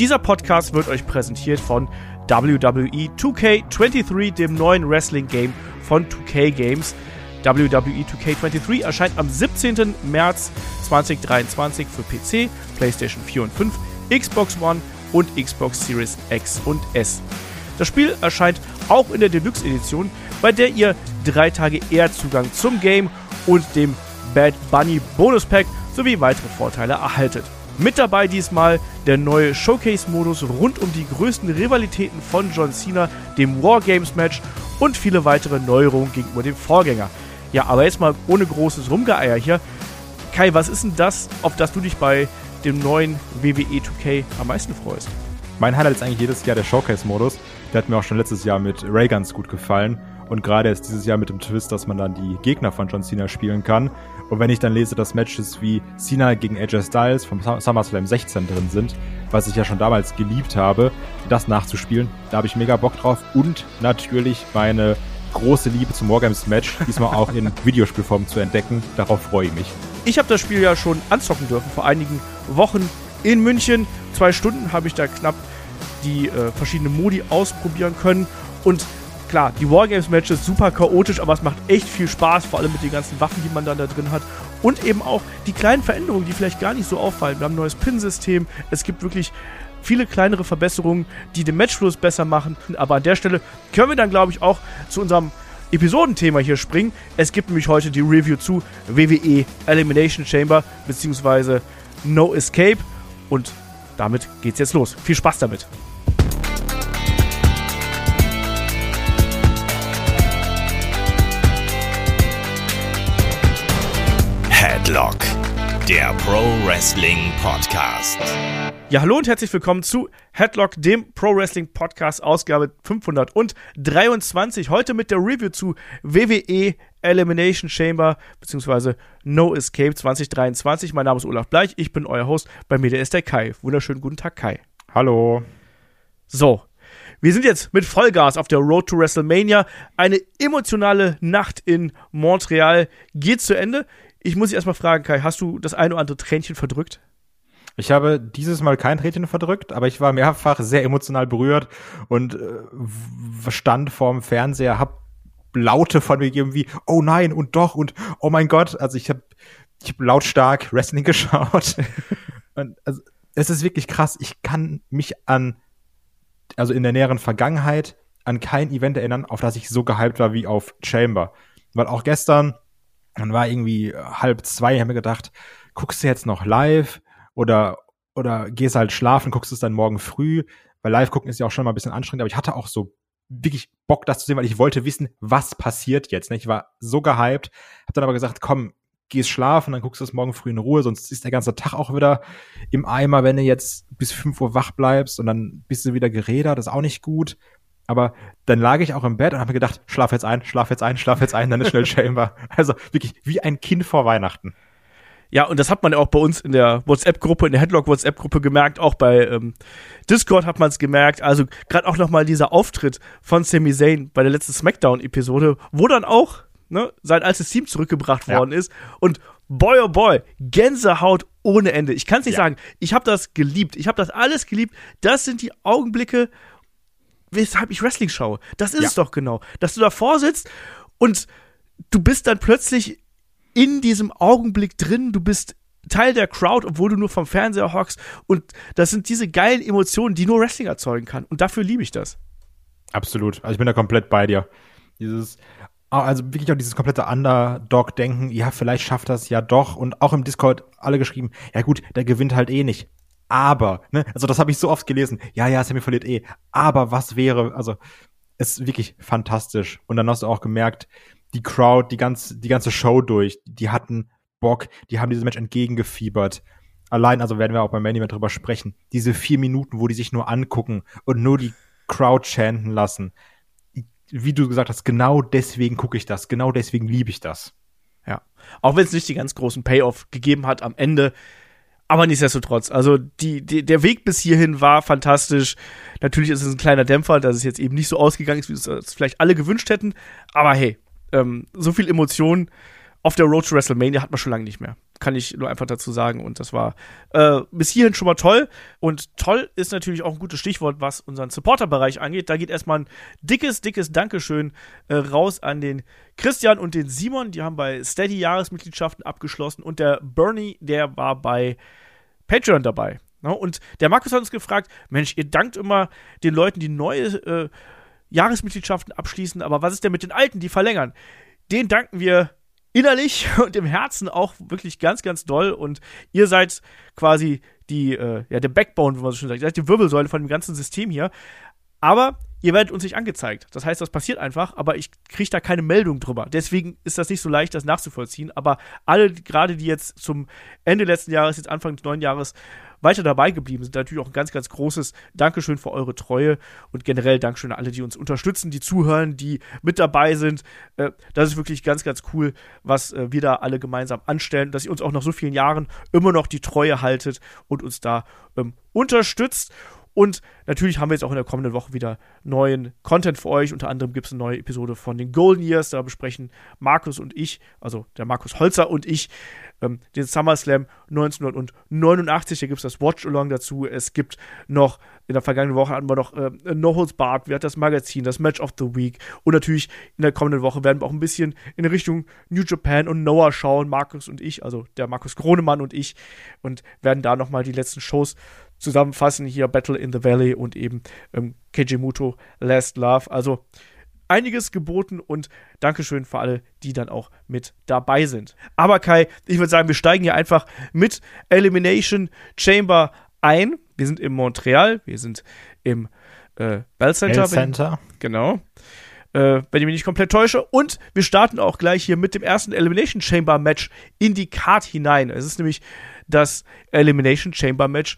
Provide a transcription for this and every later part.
Dieser Podcast wird euch präsentiert von WWE 2K23, dem neuen Wrestling-Game von 2K Games. WWE 2K23 erscheint am 17. März 2023 für PC, PlayStation 4 und 5, Xbox One und Xbox Series X und S. Das Spiel erscheint auch in der Deluxe Edition, bei der ihr drei Tage eher Zugang zum Game und dem Bad Bunny Bonus Pack sowie weitere Vorteile erhaltet. Mit dabei diesmal der neue Showcase-Modus rund um die größten Rivalitäten von John Cena, dem Wargames-Match und viele weitere Neuerungen gegenüber dem Vorgänger. Ja, aber jetzt mal ohne großes Rumgeeier hier. Kai, was ist denn das, auf das du dich bei dem neuen WWE 2K am meisten freust? Mein Highlight ist eigentlich jedes Jahr der Showcase-Modus. Der hat mir auch schon letztes Jahr mit Rayguns gut gefallen. Und gerade jetzt dieses Jahr mit dem Twist, dass man dann die Gegner von John Cena spielen kann. Und wenn ich dann lese, dass Matches wie Cena gegen AJ Styles vom SummerSlam 16 drin sind, was ich ja schon damals geliebt habe, das nachzuspielen, da habe ich mega Bock drauf. Und natürlich meine große Liebe zum Wargames Match, diesmal auch in Videospielform zu entdecken. Darauf freue ich mich. Ich habe das Spiel ja schon anzocken dürfen vor einigen Wochen in München. Zwei Stunden habe ich da knapp die äh, verschiedenen Modi ausprobieren können. Und klar, die Wargames-Matches super chaotisch, aber es macht echt viel Spaß, vor allem mit den ganzen Waffen, die man dann da drin hat. Und eben auch die kleinen Veränderungen, die vielleicht gar nicht so auffallen. Wir haben ein neues Pin-System. Es gibt wirklich viele kleinere Verbesserungen, die den Matchfluss besser machen. Aber an der Stelle können wir dann, glaube ich, auch zu unserem Episodenthema hier springen. Es gibt nämlich heute die Review zu WWE Elimination Chamber bzw. No Escape. Und damit geht's jetzt los. Viel Spaß damit. Headlock, der Pro Wrestling Podcast. Ja, hallo und herzlich willkommen zu Headlock, dem Pro Wrestling Podcast, Ausgabe 523. Heute mit der Review zu WWE Elimination Chamber bzw. No Escape 2023. Mein Name ist Olaf Bleich, ich bin euer Host. Bei mir der ist der Kai. Wunderschönen guten Tag, Kai. Hallo. So, wir sind jetzt mit Vollgas auf der Road to WrestleMania. Eine emotionale Nacht in Montreal geht zu Ende. Ich muss dich erstmal fragen, Kai, hast du das ein oder andere Tränchen verdrückt? Ich habe dieses Mal kein Tränchen verdrückt, aber ich war mehrfach sehr emotional berührt und äh, stand vorm Fernseher, hab Laute von mir gegeben wie oh nein und doch und oh mein Gott, also ich habe ich hab lautstark Wrestling geschaut. und also, es ist wirklich krass, ich kann mich an also in der näheren Vergangenheit an kein Event erinnern, auf das ich so gehypt war wie auf Chamber, weil auch gestern dann war irgendwie halb zwei, ich habe mir gedacht, guckst du jetzt noch live oder, oder gehst halt schlafen, guckst es dann morgen früh, weil live gucken ist ja auch schon mal ein bisschen anstrengend, aber ich hatte auch so wirklich Bock, das zu sehen, weil ich wollte wissen, was passiert jetzt. Ne? Ich war so gehypt, hab dann aber gesagt, komm, gehst schlafen, dann guckst du es morgen früh in Ruhe, sonst ist der ganze Tag auch wieder im Eimer, wenn du jetzt bis fünf Uhr wach bleibst und dann bist du wieder gerädert, das ist auch nicht gut. Aber dann lag ich auch im Bett und habe mir gedacht, schlaf jetzt ein, schlaf jetzt ein, schlaf jetzt ein, dann ist schnell Chamber. Also wirklich wie ein Kind vor Weihnachten. Ja, und das hat man ja auch bei uns in der WhatsApp-Gruppe, in der Headlock-WhatsApp-Gruppe gemerkt, auch bei ähm, Discord hat man es gemerkt. Also gerade auch nochmal dieser Auftritt von Sami Zayn bei der letzten Smackdown-Episode, wo dann auch ne, sein altes Team zurückgebracht ja. worden ist. Und boy oh boy, Gänsehaut ohne Ende. Ich kann es nicht ja. sagen. Ich habe das geliebt. Ich habe das alles geliebt. Das sind die Augenblicke, weshalb ich Wrestling schaue. Das ist ja. es doch genau. Dass du davor sitzt und du bist dann plötzlich in diesem Augenblick drin, du bist Teil der Crowd, obwohl du nur vom Fernseher hockst. Und das sind diese geilen Emotionen, die nur Wrestling erzeugen kann. Und dafür liebe ich das. Absolut. Also ich bin da komplett bei dir. Dieses, also wirklich auch dieses komplette Underdog-Denken, ja, vielleicht schafft das ja doch. Und auch im Discord alle geschrieben, ja gut, der gewinnt halt eh nicht aber, ne, also das habe ich so oft gelesen. Ja, ja, Sammy verliert eh. Aber was wäre, also es ist wirklich fantastisch. Und dann hast du auch gemerkt, die Crowd, die ganze, die ganze Show durch, die hatten Bock, die haben diesem Match entgegengefiebert. Allein, also werden wir auch beim Main Event drüber sprechen, diese vier Minuten, wo die sich nur angucken und nur die Crowd chanten lassen. Wie du gesagt hast, genau deswegen gucke ich das, genau deswegen liebe ich das. Ja. Auch wenn es nicht die ganz großen Payoff gegeben hat am Ende, aber nichtsdestotrotz, also die, die, der Weg bis hierhin war fantastisch. Natürlich ist es ein kleiner Dämpfer, dass es jetzt eben nicht so ausgegangen ist, wie es vielleicht alle gewünscht hätten. Aber hey, ähm, so viel Emotion auf der Road to WrestleMania hat man schon lange nicht mehr. kann ich nur einfach dazu sagen. Und das war äh, bis hierhin schon mal toll. Und toll ist natürlich auch ein gutes Stichwort, was unseren Supporter-Bereich angeht. Da geht erstmal ein dickes, dickes Dankeschön äh, raus an den Christian und den Simon. Die haben bei Steady Jahresmitgliedschaften abgeschlossen. Und der Bernie, der war bei Patreon dabei. Ne? Und der Markus hat uns gefragt: Mensch, ihr dankt immer den Leuten, die neue äh, Jahresmitgliedschaften abschließen, aber was ist denn mit den alten, die verlängern? Den danken wir innerlich und im Herzen auch wirklich ganz, ganz doll. Und ihr seid quasi die, äh, ja, der Backbone, wie man so schön sagt. Ihr seid die Wirbelsäule von dem ganzen System hier. Aber ihr werdet uns nicht angezeigt. Das heißt, das passiert einfach, aber ich kriege da keine Meldung drüber. Deswegen ist das nicht so leicht, das nachzuvollziehen. Aber alle, gerade die jetzt zum Ende letzten Jahres, jetzt Anfang des neuen Jahres weiter dabei geblieben sind. Natürlich auch ein ganz, ganz großes Dankeschön für eure Treue und generell Dankeschön an alle, die uns unterstützen, die zuhören, die mit dabei sind. Äh, das ist wirklich ganz, ganz cool, was äh, wir da alle gemeinsam anstellen, dass ihr uns auch nach so vielen Jahren immer noch die Treue haltet und uns da ähm, unterstützt. Und natürlich haben wir jetzt auch in der kommenden Woche wieder neuen Content für euch. Unter anderem gibt es eine neue Episode von den Golden Years. Da besprechen Markus und ich, also der Markus Holzer und ich, ähm, den SummerSlam 1989. Da gibt es das Watch-Along dazu. Es gibt noch, in der vergangenen Woche hatten wir noch äh, No Holds Barred, wir hatten das Magazin, das Match of the Week. Und natürlich in der kommenden Woche werden wir auch ein bisschen in Richtung New Japan und Noah schauen, Markus und ich, also der Markus Gronemann und ich, und werden da nochmal die letzten Shows zusammenfassen. Hier Battle in the Valley und eben ähm, KJ Muto Last Love. Also einiges geboten und Dankeschön für alle, die dann auch mit dabei sind. Aber Kai, ich würde sagen, wir steigen hier einfach mit Elimination Chamber ein. Wir sind in Montreal, wir sind im äh, Bell Center. Bell Center. Genau. Äh, wenn ich mich nicht komplett täusche. Und wir starten auch gleich hier mit dem ersten Elimination Chamber Match in die Card hinein. Es ist nämlich das Elimination Chamber Match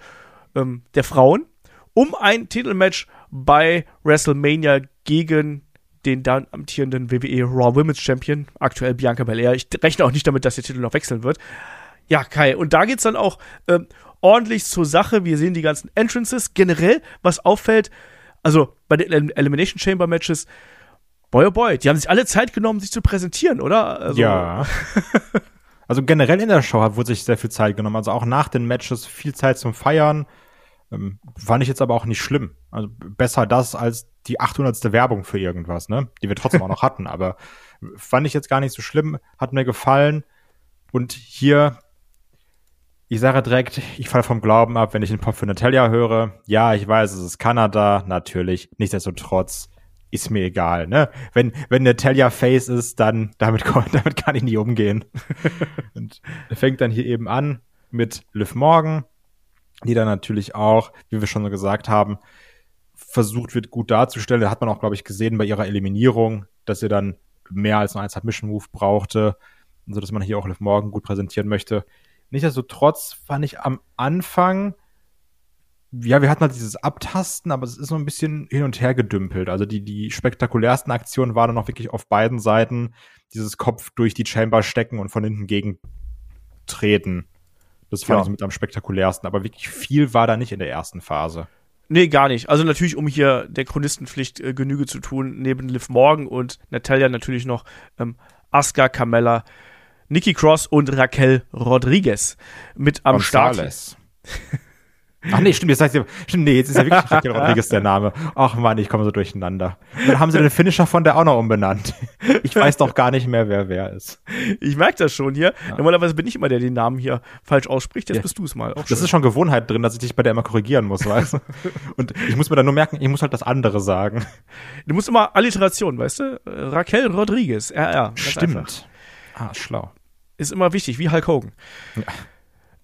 ähm, der Frauen um ein Titelmatch bei WrestleMania gegen den dann amtierenden WWE Raw Women's Champion, aktuell Bianca Belair. Ich rechne auch nicht damit, dass der Titel noch wechseln wird. Ja, Kai, und da geht's dann auch äh, ordentlich zur Sache. Wir sehen die ganzen Entrances. Generell, was auffällt, also bei den Elimination Chamber Matches, boy oh boy, die haben sich alle Zeit genommen, sich zu präsentieren, oder? Also, ja. also generell in der Show wurde sich sehr viel Zeit genommen. Also auch nach den Matches viel Zeit zum Feiern. Ähm, fand ich jetzt aber auch nicht schlimm. Also besser das als die 800. Werbung für irgendwas, ne? Die wir trotzdem auch noch hatten. Aber fand ich jetzt gar nicht so schlimm. Hat mir gefallen. Und hier, ich sage direkt, ich falle vom Glauben ab, wenn ich den Pop für Natalia höre. Ja, ich weiß, es ist Kanada, natürlich. Nichtsdestotrotz ist mir egal, ne? Wenn, wenn Natalia Face ist, dann damit, damit kann ich nicht umgehen. und fängt dann hier eben an mit Liv Morgan die dann natürlich auch, wie wir schon gesagt haben, versucht wird, gut darzustellen. Da hat man auch, glaube ich, gesehen bei ihrer Eliminierung, dass sie dann mehr als nur ein Submission-Move brauchte, so dass man hier auch Liv Morgan gut präsentieren möchte. Nichtsdestotrotz fand ich am Anfang, ja, wir hatten halt dieses Abtasten, aber es ist so ein bisschen hin und her gedümpelt. Also die, die spektakulärsten Aktionen waren dann auch wirklich auf beiden Seiten dieses Kopf durch die Chamber stecken und von hinten gegentreten. Das fand ja. ich mit am spektakulärsten. Aber wirklich viel war da nicht in der ersten Phase. Nee, gar nicht. Also natürlich, um hier der Chronistenpflicht äh, Genüge zu tun, neben Liv Morgan und Natalia natürlich noch ähm, Asuka, Carmella, Nikki Cross und Raquel Rodriguez mit am Gonzales. Start. Ach nee, stimmt, jetzt sagst du, stimmt, nee, jetzt ist ja wirklich Raquel Rodriguez der Name. Ach man, ich komme so durcheinander. Dann haben sie den Finisher von der auch noch umbenannt. Ich weiß doch gar nicht mehr, wer wer ist. Ich merke das schon hier. Ja. Normalerweise bin ich immer der, der den Namen hier falsch ausspricht. Jetzt ja. bist du es mal. Auch das schön. ist schon Gewohnheit drin, dass ich dich bei der immer korrigieren muss, weißt du? Und ich muss mir dann nur merken, ich muss halt das andere sagen. Du musst immer Alliteration, weißt du? Raquel Rodriguez, RR. Stimmt. Einfach. Ah, schlau. Ist immer wichtig, wie Hulk Hogan. Ja.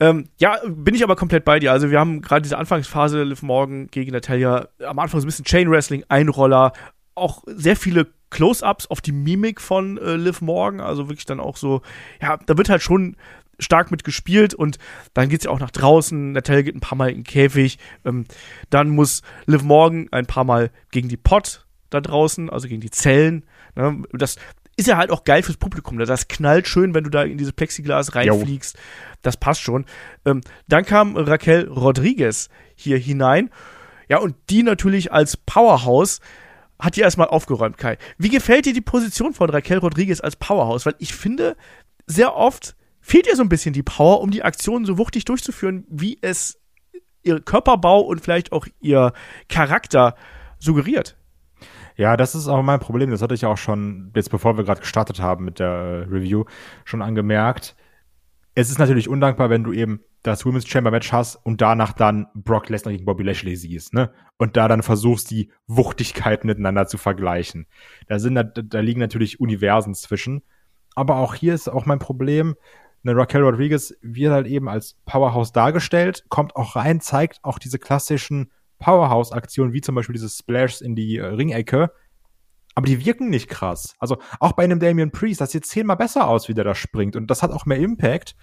Ähm, ja, bin ich aber komplett bei dir. Also wir haben gerade diese Anfangsphase Liv Morgan gegen Natalia, am Anfang so ein bisschen Chain Wrestling, Einroller, auch sehr viele Close-ups auf die Mimik von äh, Liv Morgan, also wirklich dann auch so, ja, da wird halt schon stark mit gespielt und dann geht's ja auch nach draußen. Natalia geht ein paar Mal in den Käfig. Ähm, dann muss Liv Morgan ein paar Mal gegen die Pot da draußen, also gegen die Zellen. Ne? Das ist ja halt auch geil fürs Publikum. Ne? Das knallt schön, wenn du da in dieses Plexiglas reinfliegst. Jo. Das passt schon. Ähm, dann kam Raquel Rodriguez hier hinein. Ja, und die natürlich als Powerhouse hat die erstmal aufgeräumt, Kai. Wie gefällt dir die Position von Raquel Rodriguez als Powerhouse? Weil ich finde, sehr oft fehlt ihr so ein bisschen die Power, um die Aktionen so wuchtig durchzuführen, wie es ihr Körperbau und vielleicht auch ihr Charakter suggeriert. Ja, das ist auch mein Problem. Das hatte ich auch schon, jetzt bevor wir gerade gestartet haben mit der äh, Review, schon angemerkt. Es ist natürlich undankbar, wenn du eben das Women's Chamber Match hast und danach dann Brock Lesnar gegen Bobby Lashley siehst, ne? Und da dann versuchst, die Wuchtigkeiten miteinander zu vergleichen. Da sind, da, da liegen natürlich Universen zwischen. Aber auch hier ist auch mein Problem, eine Raquel Rodriguez wird halt eben als Powerhouse dargestellt, kommt auch rein, zeigt auch diese klassischen Powerhouse-Aktionen, wie zum Beispiel diese Splashs in die äh, Ringecke. Aber die wirken nicht krass. Also auch bei einem Damian Priest, das sieht zehnmal besser aus, wie der da springt. Und das hat auch mehr Impact.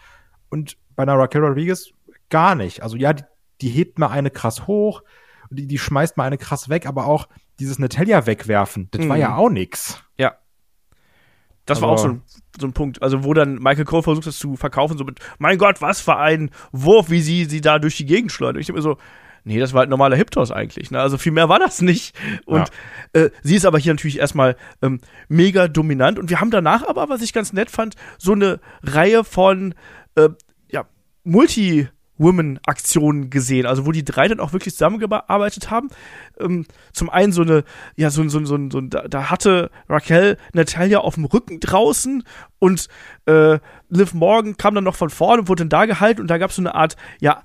Und bei einer Raquel Rodriguez gar nicht. Also ja, die, die hebt mal eine krass hoch, die, die schmeißt mal eine krass weg, aber auch dieses Natalia wegwerfen, das mhm. war ja auch nix. Ja. Das war auch so ein, so ein Punkt, also wo dann Michael Cole versucht, das zu verkaufen, so mit, mein Gott, was für ein Wurf, wie sie sie da durch die Gegend schleudert. Ich denke mir so, nee, das war halt normaler Hip-Toss eigentlich. Ne? Also viel mehr war das nicht. Und ja. äh, sie ist aber hier natürlich erstmal ähm, mega dominant. Und wir haben danach aber, was ich ganz nett fand, so eine Reihe von äh, ja, Multi- Women-Aktionen gesehen, also wo die drei dann auch wirklich zusammengearbeitet haben. Ähm, zum einen so eine, ja, so, so, so, so da, da hatte Raquel Natalia auf dem Rücken draußen und äh, Liv Morgan kam dann noch von vorne und wurde dann da gehalten und da gab es so eine Art, ja,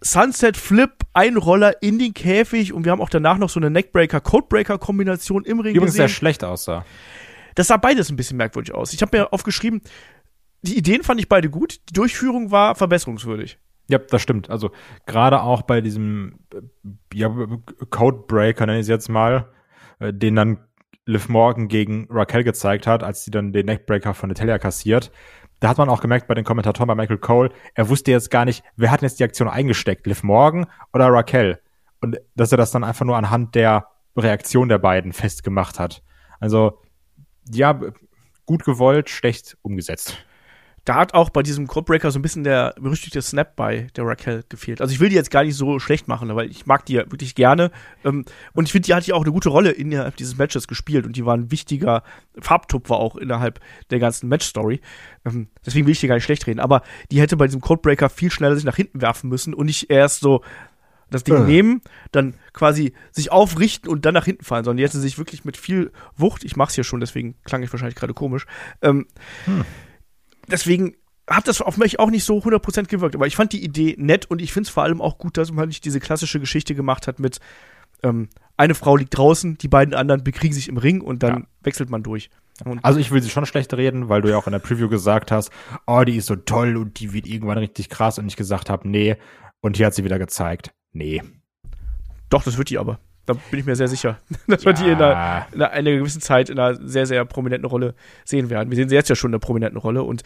Sunset Flip, Einroller in den Käfig und wir haben auch danach noch so eine Neckbreaker, Codebreaker Kombination im Ring Übrigens gesehen. sehr schlecht aussah. Das sah beides ein bisschen merkwürdig aus. Ich habe mir aufgeschrieben, die Ideen fand ich beide gut, die Durchführung war verbesserungswürdig. Ja, das stimmt. Also gerade auch bei diesem ja, Codebreaker, nenne ich es jetzt mal, äh, den dann Liv Morgan gegen Raquel gezeigt hat, als sie dann den Neckbreaker von Natalia kassiert. Da hat man auch gemerkt bei den Kommentatoren bei Michael Cole, er wusste jetzt gar nicht, wer hat jetzt die Aktion eingesteckt, Liv Morgan oder Raquel? Und dass er das dann einfach nur anhand der Reaktion der beiden festgemacht hat. Also, ja, gut gewollt, schlecht umgesetzt da hat auch bei diesem Codebreaker so ein bisschen der berüchtigte Snap bei der Raquel gefehlt. Also ich will die jetzt gar nicht so schlecht machen, weil ich mag die ja wirklich gerne. Ähm, und ich finde, die hat ja auch eine gute Rolle innerhalb dieses Matches gespielt und die war ein wichtiger Farbtupfer auch innerhalb der ganzen Matchstory. Ähm, deswegen will ich die gar nicht schlecht reden. Aber die hätte bei diesem Codebreaker viel schneller sich nach hinten werfen müssen und nicht erst so das Ding äh. nehmen, dann quasi sich aufrichten und dann nach hinten fallen, sondern die hätte sich wirklich mit viel Wucht, ich mach's hier schon, deswegen klang ich wahrscheinlich gerade komisch, ähm, hm deswegen hat das auf mich auch nicht so 100% gewirkt. Aber ich fand die Idee nett und ich finde es vor allem auch gut, dass man nicht diese klassische Geschichte gemacht hat mit ähm, eine Frau liegt draußen, die beiden anderen bekriegen sich im Ring und dann ja. wechselt man durch. Und also ich will sie schon schlecht reden, weil du ja auch in der Preview gesagt hast, oh, die ist so toll und die wird irgendwann richtig krass und ich gesagt habe, nee. Und hier hat sie wieder gezeigt, nee. Doch, das wird die aber. Da bin ich mir sehr sicher, dass wir die in einer, in einer gewissen Zeit in einer sehr, sehr prominenten Rolle sehen werden. Wir sehen sie jetzt ja schon in einer prominenten Rolle und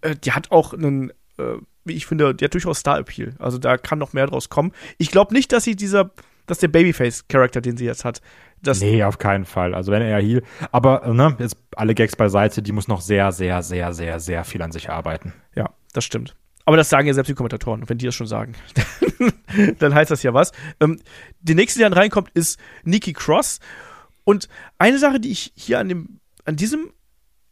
äh, die hat auch einen, äh, wie ich finde, die hat durchaus Star-Appeal. Also da kann noch mehr draus kommen. Ich glaube nicht, dass sie dieser, dass der Babyface-Charakter, den sie jetzt hat, das nee, auf keinen Fall. Also wenn er hier, aber ne, jetzt alle Gags beiseite, die muss noch sehr, sehr, sehr, sehr, sehr viel an sich arbeiten. Ja, das stimmt. Aber das sagen ja selbst die Kommentatoren. Wenn die das schon sagen, dann heißt das ja was. Ähm, der nächste, der dann reinkommt, ist Nikki Cross. Und eine Sache, die ich hier an, dem, an diesem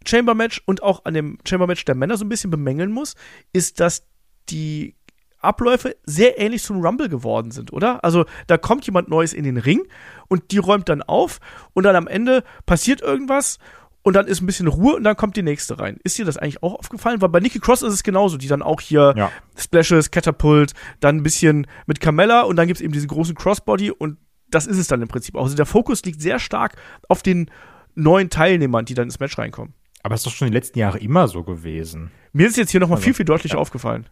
Chamber-Match und auch an dem Chamber-Match der Männer so ein bisschen bemängeln muss, ist, dass die Abläufe sehr ähnlich zum Rumble geworden sind, oder? Also da kommt jemand Neues in den Ring und die räumt dann auf und dann am Ende passiert irgendwas und dann ist ein bisschen Ruhe und dann kommt die nächste rein. Ist dir das eigentlich auch aufgefallen? Weil bei Nikki Cross ist es genauso, die dann auch hier ja. Splashes, Catapult, dann ein bisschen mit Carmella und dann gibt es eben diesen großen Crossbody und das ist es dann im Prinzip. Also der Fokus liegt sehr stark auf den neuen Teilnehmern, die dann ins Match reinkommen. Aber es ist doch schon die letzten Jahre immer so gewesen. Mir ist jetzt hier nochmal also, viel, viel deutlicher ja. aufgefallen.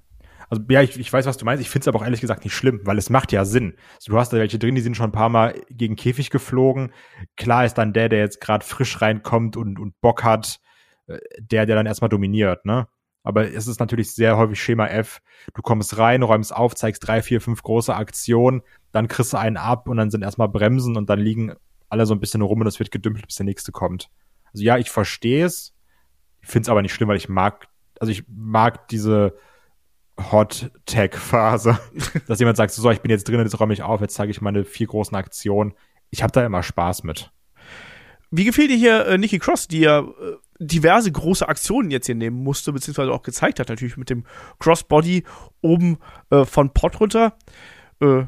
Also ja, ich, ich weiß, was du meinst. Ich finde es aber auch ehrlich gesagt nicht schlimm, weil es macht ja Sinn. Also, du hast da welche drin, die sind schon ein paar Mal gegen Käfig geflogen. Klar ist dann der, der jetzt gerade frisch reinkommt und, und Bock hat, äh, der, der dann erstmal dominiert, ne? Aber es ist natürlich sehr häufig Schema F. Du kommst rein, räumst auf, zeigst drei, vier, fünf große Aktionen, dann kriegst du einen ab und dann sind erstmal Bremsen und dann liegen alle so ein bisschen rum und es wird gedümpelt, bis der nächste kommt. Also ja, ich verstehe es. Ich finde es aber nicht schlimm, weil ich mag, also ich mag diese, Hot-Tech-Phase, dass jemand sagt, so, ich bin jetzt drin, jetzt räume ich auf, jetzt zeige ich meine vier großen Aktionen. Ich habe da immer Spaß mit. Wie gefiel dir hier äh, Nikki Cross, die ja äh, diverse große Aktionen jetzt hier nehmen musste, beziehungsweise auch gezeigt hat, natürlich mit dem Crossbody oben äh, von Pot runter, äh,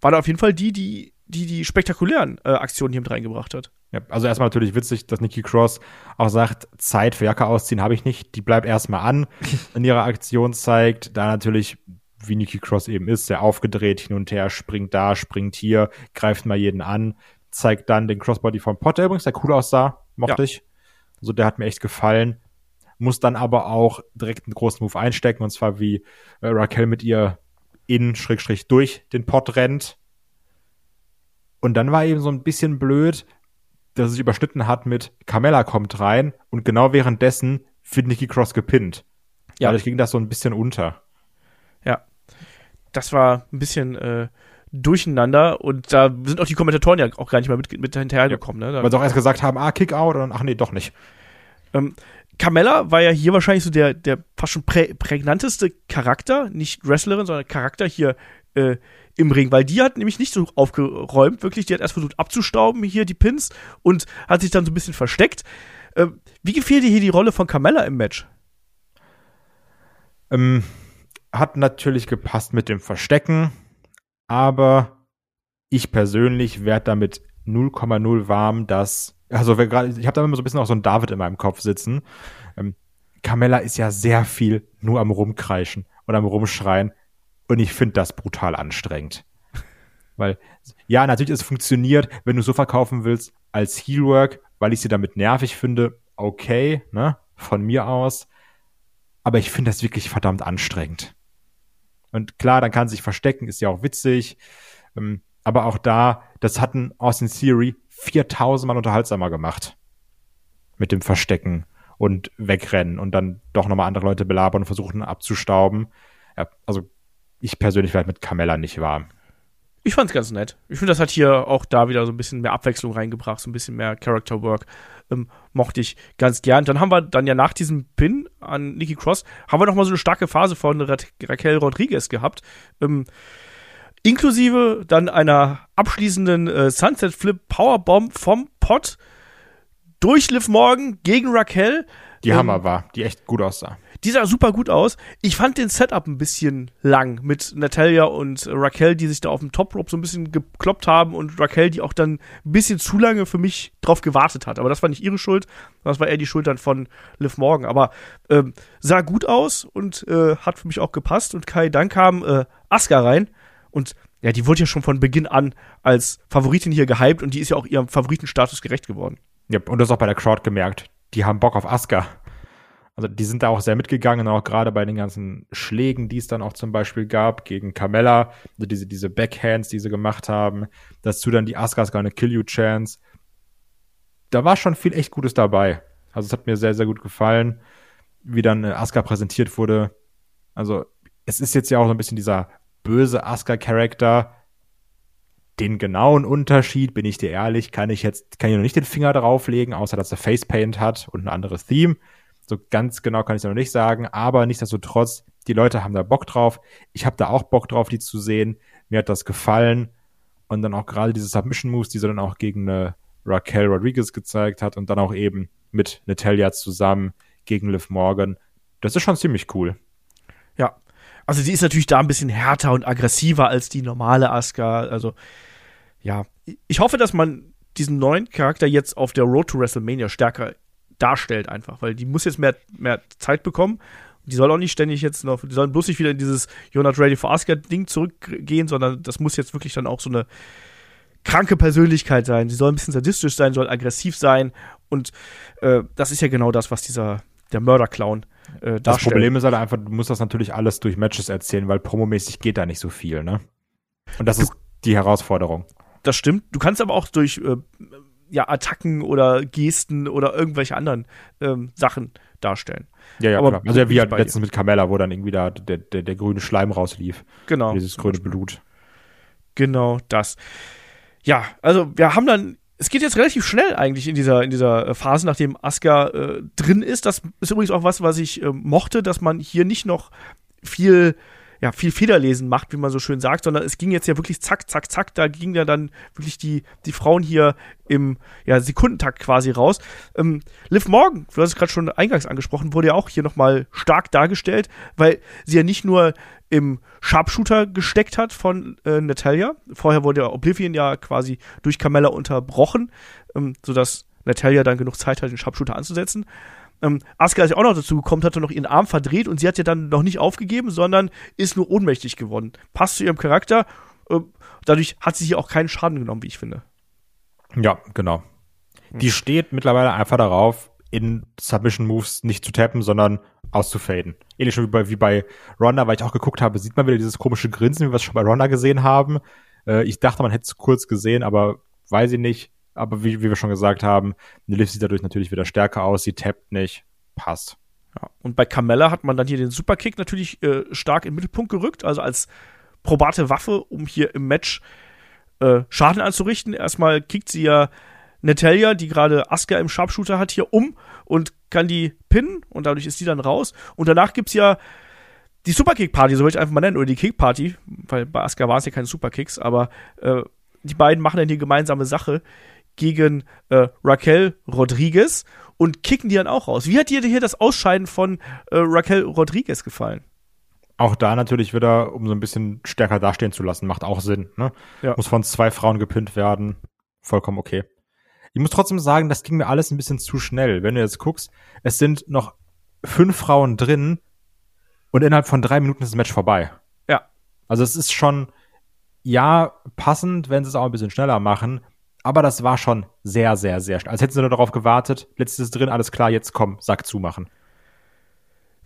war da auf jeden Fall die, die die, die spektakulären äh, Aktionen hier mit reingebracht hat. Ja, also erstmal natürlich witzig, dass Nikki Cross auch sagt, Zeit für Jacke ausziehen habe ich nicht, die bleibt erstmal an in ihrer Aktion zeigt, da natürlich wie Nikki Cross eben ist, sehr aufgedreht hin und her, springt da, springt hier, greift mal jeden an, zeigt dann den Crossbody von Potter übrigens, der cool aussah, mochte ja. ich. Also der hat mir echt gefallen. Muss dann aber auch direkt einen großen Move einstecken, und zwar wie äh, Raquel mit ihr in, Schrägstrich, durch den Pot rennt. Und dann war eben so ein bisschen blöd, dass es sich überschnitten hat mit Carmella kommt rein und genau währenddessen wird Nikki Cross gepinnt. Ja. Dadurch ging das so ein bisschen unter. Ja. Das war ein bisschen äh, durcheinander und da sind auch die Kommentatoren ja auch gar nicht mehr mit, mit hinterhergekommen. Ja. Ne? Weil sie auch erst gesagt haben, ah, Kick-Out und ach nee, doch nicht. Ähm, Carmella war ja hier wahrscheinlich so der, der fast schon prä prägnanteste Charakter, nicht Wrestlerin, sondern Charakter hier äh, im Ring, weil die hat nämlich nicht so aufgeräumt, wirklich, die hat erst versucht abzustauben, hier die Pins und hat sich dann so ein bisschen versteckt. Äh, wie gefiel dir hier die Rolle von Carmella im Match? Ähm, hat natürlich gepasst mit dem Verstecken, aber ich persönlich werde damit 0,0 warm, dass, also ich habe da immer so ein bisschen auch so ein David in meinem Kopf sitzen. Ähm, Carmella ist ja sehr viel nur am Rumkreischen und am Rumschreien und ich finde das brutal anstrengend. Weil, ja, natürlich, es funktioniert, wenn du so verkaufen willst als Heelwork, weil ich sie damit nervig finde, okay, ne, von mir aus. Aber ich finde das wirklich verdammt anstrengend. Und klar, dann kann sie sich verstecken, ist ja auch witzig. Ähm, aber auch da, das hatten Austin Theory 4000 Mal unterhaltsamer gemacht. Mit dem Verstecken und Wegrennen und dann doch nochmal andere Leute belabern und versuchen abzustauben. Ja, also ich persönlich werde mit Carmella nicht warm. Ich fand's ganz nett. Ich finde, das hat hier auch da wieder so ein bisschen mehr Abwechslung reingebracht, so ein bisschen mehr Character Work. Ähm, mochte ich ganz gern. Dann haben wir dann ja nach diesem Pin an Nikki Cross, haben wir nochmal so eine starke Phase von Ra Raquel Rodriguez gehabt. Ähm, inklusive dann einer abschließenden äh, Sunset Flip Powerbomb vom Pot durch Liv Morgan gegen Raquel. Die ähm, Hammer war, die echt gut aussah. Die sah super gut aus. Ich fand den Setup ein bisschen lang mit Natalia und Raquel, die sich da auf dem Top Rope so ein bisschen gekloppt haben und Raquel, die auch dann ein bisschen zu lange für mich drauf gewartet hat. Aber das war nicht ihre Schuld, das war eher die Schuld dann von Liv Morgan. Aber ähm, sah gut aus und äh, hat für mich auch gepasst. Und Kai, dann kam äh, Asuka rein und ja, die wurde ja schon von Beginn an als Favoritin hier gehypt und die ist ja auch ihrem Favoritenstatus gerecht geworden. Ja, und das auch bei der Crowd gemerkt. Die haben Bock auf Asuka. Also die sind da auch sehr mitgegangen, auch gerade bei den ganzen Schlägen, die es dann auch zum Beispiel gab gegen Carmella, also diese, diese Backhands, die sie gemacht haben. Dazu dann die Asuka's Gonna Kill You Chance. Da war schon viel echt Gutes dabei. Also es hat mir sehr, sehr gut gefallen, wie dann Asuka präsentiert wurde. Also es ist jetzt ja auch so ein bisschen dieser böse Asuka-Charakter. Den genauen Unterschied, bin ich dir ehrlich, kann ich jetzt, kann ich noch nicht den Finger drauflegen, außer dass er Facepaint hat und ein anderes Theme. So ganz genau kann ich es noch nicht sagen, aber nichtsdestotrotz, die Leute haben da Bock drauf. Ich habe da auch Bock drauf, die zu sehen. Mir hat das gefallen. Und dann auch gerade diese Submission Moves, die sie dann auch gegen eine Raquel Rodriguez gezeigt hat und dann auch eben mit Natalia zusammen gegen Liv Morgan. Das ist schon ziemlich cool. Ja. Also sie ist natürlich da ein bisschen härter und aggressiver als die normale Asuka. Also ja, ich hoffe, dass man diesen neuen Charakter jetzt auf der Road to WrestleMania stärker darstellt einfach, weil die muss jetzt mehr, mehr Zeit bekommen. Die soll auch nicht ständig jetzt noch, die sollen bloß nicht wieder in dieses You're not ready for Asuka Ding zurückgehen, sondern das muss jetzt wirklich dann auch so eine kranke Persönlichkeit sein. Sie soll ein bisschen sadistisch sein, soll aggressiv sein und äh, das ist ja genau das, was dieser der Mörderclown äh, darstellt. Das Problem ist halt einfach, du musst das natürlich alles durch Matches erzählen, weil promomäßig geht da nicht so viel, ne? Und das du, ist die Herausforderung. Das stimmt. Du kannst aber auch durch äh, ja, Attacken oder Gesten oder irgendwelche anderen ähm, Sachen darstellen. Ja, ja, Aber klar. Also ja, wie halt letztens dir. mit Carmella, wo dann irgendwie da der, der, der grüne Schleim rauslief. Genau. Dieses grüne Blut. Genau das. Ja, also wir haben dann es geht jetzt relativ schnell eigentlich in dieser, in dieser äh, Phase, nachdem Asuka äh, drin ist. Das ist übrigens auch was, was ich äh, mochte, dass man hier nicht noch viel ja, viel Federlesen macht, wie man so schön sagt, sondern es ging jetzt ja wirklich zack, zack, zack. Da ging ja dann wirklich die, die Frauen hier im ja, Sekundentakt quasi raus. Ähm, Liv Morgan, du hast es gerade schon eingangs angesprochen, wurde ja auch hier nochmal stark dargestellt, weil sie ja nicht nur im Sharpshooter gesteckt hat von äh, Natalia. Vorher wurde ja Oblivion ja quasi durch Carmella unterbrochen, ähm, sodass Natalia dann genug Zeit hat, den Sharpshooter anzusetzen. Ähm, Asuka ist ja auch noch dazu gekommen, hatte noch ihren Arm verdreht und sie hat ja dann noch nicht aufgegeben, sondern ist nur ohnmächtig geworden. Passt zu ihrem Charakter. Äh, dadurch hat sie hier auch keinen Schaden genommen, wie ich finde. Ja, genau. Die steht mittlerweile einfach darauf, in Submission Moves nicht zu tappen, sondern auszufaden. Ähnlich schon wie bei, wie bei Ronda, weil ich auch geguckt habe, sieht man wieder dieses komische Grinsen, wie wir es schon bei Ronda gesehen haben. Äh, ich dachte, man hätte es kurz gesehen, aber weiß ich nicht. Aber wie, wie wir schon gesagt haben, Liv sieht dadurch natürlich wieder stärker aus, sie tappt nicht, passt. Ja, und bei Carmella hat man dann hier den Superkick natürlich äh, stark in den Mittelpunkt gerückt, also als probate Waffe, um hier im Match äh, Schaden anzurichten. Erstmal kickt sie ja Natalia, die gerade Asuka im Sharpshooter hat, hier um und kann die pinnen und dadurch ist sie dann raus. Und danach gibt's ja die Superkick-Party, so würde ich einfach mal nennen, oder die Kick-Party, weil bei Asuka waren es ja keine Superkicks, aber äh, die beiden machen dann hier gemeinsame Sache gegen äh, Raquel Rodriguez und kicken die dann auch raus. Wie hat dir hier das Ausscheiden von äh, Raquel Rodriguez gefallen? Auch da natürlich wieder, um so ein bisschen stärker dastehen zu lassen, macht auch Sinn. Ne? Ja. Muss von zwei Frauen gepinnt werden. Vollkommen okay. Ich muss trotzdem sagen, das ging mir alles ein bisschen zu schnell. Wenn du jetzt guckst, es sind noch fünf Frauen drin und innerhalb von drei Minuten ist das Match vorbei. Ja. Also es ist schon, ja, passend, wenn sie es auch ein bisschen schneller machen, aber das war schon sehr, sehr, sehr schnell. Als hätten sie nur darauf gewartet, letztes drin, alles klar, jetzt komm, Sack zumachen.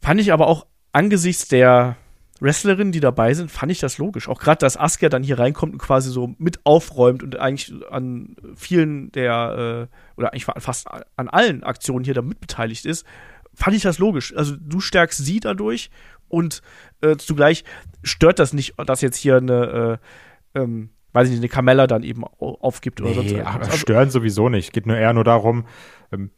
Fand ich aber auch angesichts der Wrestlerinnen, die dabei sind, fand ich das logisch. Auch gerade, dass Asuka dann hier reinkommt und quasi so mit aufräumt und eigentlich an vielen der, äh, oder eigentlich fast an allen Aktionen hier da mitbeteiligt ist, fand ich das logisch. Also du stärkst sie dadurch und äh, zugleich stört das nicht, dass jetzt hier eine, äh, ähm, weiß ich nicht, eine Carmella dann eben aufgibt oder nee, sonst irgendwas. Also, stören sowieso nicht. Geht nur eher nur darum, ähm,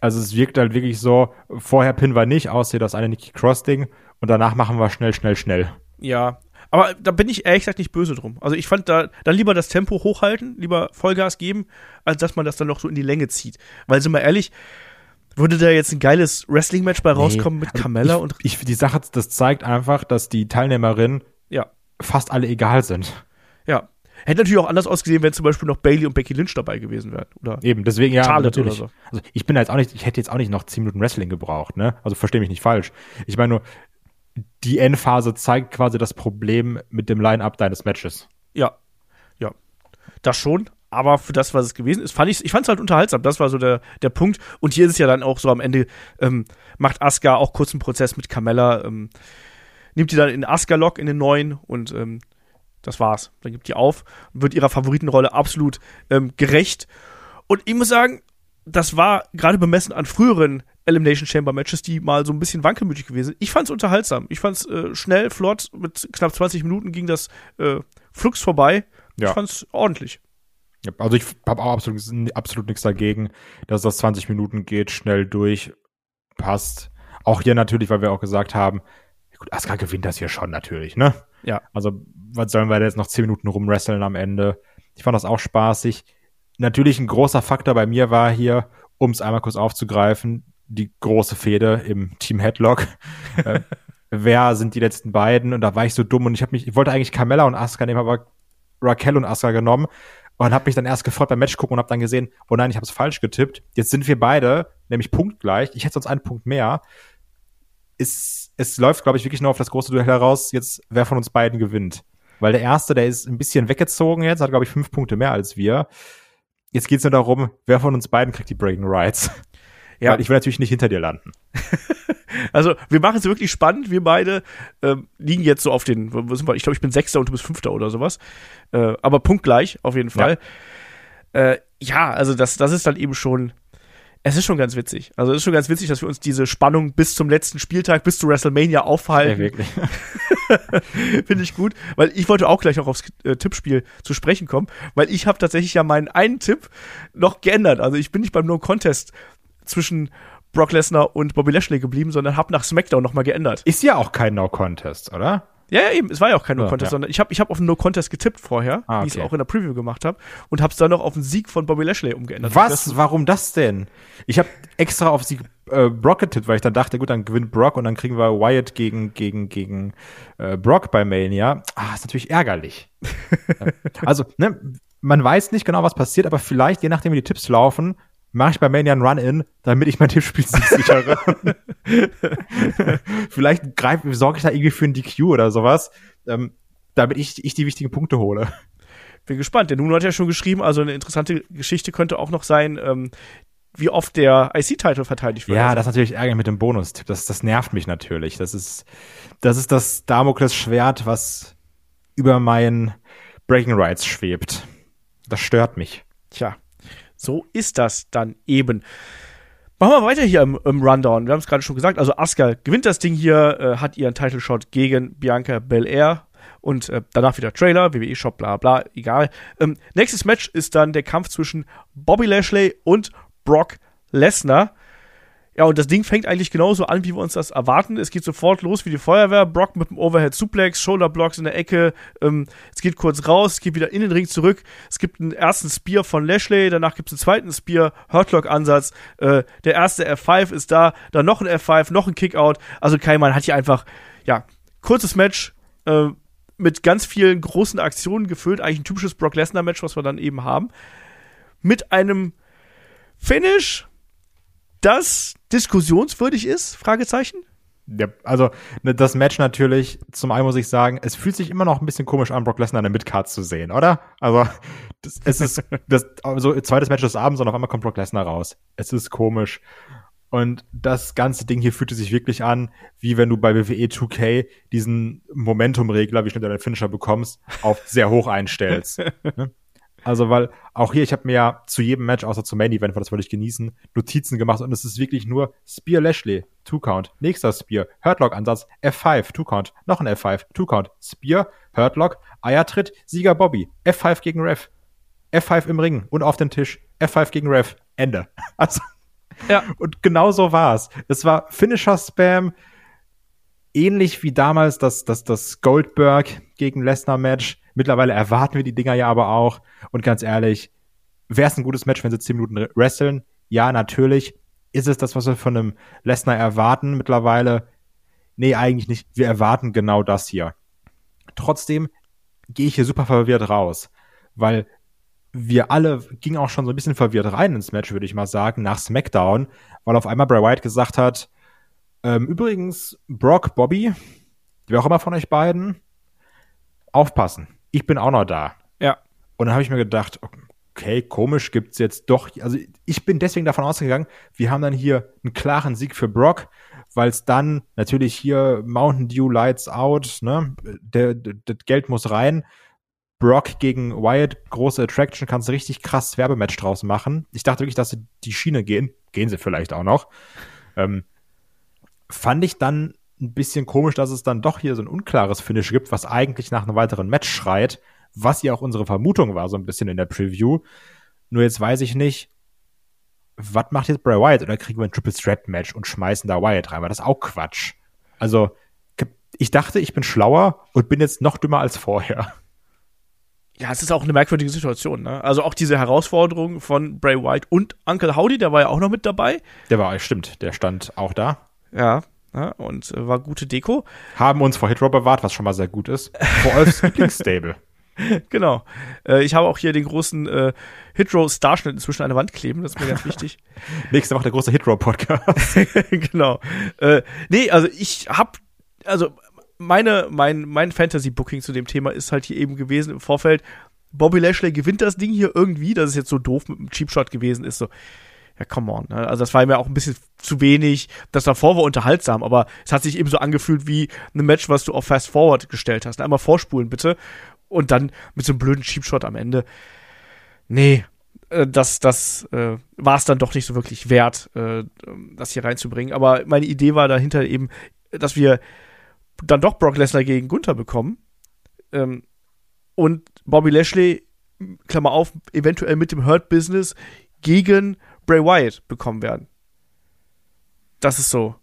also es wirkt halt wirklich so, vorher pinnen wir nicht, außer das eine Nikki Cross-Ding und danach machen wir schnell, schnell, schnell. ja, aber da bin ich ehrlich gesagt nicht böse drum. Also ich fand da dann lieber das Tempo hochhalten, lieber Vollgas geben, als dass man das dann noch so in die Länge zieht. Weil, sind wir ehrlich, würde da jetzt ein geiles Wrestling-Match bei rauskommen mit Also Carmella ich, und ich, die Sache, das zeigt einfach, dass die Teilnehmerinnen ja, fast alle egal sind. ja. Hätte natürlich auch anders ausgesehen, wenn zum Beispiel noch Bailey und Becky Lynch dabei gewesen wären. Oder Eben, deswegen ja. Charlotte natürlich. oder so. Also ich bin da jetzt auch nicht, ich hätte jetzt auch nicht noch 10 Minuten Wrestling gebraucht, ne? Also verstehe mich nicht falsch. Ich meine nur, die Endphase zeigt quasi das Problem mit dem Line-Up deines Matches. Ja, ja. Das schon. Aber für das, was es gewesen ist, fand ich, ich fand es halt unterhaltsam. Das war so der, der Punkt. Und hier ist es ja dann auch so am Ende, ähm, macht Asuka auch kurz einen Prozess mit Carmella, ähm, nimmt die dann in Asuka-Lock in den neuen und ähm, das war's. Dann gibt die auf und wird ihrer Favoritenrolle absolut ähm, gerecht. Und ich muss sagen, das war gerade bemessen an früheren Elimination Chamber Matches, die mal so ein bisschen wankelmütig gewesen sind. Ich fand's unterhaltsam. Ich fand's äh, schnell, flott. Mit knapp 20 Minuten ging das äh, flugs vorbei. Ja. Ich fand's ordentlich. Ja, also ich habe auch absolut, absolut nichts dagegen, dass das 20 Minuten geht, schnell durch, passt. Auch hier natürlich, weil wir auch gesagt haben, gut, Asuka gewinnt das hier schon natürlich, ne? Ja. Also, was sollen wir da jetzt noch 10 Minuten rumwresteln am Ende? Ich fand das auch spaßig. Natürlich ein großer Faktor bei mir war hier, um es einmal kurz aufzugreifen, die große Fehde im Team Headlock. äh, wer sind die letzten beiden? Und da war ich so dumm und ich habe mich, ich wollte eigentlich Carmella und Asuka nehmen, aber Raquel und Asuka genommen und habe mich dann erst gefreut beim Match gucken und habe dann gesehen, oh nein, ich habe es falsch getippt. Jetzt sind wir beide nämlich punktgleich. Ich hätte sonst einen Punkt mehr. Es, es läuft, glaube ich, wirklich nur auf das große Duell heraus, jetzt wer von uns beiden gewinnt. Weil der erste, der ist ein bisschen weggezogen jetzt, hat, glaube ich, fünf Punkte mehr als wir. Jetzt geht's nur darum, wer von uns beiden kriegt die Breaking Rights. Ja. Weil ich will natürlich nicht hinter dir landen. Also, wir machen es wirklich spannend. Wir beide ähm, liegen jetzt so auf den, wo sind wir? Ich glaube, ich bin Sechster und du bist Fünfter oder sowas. Äh, aber punktgleich, auf jeden Fall. Ja, äh, ja also das, das ist dann eben schon, es ist schon ganz witzig. Also es ist schon ganz witzig, dass wir uns diese Spannung bis zum letzten Spieltag, bis zu WrestleMania aufhalten. wirklich. Finde ich gut, weil ich wollte auch gleich noch aufs äh, Tippspiel zu sprechen kommen, weil ich habe tatsächlich ja meinen einen Tipp noch geändert. Also ich bin nicht beim No Contest zwischen Brock Lesnar und Bobby Lashley geblieben, sondern habe nach SmackDown nochmal geändert. Ist ja auch kein No-Contest, oder? Ja, ja, eben, es war ja auch kein No-Contest, ja. sondern ich habe ich hab auf einen No-Contest getippt vorher, Ah, wie ich es okay. auch in der Preview gemacht habe, und habe es dann noch auf einen Sieg von Bobby Lashley umgeändert. Was? Warum das denn? Ich habe extra auf sie äh, Brock getippt, weil ich dann dachte, gut, dann gewinnt Brock und dann kriegen wir Wyatt gegen gegen gegen äh, Brock bei Mania. Ah, ist natürlich ärgerlich. Also, ne, man weiß nicht genau, was passiert, aber vielleicht, je nachdem, wie die Tipps laufen, mache ich bei Mania einen Run-In, damit ich mein Tippspiel sichere. vielleicht sorge ich da irgendwie für ein DQ oder sowas, ähm, damit ich, ich die wichtigen Punkte hole. Bin gespannt. Der Nuno hat ja schon geschrieben, also eine interessante Geschichte könnte auch noch sein, ähm, wie oft der IC-Title verteidigt wird. Ja, das ist natürlich ärgerlich mit dem Bonustipp. Das, das nervt mich natürlich. Das ist, das ist das Damoklesschwert, was über meinen Breaking Rights schwebt. Das stört mich. Tja, so ist das dann eben. Machen wir weiter hier im, im Rundown. Wir haben es gerade schon gesagt. Also Asuka gewinnt das Ding hier, äh, hat ihren Title Shot gegen Bianca Belair und äh, danach wieder Trailer, WWE Shop, bla bla, egal. Ähm, nächstes Match ist dann der Kampf zwischen Bobby Lashley und Brock Lesnar. Ja, und das Ding fängt eigentlich genauso an, wie wir uns das erwarten. Es geht sofort los wie die Feuerwehr. Brock mit dem Overhead Suplex, Shoulderblocks in der Ecke. Ähm, es geht kurz raus, es geht wieder in den Ring zurück. Es gibt einen ersten Spear von Lashley, danach gibt es einen zweiten Spear, Hurtlock-Ansatz. Äh, der erste F5 ist da, dann noch ein F5, noch ein Kickout. Also Keimann hat hier einfach, ja, kurzes Match äh, mit ganz vielen großen Aktionen gefüllt. Eigentlich ein typisches Brock Lesnar-Match, was wir dann eben haben. Mit einem Finish, das diskussionswürdig ist? Fragezeichen. Ja, also ne, das Match natürlich, zum einen muss ich sagen, es fühlt sich immer noch ein bisschen komisch an, Brock Lesnar in der Midcard zu sehen, oder? Also das, es ist das also zweites Match des Abends und auf einmal kommt Brock Lesnar raus. Es ist komisch. Und das ganze Ding hier fühlte sich wirklich an, wie wenn du bei WWE 2K diesen Momentum-Regler, wie schnell du deinen Finisher bekommst, auf sehr hoch einstellst. ne? Also, weil auch hier, ich habe mir ja zu jedem Match, außer zum Main Event, weil das wollte ich genießen, Notizen gemacht und es ist wirklich nur Spear Lashley, Two Count, nächster Spear, Hurtlock Ansatz, F5, Two Count, noch ein F5, Two Count, Spear, Hurtlock, Eiertritt, Sieger Bobby, F5 gegen Ref, F5 im Ring und auf dem Tisch, F5 gegen Ref, Ende. Also, Ja. und genau so war's. Es war Finisher-Spam, ähnlich wie damals das, das, das Goldberg gegen Lesnar-Match. Mittlerweile erwarten wir die Dinger ja aber auch. Und ganz ehrlich, wäre es ein gutes Match, wenn sie 10 Minuten wresteln? Ja, natürlich. Ist es das, was wir von einem Lesnar erwarten mittlerweile? Nee, eigentlich nicht. Wir erwarten genau das hier. Trotzdem gehe ich hier super verwirrt raus, weil wir alle gingen auch schon so ein bisschen verwirrt rein ins Match, würde ich mal sagen, nach SmackDown, weil auf einmal Bray Wyatt gesagt hat, ähm, übrigens, Brock, Bobby, wer auch immer von euch beiden, aufpassen. Ich bin auch noch da. Ja. Und dann habe ich mir gedacht, okay, komisch gibt's jetzt doch. Also ich bin deswegen davon ausgegangen, wir haben dann hier einen klaren Sieg für Brock, weil es dann natürlich hier Mountain Dew Lights Out, ne, das Geld muss rein. Brock gegen Wyatt, große Attraction, kannst du richtig krass Werbematch draus machen. Ich dachte wirklich, dass sie die Schiene gehen. Gehen sie vielleicht auch noch. Ähm, fand ich dann ein bisschen komisch, dass es dann doch hier so ein unklares Finish gibt, was eigentlich nach einem weiteren Match schreit, was ja auch unsere Vermutung war, so ein bisschen in der Preview. Nur jetzt weiß ich nicht, was macht jetzt Bray Wyatt? Oder kriegen wir ein Triple Threat Match und schmeißen da Wyatt rein? Weil das ist auch Quatsch. Also, ich dachte, ich bin schlauer und bin jetzt noch dümmer als vorher. Ja, es ist auch eine merkwürdige Situation. Ne? Also auch diese Herausforderung von Bray Wyatt und Uncle Howdy, der war ja auch noch mit dabei. Der war, stimmt, der stand auch da. Ja, ja und äh, war gute Deko. Haben uns vor Hitro bewahrt, was schon mal sehr gut ist. Vor Olfs Lieblingsstable. Genau. Äh, ich habe auch hier den großen äh, Hitro-Starschnitt inzwischen an der Wand kleben, das ist mir ganz wichtig. Nächste Woche der große Hitro-Podcast. genau. Äh, nee, also ich hab, also meine, mein, mein Fantasy-Booking zu dem Thema ist halt hier eben gewesen im Vorfeld. Bobby Lashley gewinnt das Ding hier irgendwie, dass es jetzt so doof mit dem Cheap Shot gewesen ist, so. Ja, come on. Ne? Also das war mir auch ein bisschen zu wenig. Das davor war unterhaltsam, aber es hat sich eben so angefühlt wie ein Match, was du auf Fast Forward gestellt hast. Einmal vorspulen bitte und dann mit so einem blöden Cheap Shot am Ende. Nee, äh, das, das äh, war es dann doch nicht so wirklich wert, äh, das hier reinzubringen. Aber meine Idee war dahinter eben, dass wir dann doch Brock Lesnar gegen Gunther bekommen. Ähm, und Bobby Lashley, Klammer auf, eventuell mit dem Hurt Business gegen Bray Wyatt bekommen werden. Das ist so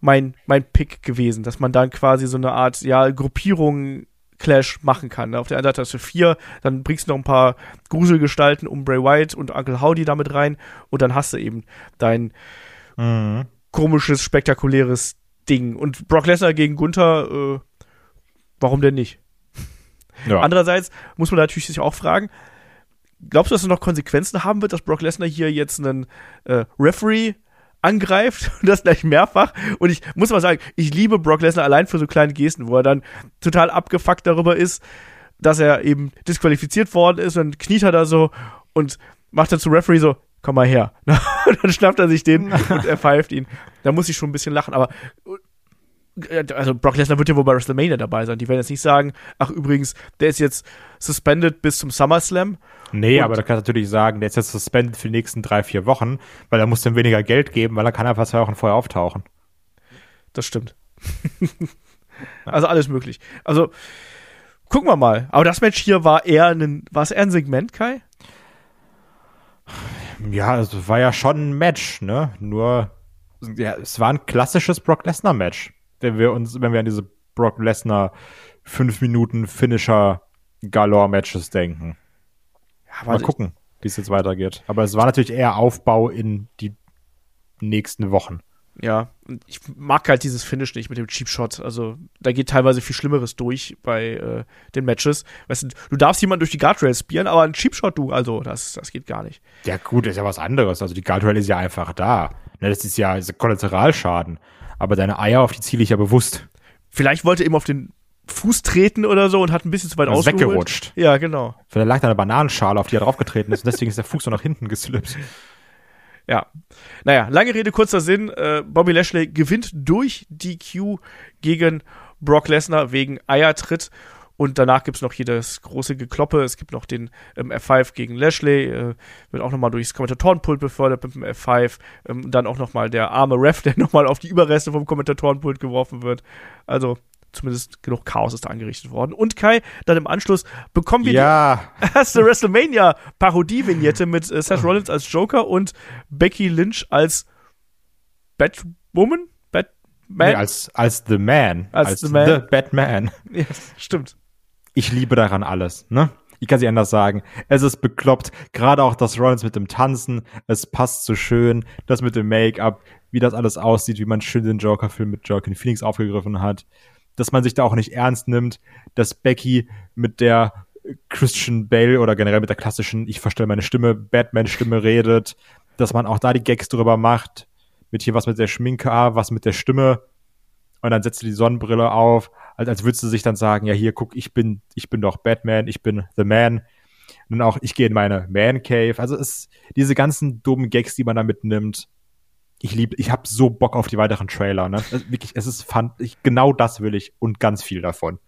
mein, mein Pick gewesen, dass man dann quasi so eine Art, ja, Gruppierung Clash machen kann. Auf der einen Seite hast du vier, dann bringst du noch ein paar Gruselgestalten um Bray Wyatt und Uncle Howdy damit rein und dann hast du eben dein mhm. komisches, spektakuläres Ding. Und Brock Lesnar gegen Gunther, äh, warum denn nicht? Ja. Andererseits muss man natürlich sich auch fragen, glaubst du, dass es noch Konsequenzen haben wird, dass Brock Lesnar hier jetzt einen äh, Referee angreift und das gleich mehrfach. Und ich muss mal sagen, ich liebe Brock Lesnar allein für so kleine Gesten, wo er dann total abgefuckt darüber ist, dass er eben disqualifiziert worden ist und kniet er da so und macht dann zu Referee so, komm mal her. dann schnappt er sich den und er pfeift ihn. Da muss ich schon ein bisschen lachen, aber also Brock Lesnar wird ja wohl bei WrestleMania dabei sein. Die werden jetzt nicht sagen, ach übrigens, der ist jetzt suspended bis zum SummerSlam Nee, aber da kannst du natürlich sagen, der ist jetzt suspended für die nächsten drei, vier Wochen, weil er muss dem weniger Geld geben, weil er kann einfach zwei Wochen vorher auftauchen. Das stimmt. also alles möglich. Also, gucken wir mal. Aber das Match hier war eher ein, war es eher ein Segment, Kai? Ja, es also war ja schon ein Match, ne? Nur, ja, es war ein klassisches Brock Lesnar Match. Wenn wir uns, wenn wir an diese Brock Lesnar fünf Minuten Finisher Galore Matches denken. Ja, Mal gucken, wie es jetzt weitergeht. Aber es war natürlich eher Aufbau in die nächsten Wochen. Ja, ich mag halt dieses Finish nicht mit dem Cheap Shot. Also, da geht teilweise viel Schlimmeres durch bei äh, den Matches. Weißt du, du darfst jemanden durch die Guardrail spielen, aber ein Cheap Shot, du, also, das, das geht gar nicht. Ja, gut, ist ja was anderes. Also, die Guardrail ist ja einfach da. Ne, das ist ja ist Kollateralschaden. Aber deine Eier, auf die ziele ich ja bewusst. Vielleicht wollte er eben auf den Fuß treten oder so und hat ein bisschen zu weit also ausgeholt. weggerutscht. Ja, genau. Vielleicht lag da eine Bananenschale, auf die er draufgetreten ist und deswegen ist der Fuß so nach hinten geslippt. Ja. Naja, lange Rede, kurzer Sinn. Äh, Bobby Lashley gewinnt durch DQ gegen Brock Lesnar wegen Eiertritt. Und danach gibt's noch hier das große Gekloppe. Es gibt noch den ähm, F5 gegen Lashley. Äh, wird auch nochmal durchs Kommentatorenpult befördert mit dem F5. Ähm, dann auch nochmal der arme Ref, der nochmal auf die Überreste vom Kommentatorenpult geworfen wird. Also zumindest genug Chaos ist da angerichtet worden. Und Kai, dann im Anschluss bekommen wir ja. die erste WrestleMania-Parodie-Vignette mit äh, Seth Rollins als Joker und Becky Lynch als Batwoman? Batman? Nee, als, als The Man. Als, als The, Man. The Batman. Ja, stimmt. Ich liebe daran alles, ne? Ich kann sie anders sagen. Es ist bekloppt. Gerade auch das Rollins mit dem Tanzen. Es passt so schön. Das mit dem Make-up. Wie das alles aussieht. Wie man schön den Joker-Film mit Joaquin Phoenix aufgegriffen hat dass man sich da auch nicht ernst nimmt, dass Becky mit der Christian Bale oder generell mit der klassischen, ich verstelle meine Stimme, Batman-Stimme redet, dass man auch da die Gags drüber macht, mit hier was mit der Schminke, ah, was mit der Stimme, und dann setzt du die Sonnenbrille auf, als, als würdest du sich dann sagen, ja hier, guck, ich bin, ich bin doch Batman, ich bin The Man. Und dann auch, ich gehe in meine Man Cave. Also es, diese ganzen dummen Gags, die man da mitnimmt, ich liebe, ich habe so Bock auf die weiteren Trailer. Ne? wirklich, es ist fand ich genau das will ich und ganz viel davon.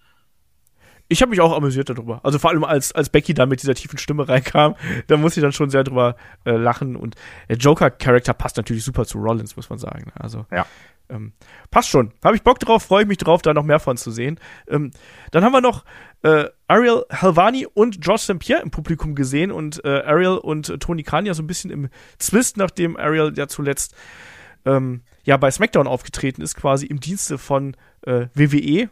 Ich habe mich auch amüsiert darüber. Also vor allem als als Becky da mit dieser tiefen Stimme reinkam, da muss ich dann schon sehr drüber äh, lachen und der Joker Charakter passt natürlich super zu Rollins, muss man sagen. Also ja. Ähm, passt schon. Habe ich Bock drauf, freue ich mich drauf, da noch mehr von zu sehen. Ähm, dann haben wir noch äh, Ariel Helvani und George St. Pierre im Publikum gesehen und äh, Ariel und äh, Tony Khan ja so ein bisschen im Zwist, nachdem Ariel ja zuletzt ähm, ja bei SmackDown aufgetreten ist, quasi im Dienste von äh, WWE.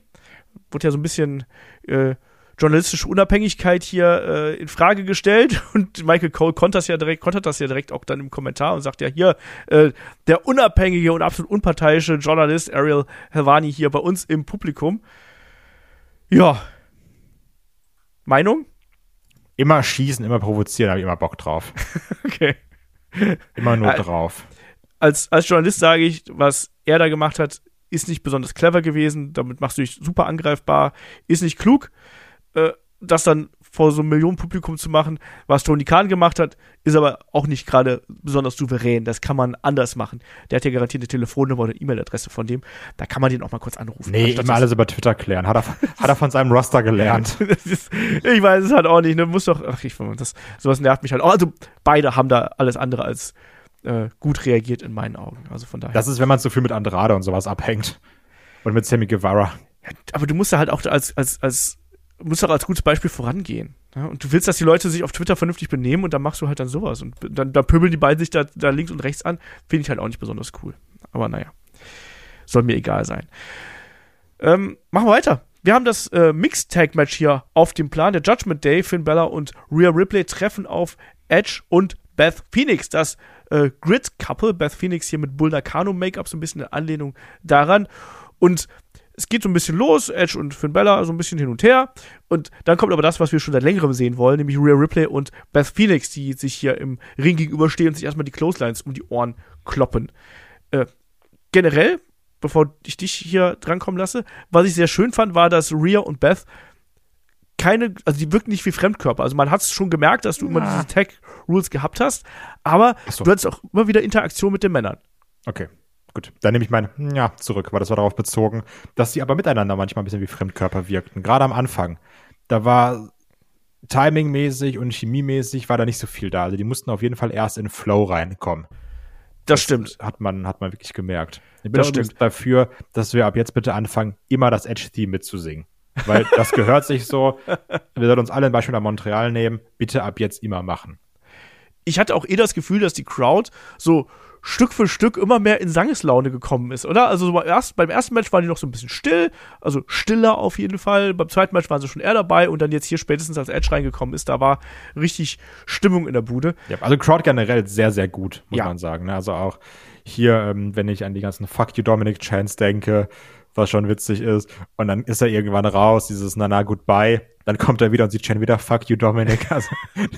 Wurde ja so ein bisschen äh, journalistische Unabhängigkeit hier äh, in Frage gestellt und Michael Cole kontert das ja direkt, kontert das ja direkt auch dann im Kommentar und sagt ja hier äh, der unabhängige und absolut unparteiische Journalist Ariel Helvani hier bei uns im Publikum. Ja. Meinung? Immer schießen, immer provozieren, habe ich immer Bock drauf. okay. Immer nur drauf. Als, als Journalist sage ich, was er da gemacht hat, ist nicht besonders clever gewesen. Damit machst du dich super angreifbar. Ist nicht klug äh, das dann vor so einem Millionenpublikum zu machen, was Tony Khan gemacht hat, ist aber auch nicht gerade besonders souverän. Das kann man anders machen. Der hat ja garantiert eine Telefonnummer oder E-Mail-Adresse von dem. Da kann man den auch mal kurz anrufen. Nee, immer alles über Twitter klären. Hat er, hat er von seinem Roster gelernt. ist, ich weiß es halt auch nicht. Ne? Muss doch, ach, ich, das, sowas nervt mich halt. auch. Also, beide haben da alles andere als äh, gut reagiert in meinen Augen. Also von daher. Das ist, wenn man so viel mit Andrade und sowas abhängt. Und mit Sammy Guevara. Ja, aber du musst ja halt auch als, als, als musst doch als gutes Beispiel vorangehen. Ja? Und du willst, dass die Leute sich auf Twitter vernünftig benehmen und dann machst du halt dann sowas. Und dann da pöbeln die beiden sich da, da links und rechts an. Finde ich halt auch nicht besonders cool. Aber naja. soll mir egal sein. Ähm, machen wir weiter. Wir haben das äh, Mixed Tag Match hier auf dem Plan. Der Judgment Day, Finn Bella und Rhea Ripley treffen auf Edge und Beth Phoenix. Das äh, Grid Couple. Beth Phoenix hier mit Bull Nakano Make-up, so ein bisschen eine Anlehnung daran. Und es geht so ein bisschen los, Edge und Finn Bella so ein bisschen hin und her. Und dann kommt aber das, was wir schon seit längerem sehen wollen, nämlich Rhea Ripley und Beth Phoenix, die sich hier im Ring gegenüberstehen und sich erstmal die Clotheslines um die Ohren kloppen. Äh, generell, bevor ich dich hier drankommen lasse, was ich sehr schön fand, war, dass Rhea und Beth keine, also die wirken nicht wie Fremdkörper. Also man hat es schon gemerkt, dass du immer diese Tag-Rules gehabt hast, aber so. du hattest auch immer wieder Interaktion mit den Männern. Okay, gut. Dann nehme ich mein ja zurück, weil das war darauf bezogen, dass sie aber miteinander manchmal ein bisschen wie Fremdkörper wirkten. Gerade am Anfang. Da war timingmäßig und chemiemäßig war da nicht so viel da. Also die mussten auf jeden Fall erst in Flow reinkommen. Das stimmt. Hat man, hat man wirklich gemerkt. Ich bin Das stimmt. dafür, dass wir ab jetzt bitte anfangen, immer das Edge-Theme mitzusingen. Weil das gehört sich so. Wir sollten uns alle ein Beispiel nach Montreal nehmen. Bitte ab jetzt immer machen. ich hatte auch eh das Gefühl, dass die Crowd so Stück für Stück immer mehr in Sangeslaune gekommen ist, oder? Also so erst, beim ersten Match waren die noch so ein bisschen still, also stiller auf jeden Fall. Beim zweiten Match waren sie schon eher dabei und dann jetzt hier spätestens als Edge reingekommen ist, da war richtig Stimmung in der Bude. Ja, also Crowd generell sehr, sehr gut, muss Ja. man sagen. ne? Also auch hier, ähm, wenn ich an die ganzen Fuck you Dominic Chance denke, was schon witzig ist, und dann ist er irgendwann raus, dieses Nana Goodbye, dann kommt er wieder und sieht Chen wieder Fuck you Dominic. Also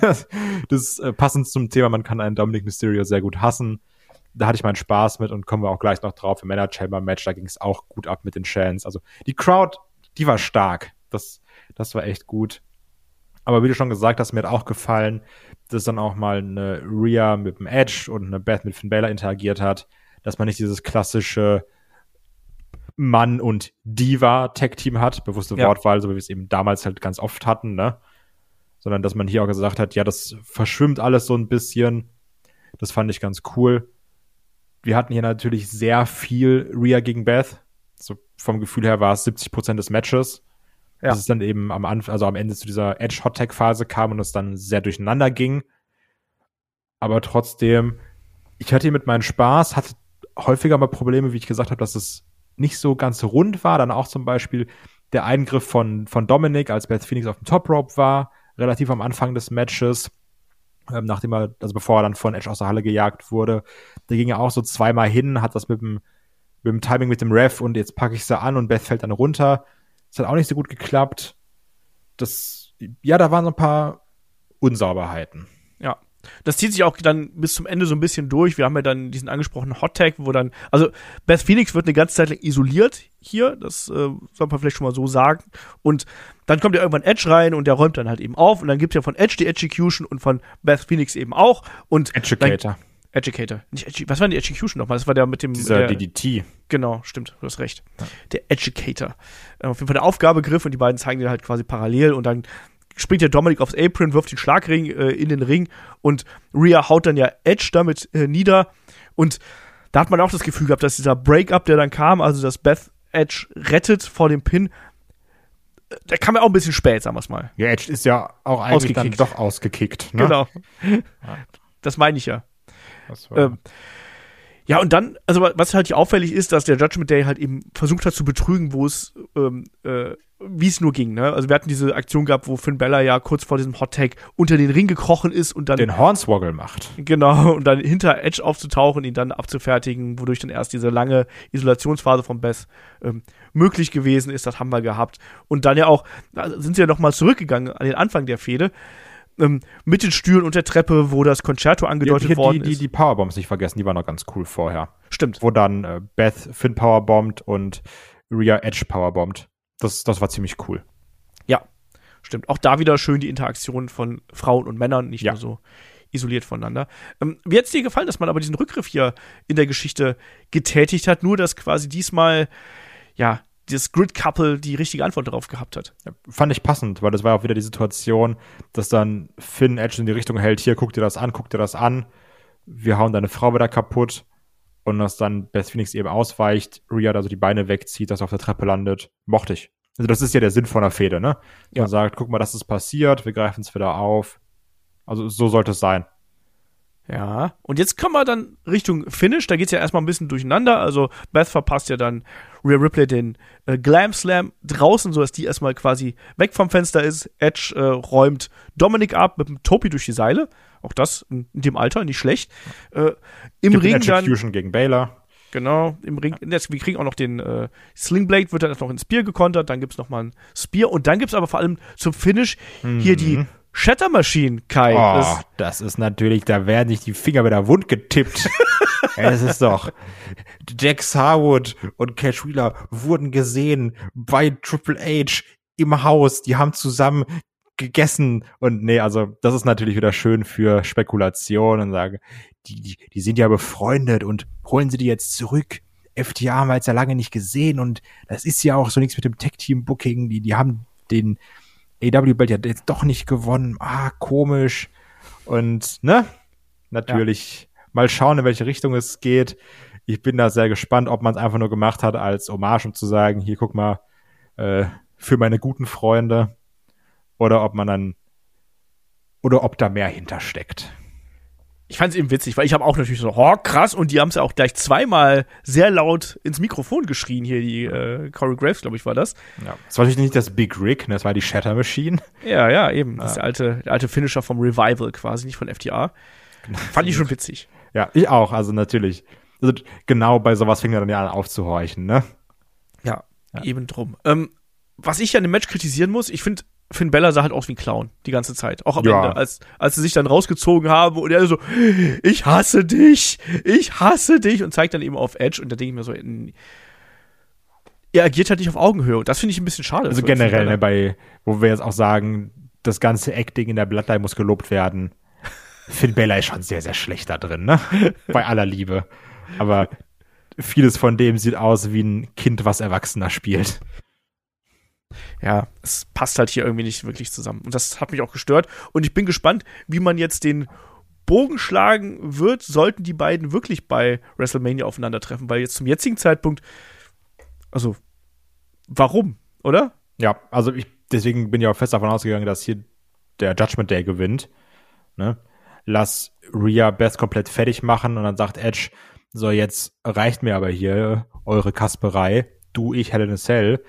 das, das ist äh, passend zum Thema, man kann einen Dominic Mysterio sehr gut hassen. Da hatte ich meinen Spaß mit und kommen wir auch gleich noch drauf im Männer Chamber Match, da ging es auch gut ab mit den Chance. Also die Crowd, die war stark. Das, das war echt gut. Aber wie du schon gesagt hast, mir hat auch gefallen, dass dann auch mal eine Rhea mit dem Edge und eine Beth mit Finn Balor interagiert hat, dass man nicht dieses klassische Mann und Diva Tag Team hat, bewusste Ja. Wortwahl, so wie wir es eben damals halt ganz oft hatten, ne? Sondern dass man hier auch gesagt hat, ja, das verschwimmt alles so ein bisschen. Das fand ich ganz cool. Wir hatten hier natürlich sehr viel Rhea gegen Beth. So vom Gefühl her war es 70 Prozent des Matches. Ja. Dass es dann eben am Anfang, also am Ende zu dieser Edge Hot Tag Phase kam und es dann sehr durcheinander ging. Aber trotzdem, ich hatte hier mit meinem Spaß, hatte häufiger mal Probleme, wie ich gesagt habe, dass es nicht so ganz rund war. Dann auch zum Beispiel der Eingriff von, von Dominic, als Beth Phoenix auf dem Top Rope war, relativ am Anfang des Matches, ähm, nachdem er, also bevor er dann von Edge aus der Halle gejagt wurde. Da ging er auch so zweimal hin, hat das mit dem, mit dem Timing mit dem Ref und jetzt packe ich sie an und Beth fällt dann runter. Das hat auch nicht so gut geklappt. Das, ja, da waren so ein paar Unsauberheiten. Ja. Das zieht sich auch dann bis zum Ende so ein bisschen durch. Wir haben ja dann diesen angesprochenen Hot Tag, wo dann, also Beth Phoenix wird eine ganze Zeit lang isoliert hier, das äh, soll man vielleicht schon mal so sagen. Und dann kommt ja irgendwann Edge rein und der räumt dann halt eben auf. Und dann gibt es ja von Edge die Execution und von Beth Phoenix eben auch. Und Educator. Dann, Educator. Nicht was war denn die Execution nochmal? Das war der mit dem. Dieser der, DDT. Genau, stimmt, du hast recht. Der Educator. Äh, Auf jeden Fall der Aufgabegriff und die beiden zeigen den halt quasi parallel und dann springt der Dominik aufs Apron, wirft den Schlagring äh, in den Ring und Rhea haut dann ja Edge damit äh, nieder und da hat man auch das Gefühl gehabt, dass dieser Breakup, der dann kam, also dass Beth Edge rettet vor dem Pin, äh, der kam ja auch ein bisschen spät, sagen wir es mal. Ja, Edge ist ja auch eigentlich dann Ausgekickt. doch ausgekickt. Ne? Genau. Das meine ich ja. Ähm, ja, und dann, also wa- was halt hier auffällig ist, dass der Judgment Day halt eben versucht hat zu betrügen, wo es, ähm, äh, wie es nur ging, ne? Also wir hatten diese Aktion gehabt, wo Finn Bella ja kurz vor diesem Hot Tag unter den Ring gekrochen ist und dann den Hornswoggle macht. genau und dann hinter Edge aufzutauchen, ihn dann abzufertigen, wodurch dann erst diese lange Isolationsphase von Beth ähm, möglich gewesen ist. Das haben wir gehabt und dann ja auch sind sie ja noch mal zurückgegangen an den Anfang der Fehde. Ähm, mit den Stühlen und der Treppe, wo das Concerto angedeutet Hier, worden die, die, ist. die Powerbombs nicht vergessen, die waren noch ganz cool vorher. Stimmt. Wo dann äh, Beth Finn powerbombt und Rhea Edge powerbombt. Das, das war ziemlich cool. Ja, stimmt. Auch da wieder schön die Interaktion von Frauen und Männern, nicht Ja. nur so isoliert voneinander. Ähm, wie hat es dir gefallen, dass man aber diesen Rückgriff hier in der Geschichte getätigt hat, nur dass quasi diesmal, ja, das Grid-Couple die richtige Antwort darauf gehabt hat? Fand ich passend, weil das war auch wieder die Situation, dass dann Finn Edge in die Richtung hält, hier, guck dir das an, guck dir das an. Wir hauen deine Frau wieder kaputt. Und dass dann Beth Phoenix eben ausweicht, Rhea da so die Beine wegzieht, dass er auf der Treppe landet. Mochte ich. Also das ist ja der Sinn von einer Fehde, ne? Ja. Man sagt, guck mal, das ist passiert, wir greifen es wieder auf. Also so sollte es sein. Ja, und jetzt kommen wir dann Richtung Finish. Da geht's ja erstmal ein bisschen durcheinander. Also Beth verpasst ja dann Rhea Ripley den äh, Glam Slam draußen, sodass die erstmal quasi weg vom Fenster ist. Edge äh, räumt Dominik ab mit dem Topi durch die Seile. Auch das in, in dem Alter nicht schlecht. Äh, Im Gibt Ring dann. Fusion gegen Baylor. Genau, im Ring. Jetzt, wir kriegen auch noch den äh, Slingblade, wird dann erst noch ins Spear gekontert, dann gibt's noch mal ein Spear und dann gibt's aber vor allem zum Finish hier die Shatter Machine, Kai. Oh, Das, das ist natürlich, da werden sich die Finger wieder wund getippt. es ist doch. Jack Harwood und Cash Wheeler wurden gesehen bei Triple H im Haus. Die haben zusammen gegessen und nee, also das ist natürlich wieder schön für Spekulation und sagen, die, die, die sind ja befreundet und holen sie die jetzt zurück. FTA haben wir jetzt ja lange nicht gesehen und das ist ja auch so nichts mit dem Tech-Team-Booking. Die, die haben den AW-Belt ja jetzt doch nicht gewonnen. Ah, komisch. Und, ne? Natürlich mal schauen, in welche Richtung es geht. Ich bin da sehr gespannt, ob man es einfach nur gemacht hat als Hommage, um zu sagen, hier guck mal, äh, für meine guten Freunde. Oder ob man dann, oder ob da mehr hintersteckt. ich fand's eben witzig, weil ich habe auch natürlich so, oh, krass, und die haben's ja auch gleich zweimal sehr laut ins Mikrofon geschrien hier, die äh, Corey Graves, glaube ich, war das. Ja. Das war natürlich nicht das Big Rig, ne? das war die Shatter Machine. Ja, ja, eben. Das ist der alte, der alte Finisher vom Revival quasi, nicht von FTA. Fand ich schon witzig. Ja, ich auch, also natürlich. Also genau bei sowas fing er dann ja an aufzuhorchen, ne? Ja, eben drum. Ähm, was ich ja an dem Match kritisieren muss, ich finde, Finn Bella sah halt aus wie ein Clown die ganze Zeit. Auch am Ja. Ende, als, als sie sich dann rausgezogen haben und er so, ich hasse dich, ich hasse dich und zeigt dann eben auf Edge und da denke ich mir so, in, er agiert halt nicht auf Augenhöhe und das finde ich ein bisschen schade. Also generell, ne, bei, wo wir jetzt auch sagen, das ganze Acting in der Bloodline muss gelobt werden. Finn Balor ist schon sehr, sehr schlecht da drin, ne? Bei aller Liebe. Aber vieles von dem sieht aus wie ein Kind, was Erwachsener spielt. ja, es passt halt hier irgendwie nicht wirklich zusammen. Und das hat mich auch gestört. Und ich bin gespannt, wie man jetzt den Bogen schlagen wird, sollten die beiden wirklich bei WrestleMania aufeinandertreffen. Weil jetzt zum jetzigen Zeitpunkt, also, warum, oder? Ja, also ich, deswegen bin ich auch fest davon ausgegangen, dass hier der Judgment Day gewinnt. Ne? Lass Rhea Beth komplett fertig machen und dann sagt Edge, so jetzt reicht mir aber hier eure Kasperei, du, ich, a Cell.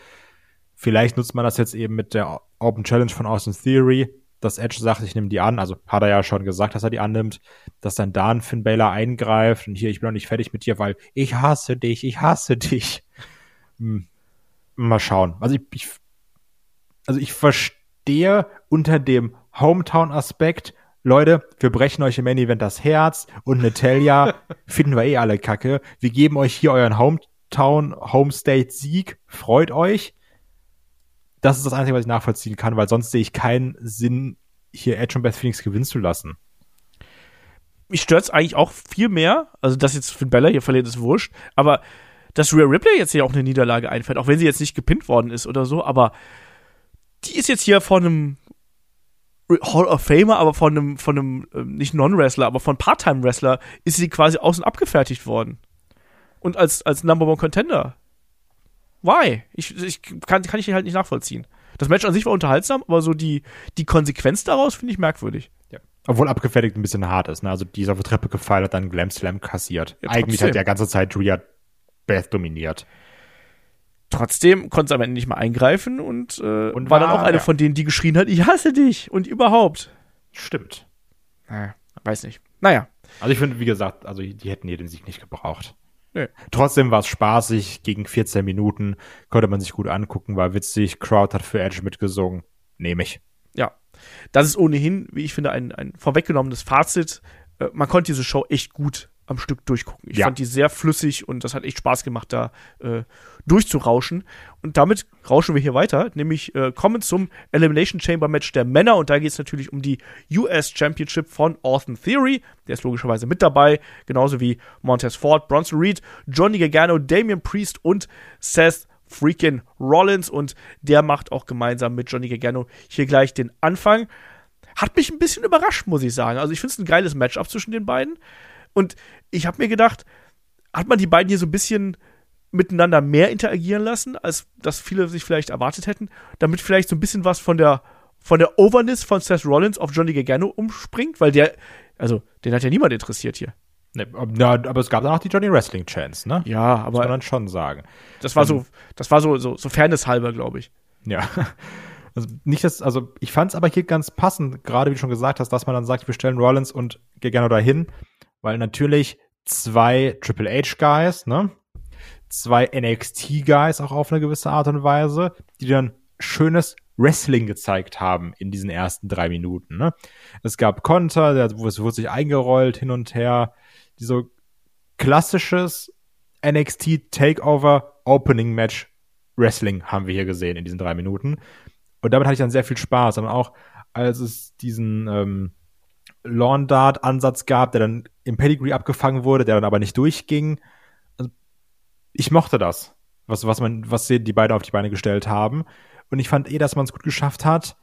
Vielleicht nutzt man das jetzt eben mit der Open Challenge von Austin Theory, dass Edge sagt, ich nehme die an, also hat er ja schon gesagt, dass er die annimmt, dass dann da ein Finn Balor eingreift und hier, ich bin noch nicht fertig mit dir, weil ich hasse dich, ich hasse dich. Hm. Mal schauen. Also ich, ich also ich verstehe unter dem Hometown-Aspekt, Leute, wir brechen euch im Main Event das Herz und Natalia finden wir eh alle kacke. Wir geben euch hier euren Hometown, Homestate-Sieg. Freut euch. Das ist das Einzige, was ich nachvollziehen kann, weil sonst sehe ich keinen Sinn, hier Edge und Beth Phoenix gewinnen zu lassen. Mich stört's eigentlich auch viel mehr, also dass jetzt Finn Bella hier verliert, ist wurscht, aber dass Rhea Ripley jetzt hier auch eine Niederlage einfällt, auch wenn sie jetzt nicht gepinnt worden ist oder so, aber die ist jetzt hier von einem Hall of Famer, aber von einem, von einem, ähm, nicht Non-Wrestler, aber von Part-Time-Wrestler ist sie quasi außen abgefertigt worden. Und als, als Number One Contender. Why? Ich, ich kann, kann ich halt nicht nachvollziehen. Das Match an sich war unterhaltsam, aber so die, die Konsequenz daraus finde ich merkwürdig. Obwohl abgefertigt ein bisschen hart ist. Ne? Also die ist auf die Treppe gefallen, hat dann Glam Slam kassiert. Ja, Eigentlich hat der ganze Zeit Rhea Beth dominiert. Trotzdem konnte sie am Ende nicht mehr eingreifen und, äh, Und war dann war- auch eine ja. von denen, die geschrien hat, ich hasse dich und überhaupt. Stimmt. Naja, weiß nicht. Naja. Also ich finde, wie gesagt, also die hätten hier den Sieg nicht gebraucht. Nee. Trotzdem war es spaßig, gegen 14 Minuten, konnte man sich gut angucken, war witzig, Crowd hat für Edge mitgesungen. Nehme ich. Ja. Das ist ohnehin, wie ich finde, ein, ein vorweggenommenes Fazit. Äh, man konnte diese Show echt gut am Stück durchgucken. Ich Ja. fand die sehr flüssig und das hat echt Spaß gemacht, da äh, durchzurauschen. Und damit rauschen wir hier weiter, nämlich äh, kommen zum Elimination Chamber Match der Männer und da geht es natürlich um die US Championship von Austin Theory. Der ist logischerweise mit dabei, genauso wie Montez Ford, Bronson Reed, Johnny Gargano, Damian Priest und Seth freaking Rollins und der macht auch gemeinsam mit Johnny Gargano hier gleich den Anfang. Hat mich ein bisschen überrascht, muss ich sagen. Also ich finde es ein geiles Matchup zwischen den beiden. Und ich habe mir gedacht, hat man die beiden hier so ein bisschen miteinander mehr interagieren lassen, als das viele sich vielleicht erwartet hätten, damit vielleicht so ein bisschen was von der von der Overness von Seth Rollins auf Johnny Gargano umspringt, weil der Also, den hat ja niemand interessiert hier. Ne, aber es gab dann auch die Johnny Wrestling Chance, ne? Ja, Muss man aber dann schon sagen. das war ähm, so, das war so, so, so fairnesshalber, glaube ich. Ja. Also nicht das, also ich fand es aber hier ganz passend, gerade wie du schon gesagt hast, dass man dann sagt, wir stellen Rollins und Gargano dahin, weil natürlich zwei Triple H Guys, ne? Zwei NXT Guys auch auf eine gewisse Art und Weise, die dann schönes Wrestling gezeigt haben in diesen ersten drei Minuten, ne? Es gab Konter, der, wurde sich eingerollt hin und her, die so klassisches NXT Takeover Opening Match Wrestling haben wir hier gesehen in diesen drei Minuten. Und damit hatte ich dann sehr viel Spaß. Und auch als es diesen ähm, Lawn Dart Ansatz gab, der dann im Pedigree abgefangen wurde, der dann aber nicht durchging. Also, ich mochte das, was, was man, was die beiden auf die Beine gestellt haben. Und ich fand eh, dass man es gut geschafft hat,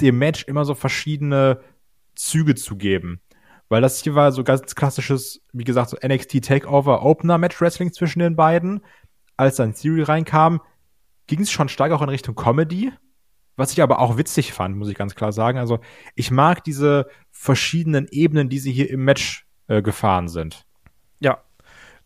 dem Match immer so verschiedene Züge zu geben. Weil das hier war so ganz klassisches, wie gesagt, so NXT Takeover Opener Match Wrestling zwischen den beiden. Als dann Theory reinkam, ging es schon stark auch in Richtung Comedy. Was ich aber auch witzig fand, muss ich ganz klar sagen. Also ich mag diese verschiedenen Ebenen, die sie hier im Match äh, gefahren sind. Ja.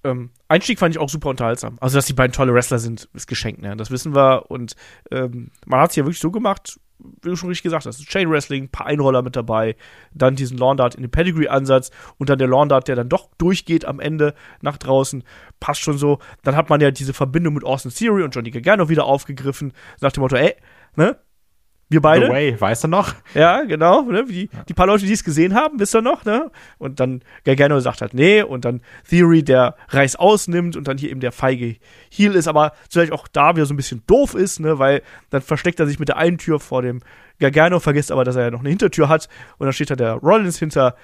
Ähm, Einstieg fand ich auch super unterhaltsam. Also, dass die beiden tolle Wrestler sind, ist geschenkt, ne? Das wissen wir. Und ähm, man hat es ja wirklich so gemacht, wie du schon richtig gesagt hast. Chain Wrestling, ein paar Einroller mit dabei, dann diesen Lawn Dart in den Pedigree-Ansatz und dann der Lawn Dart, der dann doch durchgeht am Ende nach draußen. Passt schon so. Dann hat man ja diese Verbindung mit Austin Theory und Johnny Gargano wieder aufgegriffen. Nach dem Motto, ey, ne? Wir beide. The Way, weißt du noch? Ja, genau. Ne? Die, die paar Leute, die es gesehen haben, wisst ihr noch, ne? Und dann Gargano sagt halt, nee, und dann Theory, der Reiß ausnimmt und dann hier eben der feige Heel ist, aber vielleicht auch da wieder so ein bisschen doof ist, ne? Weil dann versteckt er sich mit der einen Tür vor dem Gargano, vergisst aber, dass er ja noch eine Hintertür hat und dann steht da der Rollins hinter.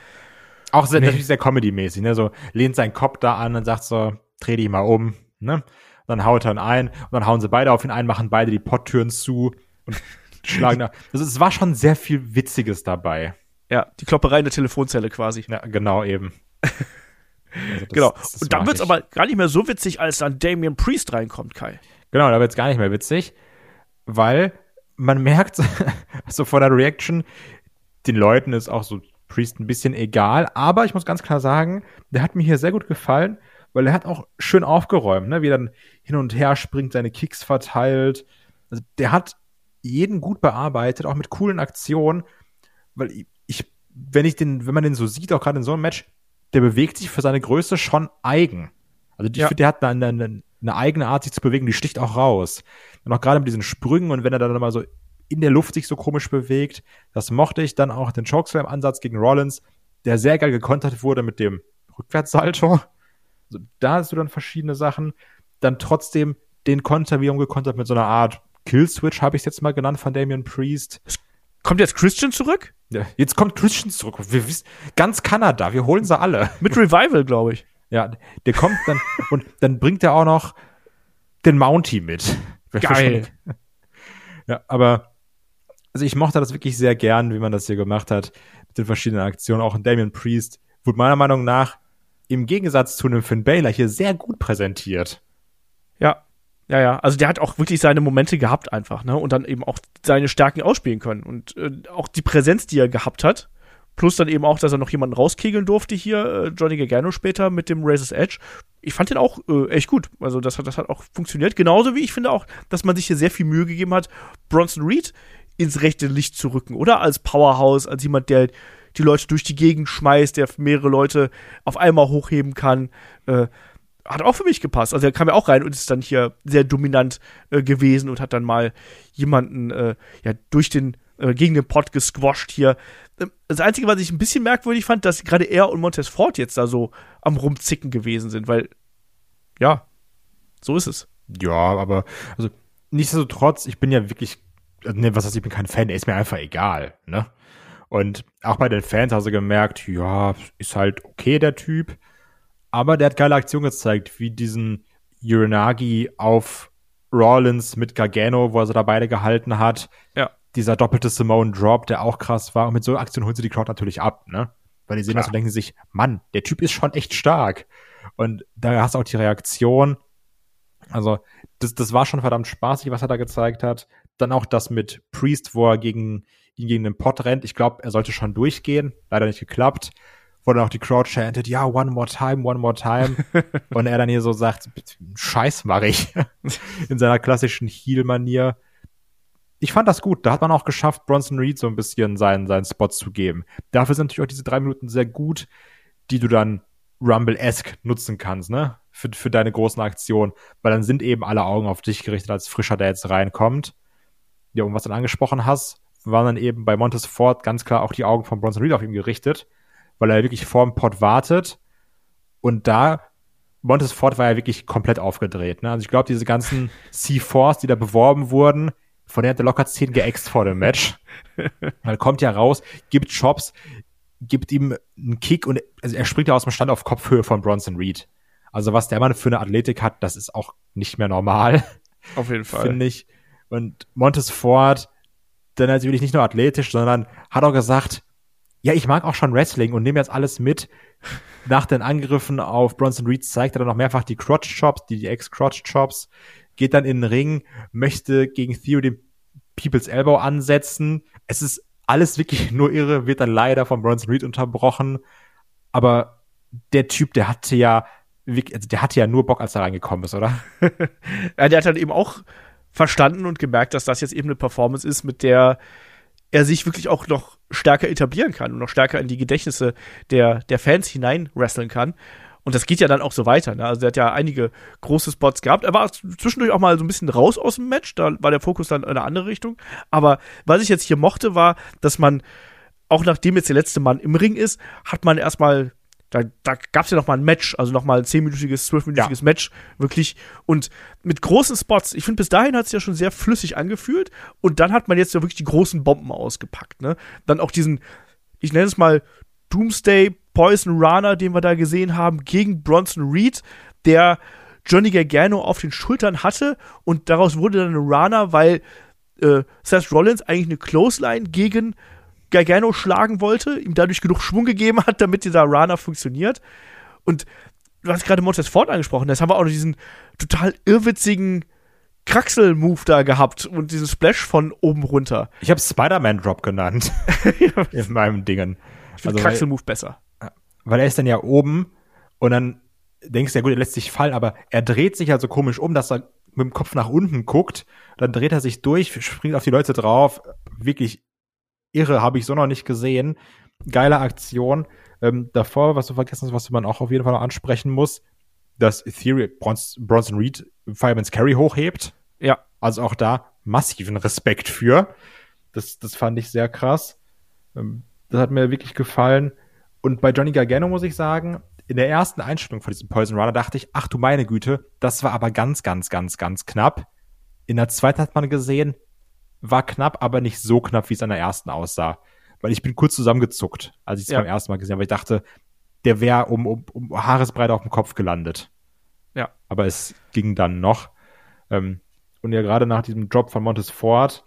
Auch sehr, natürlich sehr Comedy-mäßig, ne? So lehnt seinen Kopf da an und sagt so, dreh dich mal um, ne? Dann haut er ihn ein und dann hauen sie beide auf ihn ein, machen beide die Potttüren zu und schlagen da. Also es war schon sehr viel Witziges dabei. Ja, die Klopperei in der Telefonzelle quasi. Ja, genau eben. Also das- genau. das- das und dann wird's ich. aber gar nicht mehr so witzig, als dann Damian Priest reinkommt, Kai. Genau, da wird's gar nicht mehr witzig, weil man merkt, so von der Reaction, den Leuten ist auch so Priest ein bisschen egal, aber ich muss ganz klar sagen, der hat mir hier sehr gut gefallen, weil er hat auch schön aufgeräumt, ne? wie er dann hin und her springt, seine Kicks verteilt. Also der hat jeden gut bearbeitet, auch mit coolen Aktionen, weil ich- wenn ich den, wenn man den so sieht, auch gerade in so einem Match, der bewegt sich für seine Größe schon eigen. Also ich Ja. finde, der hat eine, eine, eine eigene Art, sich zu bewegen, die sticht auch raus. Und auch gerade mit diesen Sprüngen und wenn er dann mal so in der Luft sich so komisch bewegt, das mochte ich dann auch den Chokeslam-Ansatz gegen Rollins, der sehr geil gekontert wurde mit dem Rückwärtssalto. Also da hast du dann verschiedene Sachen. Dann trotzdem den Konter wiederum gekontert mit so einer Art Killswitch, habe ich es jetzt mal genannt, von Damian Priest. Kommt jetzt Christian zurück? Ja, jetzt kommt Christian zurück. Wir wissen, ganz Kanada, wir holen sie alle. Mit Revival, glaube ich. Ja, der kommt dann und dann bringt er auch noch den Mountie mit. Geil. Ja, aber also ich mochte das wirklich sehr gern, wie man das hier gemacht hat mit den verschiedenen Aktionen. Auch ein Damian Priest wurde meiner Meinung nach im Gegensatz zu einem Finn Baylor hier sehr gut präsentiert. Ja. Ja, ja. Also der hat auch wirklich seine Momente gehabt einfach, ne? Und dann eben auch seine Stärken ausspielen können. Und äh, auch die Präsenz, die er gehabt hat. Plus dann eben auch, dass er noch jemanden rauskegeln durfte hier, äh, Johnny Gargano später mit dem Razor's Edge. Ich fand den auch äh, echt gut. Also das hat, das hat auch funktioniert. Genauso wie ich finde auch, dass man sich hier sehr viel Mühe gegeben hat, Bronson Reed ins rechte Licht zu rücken, oder? Als Powerhouse, als jemand, der die Leute durch die Gegend schmeißt, der mehrere Leute auf einmal hochheben kann. Äh, hat auch für mich gepasst. Also er kam ja auch rein und ist dann hier sehr dominant äh, gewesen und hat dann mal jemanden äh, ja durch den äh, gegen den Pot gesquasht hier. Ähm, Das Einzige, was ich ein bisschen merkwürdig fand, dass gerade er und Montez Ford jetzt da so am rumzicken gewesen sind, weil ja, so ist es. Ja, aber also nichtsdestotrotz, ich bin ja wirklich, also, ne, was heißt, ich bin kein Fan, ist mir einfach egal, ne? Und auch bei den Fans hast du gemerkt, ja, ist halt okay, der Typ. Aber der hat geile Aktionen gezeigt, wie diesen Uranagi auf Rollins mit Gargano, wo er sie da beide gehalten hat. Ja. Dieser doppelte Simone Drop, der auch krass war. Und mit so Aktionen holen sie die Crowd natürlich ab, ne? Weil die sehen Klar. das und denken sich, Mann, der Typ ist schon echt stark. Und da hast du auch die Reaktion. Also, das, das war schon verdammt spaßig, was er da gezeigt hat. Dann auch das mit Priest, wo er gegen ihn gegen den Pot rennt. Ich glaube, er sollte schon durchgehen. Leider nicht geklappt. Wurde auch die Crowd chantet, ja, one more time, one more time. und er dann hier so sagt, Scheiß mache ich. In seiner klassischen Heel-Manier. Ich fand das gut. Da hat man auch geschafft, Bronson Reed so ein bisschen seinen, seinen Spot zu geben. Dafür sind natürlich auch diese drei Minuten sehr gut, die du dann Rumble-esque nutzen kannst, ne? Für, für deine großen Aktionen. Weil dann sind eben alle Augen auf dich gerichtet als Frischer, der jetzt reinkommt. Ja, und was du dann angesprochen hast, waren dann eben bei Montes Ford ganz klar auch die Augen von Bronson Reed auf ihn gerichtet, weil er wirklich vor dem Pot wartet. Und da, Montes Ford war ja wirklich komplett aufgedreht. Ne? Also ich glaube, diese ganzen C4s, die da beworben wurden, von der hat er locker 10 geäxt vor dem Match. weil kommt ja raus, gibt Chops, gibt ihm einen Kick und also er springt ja aus dem Stand auf Kopfhöhe von Bronson Reed. Also was der Mann für eine Athletik hat, das ist auch nicht mehr normal. Auf jeden Fall. Finde ich. Und Montes Ford, dann natürlich nicht nur athletisch, sondern hat auch gesagt, ja, ich mag auch schon Wrestling und nehme jetzt alles mit. Nach den Angriffen auf Bronson Reed zeigt er dann noch mehrfach die Crotch Chops, die, die Ex-Crotch Chops, geht dann in den Ring, möchte gegen Theo den People's Elbow ansetzen. Es ist alles wirklich nur irre, wird dann leider von Bronson Reed unterbrochen. Aber der Typ, der hatte ja, also der hatte ja nur Bock, als er reingekommen ist, oder? ja, der hat dann eben auch verstanden und gemerkt, dass das jetzt eben eine Performance ist, mit der er sich wirklich auch noch stärker etablieren kann und noch stärker in die Gedächtnisse der, der Fans hinein wresteln kann. Und das geht ja dann auch so weiter. Ne? Also er hat ja einige große Spots gehabt. Er war zwischendurch auch mal so ein bisschen raus aus dem Match. Da war der Fokus dann in eine andere Richtung. Aber was ich jetzt hier mochte, war, dass man, auch nachdem jetzt der letzte Mann im Ring ist, hat man erstmal da, da gab es ja noch mal ein Match, also noch mal ein zehnminütiges, zwölfminütiges ja. Match, wirklich. Und mit großen Spots. Ich finde, bis dahin hat es ja schon sehr flüssig angefühlt. Und dann hat man jetzt ja wirklich die großen Bomben ausgepackt. Ne? Dann auch diesen, ich nenne es mal Doomsday Poison Runner, den wir da gesehen haben, gegen Bronson Reed, der Johnny Gargano auf den Schultern hatte. Und daraus wurde dann ein Runner, weil äh, Seth Rollins eigentlich eine Clothesline gegen Gargano schlagen wollte, ihm dadurch genug Schwung gegeben hat, damit dieser Rana funktioniert. Und du hast gerade Montez Ford angesprochen, das haben wir auch noch diesen total irrwitzigen Kraxel-Move da gehabt und diesen Splash von oben runter. Ich habe Spider-Man-Drop genannt. in meinem Dingen. Ich finde also, Kraxel-Move besser. Weil er ist dann ja oben und dann denkst du ja gut, er lässt sich fallen, aber er dreht sich halt so komisch um, dass er mit dem Kopf nach unten guckt, dann dreht er sich durch, springt auf die Leute drauf. Wirklich irre, habe ich so noch nicht gesehen. Geile Aktion. Ähm, davor, was du vergessen hast, was man auch auf jeden Fall noch ansprechen muss, dass Ethereum Bronson, Bronson Reed Fireman's Carry hochhebt. Ja. Also auch da massiven Respekt für. Das, das fand ich sehr krass. Ähm, das hat mir wirklich gefallen. Und bei Johnny Gargano muss ich sagen, in der ersten Einstellung von diesem Poison Runner dachte ich, ach du meine Güte, das war aber ganz, ganz, ganz, ganz knapp. In der zweiten hat man gesehen, war knapp, aber nicht so knapp, wie es an der ersten aussah. Weil ich bin kurz zusammengezuckt, als ich es ja. beim ersten Mal gesehen habe. Ich dachte, der wäre um, um, um Haaresbreite auf dem Kopf gelandet. Ja. Aber es ging dann noch. Ähm, und ja, gerade nach diesem Drop von Montes Ford,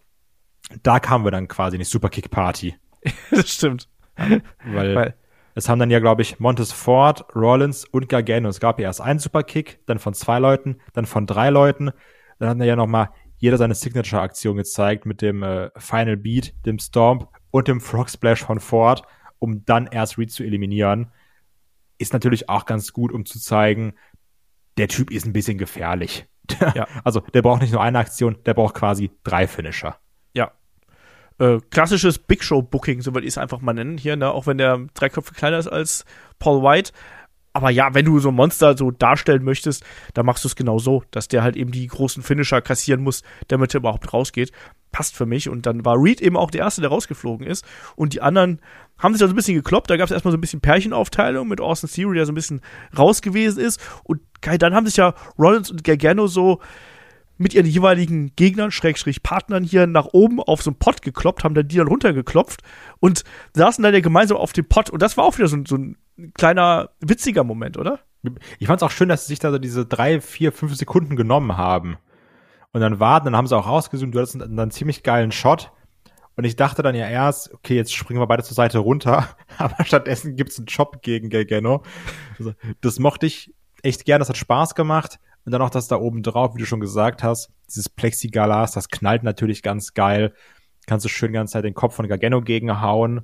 da kamen wir dann quasi in die Superkick-Party. das stimmt. Ja, weil, weil es haben dann ja, glaube ich, Montes Ford, Rollins und Gargano. Es gab ja erst einen Superkick, dann von zwei Leuten, dann von drei Leuten. Dann hatten wir ja noch mal jeder seine Signature-Aktion gezeigt mit dem äh, Final Beat, dem Stomp und dem Frog Splash von Ford, um dann erst Reed zu eliminieren. Ist natürlich auch ganz gut, um zu zeigen, der Typ ist ein bisschen gefährlich. ja. Also der braucht nicht nur eine Aktion, der braucht quasi drei Finisher. Ja. Äh, klassisches Big Show Booking, so würde ich es einfach mal nennen hier, ne? auch wenn der drei Köpfe kleiner ist als Paul White aber ja, wenn du so ein Monster so darstellen möchtest, dann machst du es genau so, dass der halt eben die großen Finisher kassieren muss, damit er überhaupt rausgeht. Passt für mich. Und dann war Reed eben auch der Erste, der rausgeflogen ist. Und die anderen haben sich da so ein bisschen gekloppt. Da gab es erstmal so ein bisschen Pärchenaufteilung mit Austin Theory, der so ein bisschen raus gewesen ist. Und dann haben sich ja Rollins und Gargano so mit ihren jeweiligen Gegnern, Schrägstrich Partnern hier nach oben auf so einen Pott gekloppt, haben dann die dann runtergeklopft und saßen dann ja gemeinsam auf dem Pott. Und das war auch wieder so, so ein kleiner witziger Moment, oder? Ich fand es auch schön, dass sie sich da so diese drei, vier, fünf Sekunden genommen haben. Und dann warten, dann haben sie auch rausgezoomt, du hattest einen, einen ziemlich geilen Shot. Und ich dachte dann ja erst, okay, jetzt springen wir beide zur Seite runter. Aber stattdessen gibt's einen Job gegen Gelgeno. Also, das mochte ich echt gern, das hat Spaß gemacht. Und dann auch das da oben drauf, wie du schon gesagt hast, dieses Plexiglas, das knallt natürlich ganz geil. kannst du schön die ganze Zeit den Kopf von Gargano gegenhauen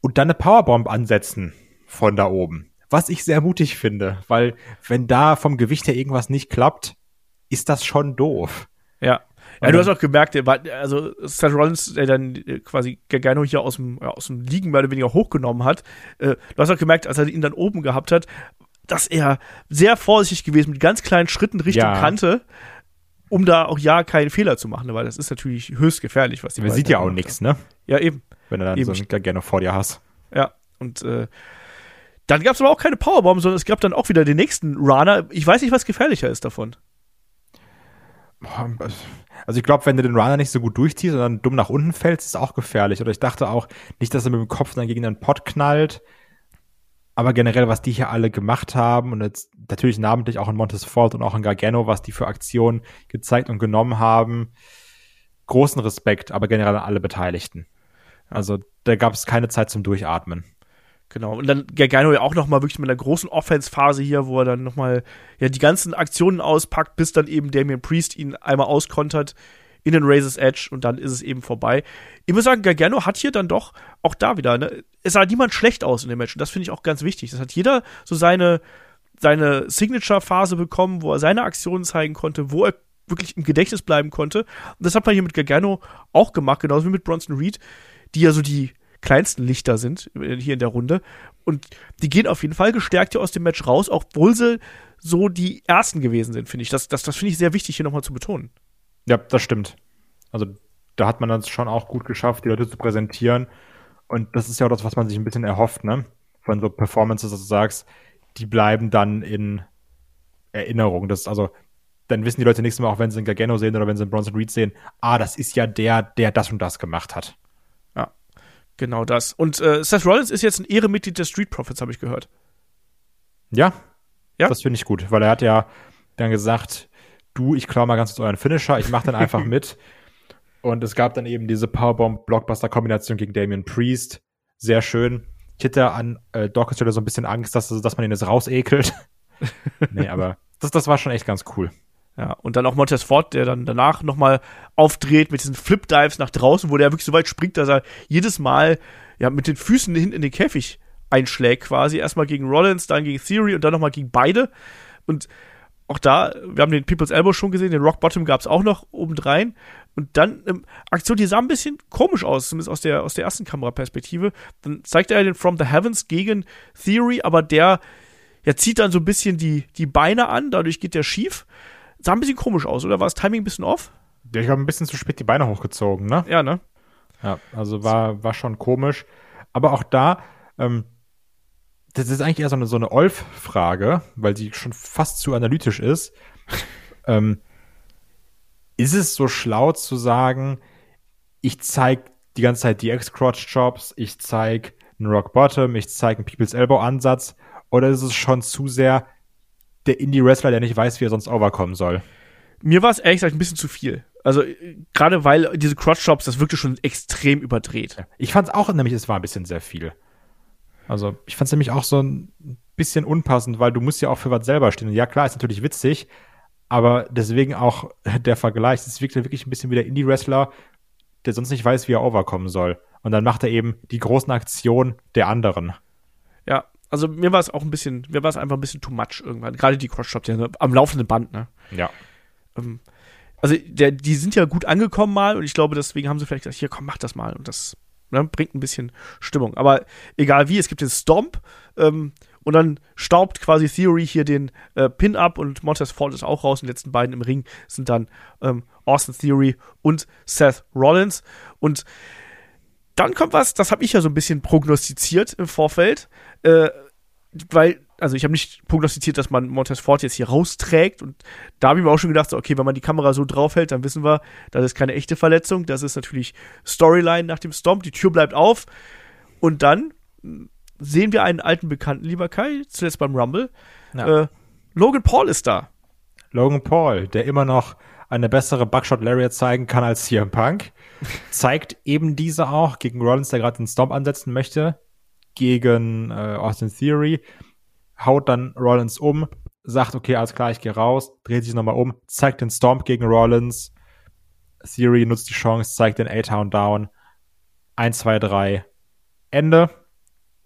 und dann eine Powerbomb ansetzen von da oben. Was ich sehr mutig finde, weil wenn da vom Gewicht her irgendwas nicht klappt, ist das schon doof. Ja. Ja, du hast auch gemerkt, also Seth Rollins, der dann äh, quasi Gargano hier aus dem, ja, aus dem Liegen mehr oder weniger hochgenommen hat, äh, du hast auch gemerkt, als er ihn dann oben gehabt hat, dass er sehr vorsichtig gewesen mit ganz kleinen Schritten Richtung Ja. Kante, um da auch ja keinen Fehler zu machen, weil das ist natürlich höchst gefährlich, was die Man sieht ja auch nichts, ne? Ja, eben. Wenn du dann Eben. so einen Gargano vor dir hast. Ja, und äh, dann gab es aber auch keine Powerbomb, sondern es gab dann auch wieder den nächsten Runner. Ich weiß nicht, was gefährlicher ist davon. Boah, Also ich glaube, wenn du den Runner nicht so gut durchziehst und dann dumm nach unten fällst, ist es auch gefährlich. Oder ich dachte auch nicht, dass er mit dem Kopf dann gegen den Pott knallt. Aber generell, was die hier alle gemacht haben und jetzt natürlich namentlich auch in Montes Ford und auch in Gargano, was die für Aktionen gezeigt und genommen haben, großen Respekt, aber generell an alle Beteiligten. Also da gab es keine Zeit zum Durchatmen. Genau. Und dann Gargano ja auch noch mal wirklich mit einer großen Offense-Phase hier, wo er dann noch mal ja die ganzen Aktionen auspackt, bis dann eben Damian Priest ihn einmal auskontert in den Razor's Edge und dann ist es eben vorbei. Ich muss sagen, Gargano hat hier dann doch auch da wieder, ne, es sah niemand schlecht aus in dem Match und das finde ich auch ganz wichtig. Das hat jeder so seine seine Signature-Phase bekommen, wo er seine Aktionen zeigen konnte, wo er wirklich im Gedächtnis bleiben konnte. Und das hat man hier mit Gargano auch gemacht, genauso wie mit Bronson Reed, die ja so die kleinsten Lichter sind äh, hier in der Runde. Und die gehen auf jeden Fall gestärkt hier aus dem Match raus, obwohl sie so die ersten gewesen sind, finde ich. Das, das, das finde ich sehr wichtig, hier nochmal zu betonen. Ja, das stimmt. Also da hat man das schon auch gut geschafft, die Leute zu präsentieren. Und das ist ja auch das, was man sich ein bisschen erhofft, ne? Von so Performances, dass du sagst, die bleiben dann in Erinnerung. Das also, dann wissen die Leute nächstes Mal, auch wenn sie einen Gargano sehen oder wenn sie einen Bronson Reed sehen, ah, das ist ja der, der das und das gemacht hat. Genau das. Und äh, Seth Rollins ist jetzt ein Ehremitglied der Street Profits, habe ich gehört. Ja, Ja. das finde ich gut, weil er hat ja dann gesagt, du, ich klau mal ganz kurz euren Finisher, ich mache dann einfach mit. Und es gab dann eben diese Powerbomb-Blockbuster-Kombination gegen Damian Priest. Sehr schön. Ich hätte an äh, Dawkins Stelle so ein bisschen Angst, dass, dass man ihn jetzt rausekelt. nee, aber das, das war schon echt ganz cool. Ja, und dann auch Montez Ford, der dann danach nochmal aufdreht mit diesen Flip-Dives nach draußen, wo der wirklich so weit springt, dass er jedes Mal ja mit den Füßen hinten in den Käfig einschlägt quasi. Erstmal gegen Rollins, dann gegen Theory und dann nochmal gegen beide. Und auch da, wir haben den People's Elbow schon gesehen, den Rock Bottom gab es auch noch obendrein. Und dann ähm, Aktion, die sah ein bisschen komisch aus, zumindest aus der, aus der ersten Kameraperspektive. Dann zeigt er den From the Heavens gegen Theory, aber der ja, zieht dann so ein bisschen die, die Beine an, dadurch geht der schief. Sah ein bisschen komisch aus, oder? War das Timing ein bisschen off? Ja, Ich habe ein bisschen zu spät die Beine hochgezogen, ne? Ja, ne? Ja, also war, war schon komisch. Aber auch da, ähm, das ist eigentlich eher so eine, so eine Olf-Frage, weil sie schon fast zu analytisch ist. ähm, ist es so schlau zu sagen, ich zeig die ganze Zeit die X-Crotch-Jobs, ich zeig einen Rock Bottom, ich zeig einen People's Elbow-Ansatz, oder ist es schon zu sehr der Indie-Wrestler, der nicht weiß, wie er sonst overkommen soll? Mir war es ehrlich gesagt ein bisschen zu viel. Also, äh, gerade weil diese Crotch-Shops, das wirkte schon extrem überdreht. Ich fand es auch, nämlich es war ein bisschen sehr viel. Also ich fand es nämlich auch so ein bisschen unpassend, weil du musst ja auch für was selber stehen. Und ja, klar, ist natürlich witzig, aber deswegen auch der Vergleich. Es wirkt ja wirklich ein bisschen wie der Indie-Wrestler, der sonst nicht weiß, wie er overkommen soll. Und dann macht er eben die großen Aktionen der anderen. Ja, also mir war es auch ein bisschen, mir war es einfach ein bisschen too much irgendwann. Gerade die Crotch-Shops, ja, ne? am laufenden Band, ne? Ja. Ähm, also, der, die sind ja gut angekommen mal und ich glaube, deswegen haben sie vielleicht gesagt, hier, komm, mach das mal. Und das ne, bringt ein bisschen Stimmung. Aber egal wie, es gibt den Stomp ähm, und dann staubt quasi Theory hier den äh, Pin ab und Montez Ford ist auch raus. Die letzten beiden im Ring sind dann ähm, Austin Theory und Seth Rollins. Und dann kommt was, das habe ich ja so ein bisschen prognostiziert im Vorfeld, äh, weil, also ich habe nicht prognostiziert, dass man Montez Ford jetzt hier rausträgt und da habe ich mir auch schon gedacht, so, okay, wenn man die Kamera so draufhält, dann wissen wir, das ist keine echte Verletzung, das ist natürlich Storyline nach dem Stomp, die Tür bleibt auf und dann mh, sehen wir einen alten Bekannten, lieber Kai, zuletzt beim Rumble. Ja. Äh, Logan Paul ist da. Logan Paul, der immer noch eine bessere Buckshot Lariat zeigen kann als CM Punk, zeigt eben diese auch gegen Rollins, der gerade den Stomp ansetzen möchte, gegen äh, Austin Theory, haut dann Rollins um, sagt, okay, alles klar, ich gehe raus, dreht sich nochmal um, zeigt den Stomp gegen Rollins. Theory nutzt die Chance, zeigt den A-Town down. 1, 2, 3, Ende.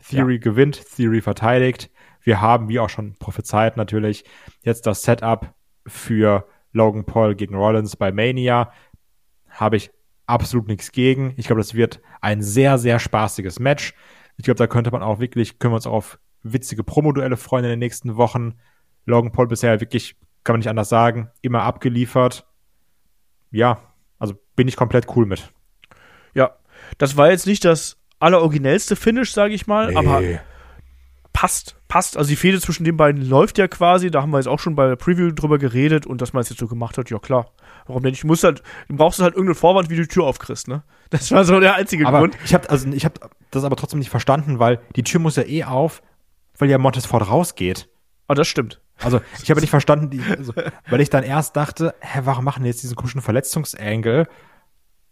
Theory ja. gewinnt, Theory verteidigt. Wir haben, wie auch schon prophezeit natürlich, jetzt das Setup für Logan Paul gegen Rollins bei Mania. Habe ich absolut nichts gegen. Ich glaube, das wird ein sehr, sehr spaßiges Match. Ich glaube, da könnte man auch wirklich, können wir uns auf witzige Promoduelle freuen in den nächsten Wochen. Logan Paul bisher wirklich, kann man nicht anders sagen, immer abgeliefert. Ja, also bin ich komplett cool mit. Ja, das war jetzt nicht das alleroriginellste Finish, sage ich mal, nee. aber passt, passt. Also die Fehde zwischen den beiden läuft ja quasi. Da haben wir jetzt auch schon bei der Preview drüber geredet und dass man es jetzt so gemacht hat, ja klar. Warum denn? Ich muss halt, du brauchst halt irgendeinen Vorwand, wie du die Tür aufkriegst, ne? Das war so der einzige aber Grund. Ich habe also ich habe das aber trotzdem nicht verstanden, weil die Tür muss ja eh auf, weil ja Montesfort rausgeht. Ah, das stimmt. Also, ich habe nicht verstanden, die, also, weil ich dann erst dachte, hä, warum machen die jetzt diesen komischen Verletzungsengel?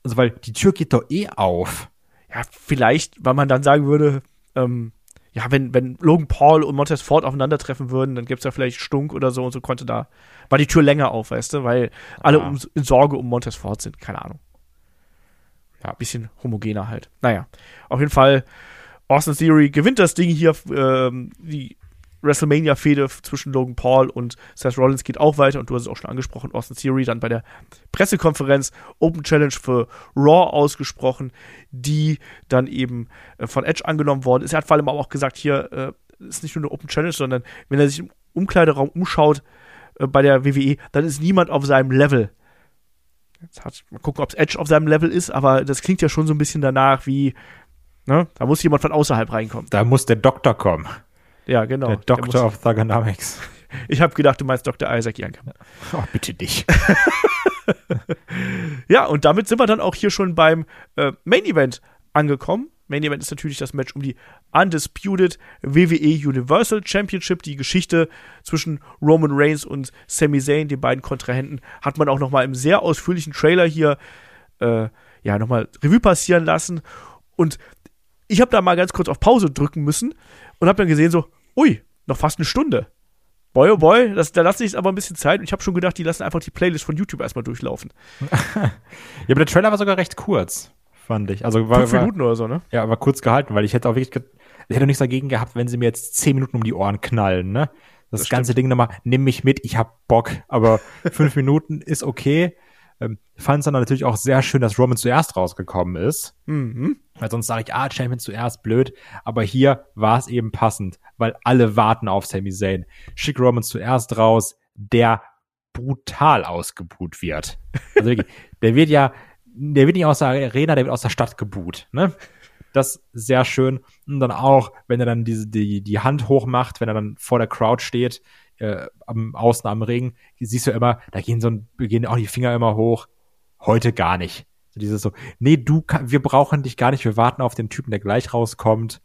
Also, weil die Tür geht doch eh auf. Ja, vielleicht, weil man dann sagen würde, ähm, ja, wenn, wenn Logan Paul und Montez Ford aufeinandertreffen würden, dann gibt's ja vielleicht Stunk oder so und so konnte da, war die Tür länger auf, weißt du, weil alle ah. um, in Sorge um Montez Ford sind, keine Ahnung. Ja, bisschen homogener halt. Naja, auf jeden Fall, Austin Theory gewinnt das Ding hier, ähm, die WrestleMania-Fehde zwischen Logan Paul und Seth Rollins geht auch weiter und du hast es auch schon angesprochen, Austin Theory dann bei der Pressekonferenz Open Challenge für Raw ausgesprochen, die dann eben äh, von Edge angenommen worden ist. Er hat vor allem auch gesagt, hier äh, ist nicht nur eine Open Challenge, sondern wenn er sich im Umkleideraum umschaut äh, bei der WWE, dann ist niemand auf seinem Level. Jetzt hat, mal gucken, ob es Edge auf seinem Level ist, aber das klingt ja schon so ein bisschen danach wie, ne, da muss jemand von außerhalb reinkommen. Da muss der Doktor kommen. Ja, genau. Der Doctor der of Thugonomics. Ich habe gedacht, du meinst Dr. Isaac Janke. Oh, bitte dich. ja, und damit sind wir dann auch hier schon beim äh, Main Event angekommen. Main Event ist natürlich das Match um die Undisputed WWE Universal Championship. Die Geschichte zwischen Roman Reigns und Sami Zayn, den beiden Kontrahenten, hat man auch noch mal im sehr ausführlichen Trailer hier äh, ja noch mal Revue passieren lassen. Und ich habe da mal ganz kurz auf Pause drücken müssen und habe dann gesehen so, ui, noch fast eine Stunde. Boy, oh boy, das, da lasse ich aber ein bisschen Zeit und ich habe schon gedacht, die lassen einfach die Playlist von YouTube erstmal durchlaufen. ja, aber der Trailer war sogar recht kurz, fand ich. Also war, Fünf Minuten oder so, ne? Ja, war kurz gehalten, weil ich hätte auch wirklich, ich hätte nichts dagegen gehabt, wenn sie mir jetzt zehn Minuten um die Ohren knallen, ne? Das, das ganze Ding nochmal, nimm mich mit, ich hab Bock, aber fünf Minuten ist okay. Ähm, Fand es dann natürlich auch sehr schön, dass Roman zuerst rausgekommen ist. Mhm. Weil sonst sage ich, ah, Champion zuerst, blöd. Aber hier war es eben passend, weil alle warten auf Sami Zayn. Schick Roman zuerst raus, der brutal ausgebuht wird. Also wirklich, der wird ja, der wird nicht aus der Arena, der wird aus der Stadt gebuht, ne? Das sehr schön. Und dann auch, wenn er dann diese, die, die Hand hoch macht, wenn er dann vor der Crowd steht, äh, am, außen am Ring, siehst du immer, da gehen so ein, gehen auch die Finger immer hoch. Heute gar nicht. So dieses so, nee, du, wir brauchen dich gar nicht, wir warten auf den Typen, der gleich rauskommt.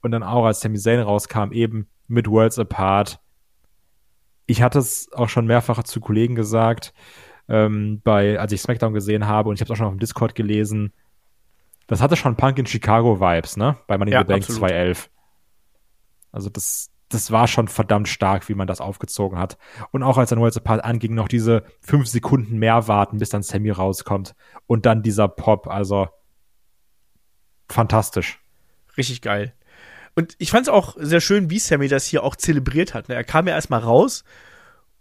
Und dann auch, als Sami Zayn rauskam, eben mit Worlds Apart. Ich hatte es auch schon mehrfach zu Kollegen gesagt, ähm, bei, als ich SmackDown gesehen habe, und ich habe es auch schon auf dem Discord gelesen. Das hatte schon Punk in Chicago Vibes, ne? Bei Money in ja, the Bank 2011. Also das, das war schon verdammt stark, wie man das aufgezogen hat. Und auch als dann Worlds Apart anging, noch diese fünf Sekunden mehr warten, bis dann Sammy rauskommt. Und dann dieser Pop, also fantastisch. Richtig geil. Und ich fand es auch sehr schön, wie Sammy das hier auch zelebriert hat. Ne? Er kam ja erstmal raus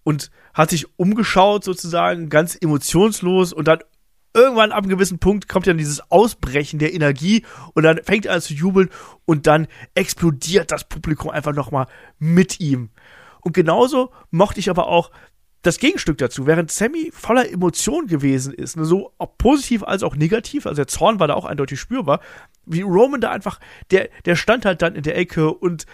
und hat sich umgeschaut, sozusagen, ganz emotionslos und dann irgendwann ab einem gewissen Punkt kommt dann dieses Ausbrechen der Energie und dann fängt er an zu jubeln und dann explodiert das Publikum einfach nochmal mit ihm. Und genauso mochte ich aber auch das Gegenstück dazu, während Sammy voller Emotion gewesen ist, ne, so positiv als auch negativ, also der Zorn war da auch eindeutig spürbar, wie Roman da einfach, der, der stand halt dann in der Ecke und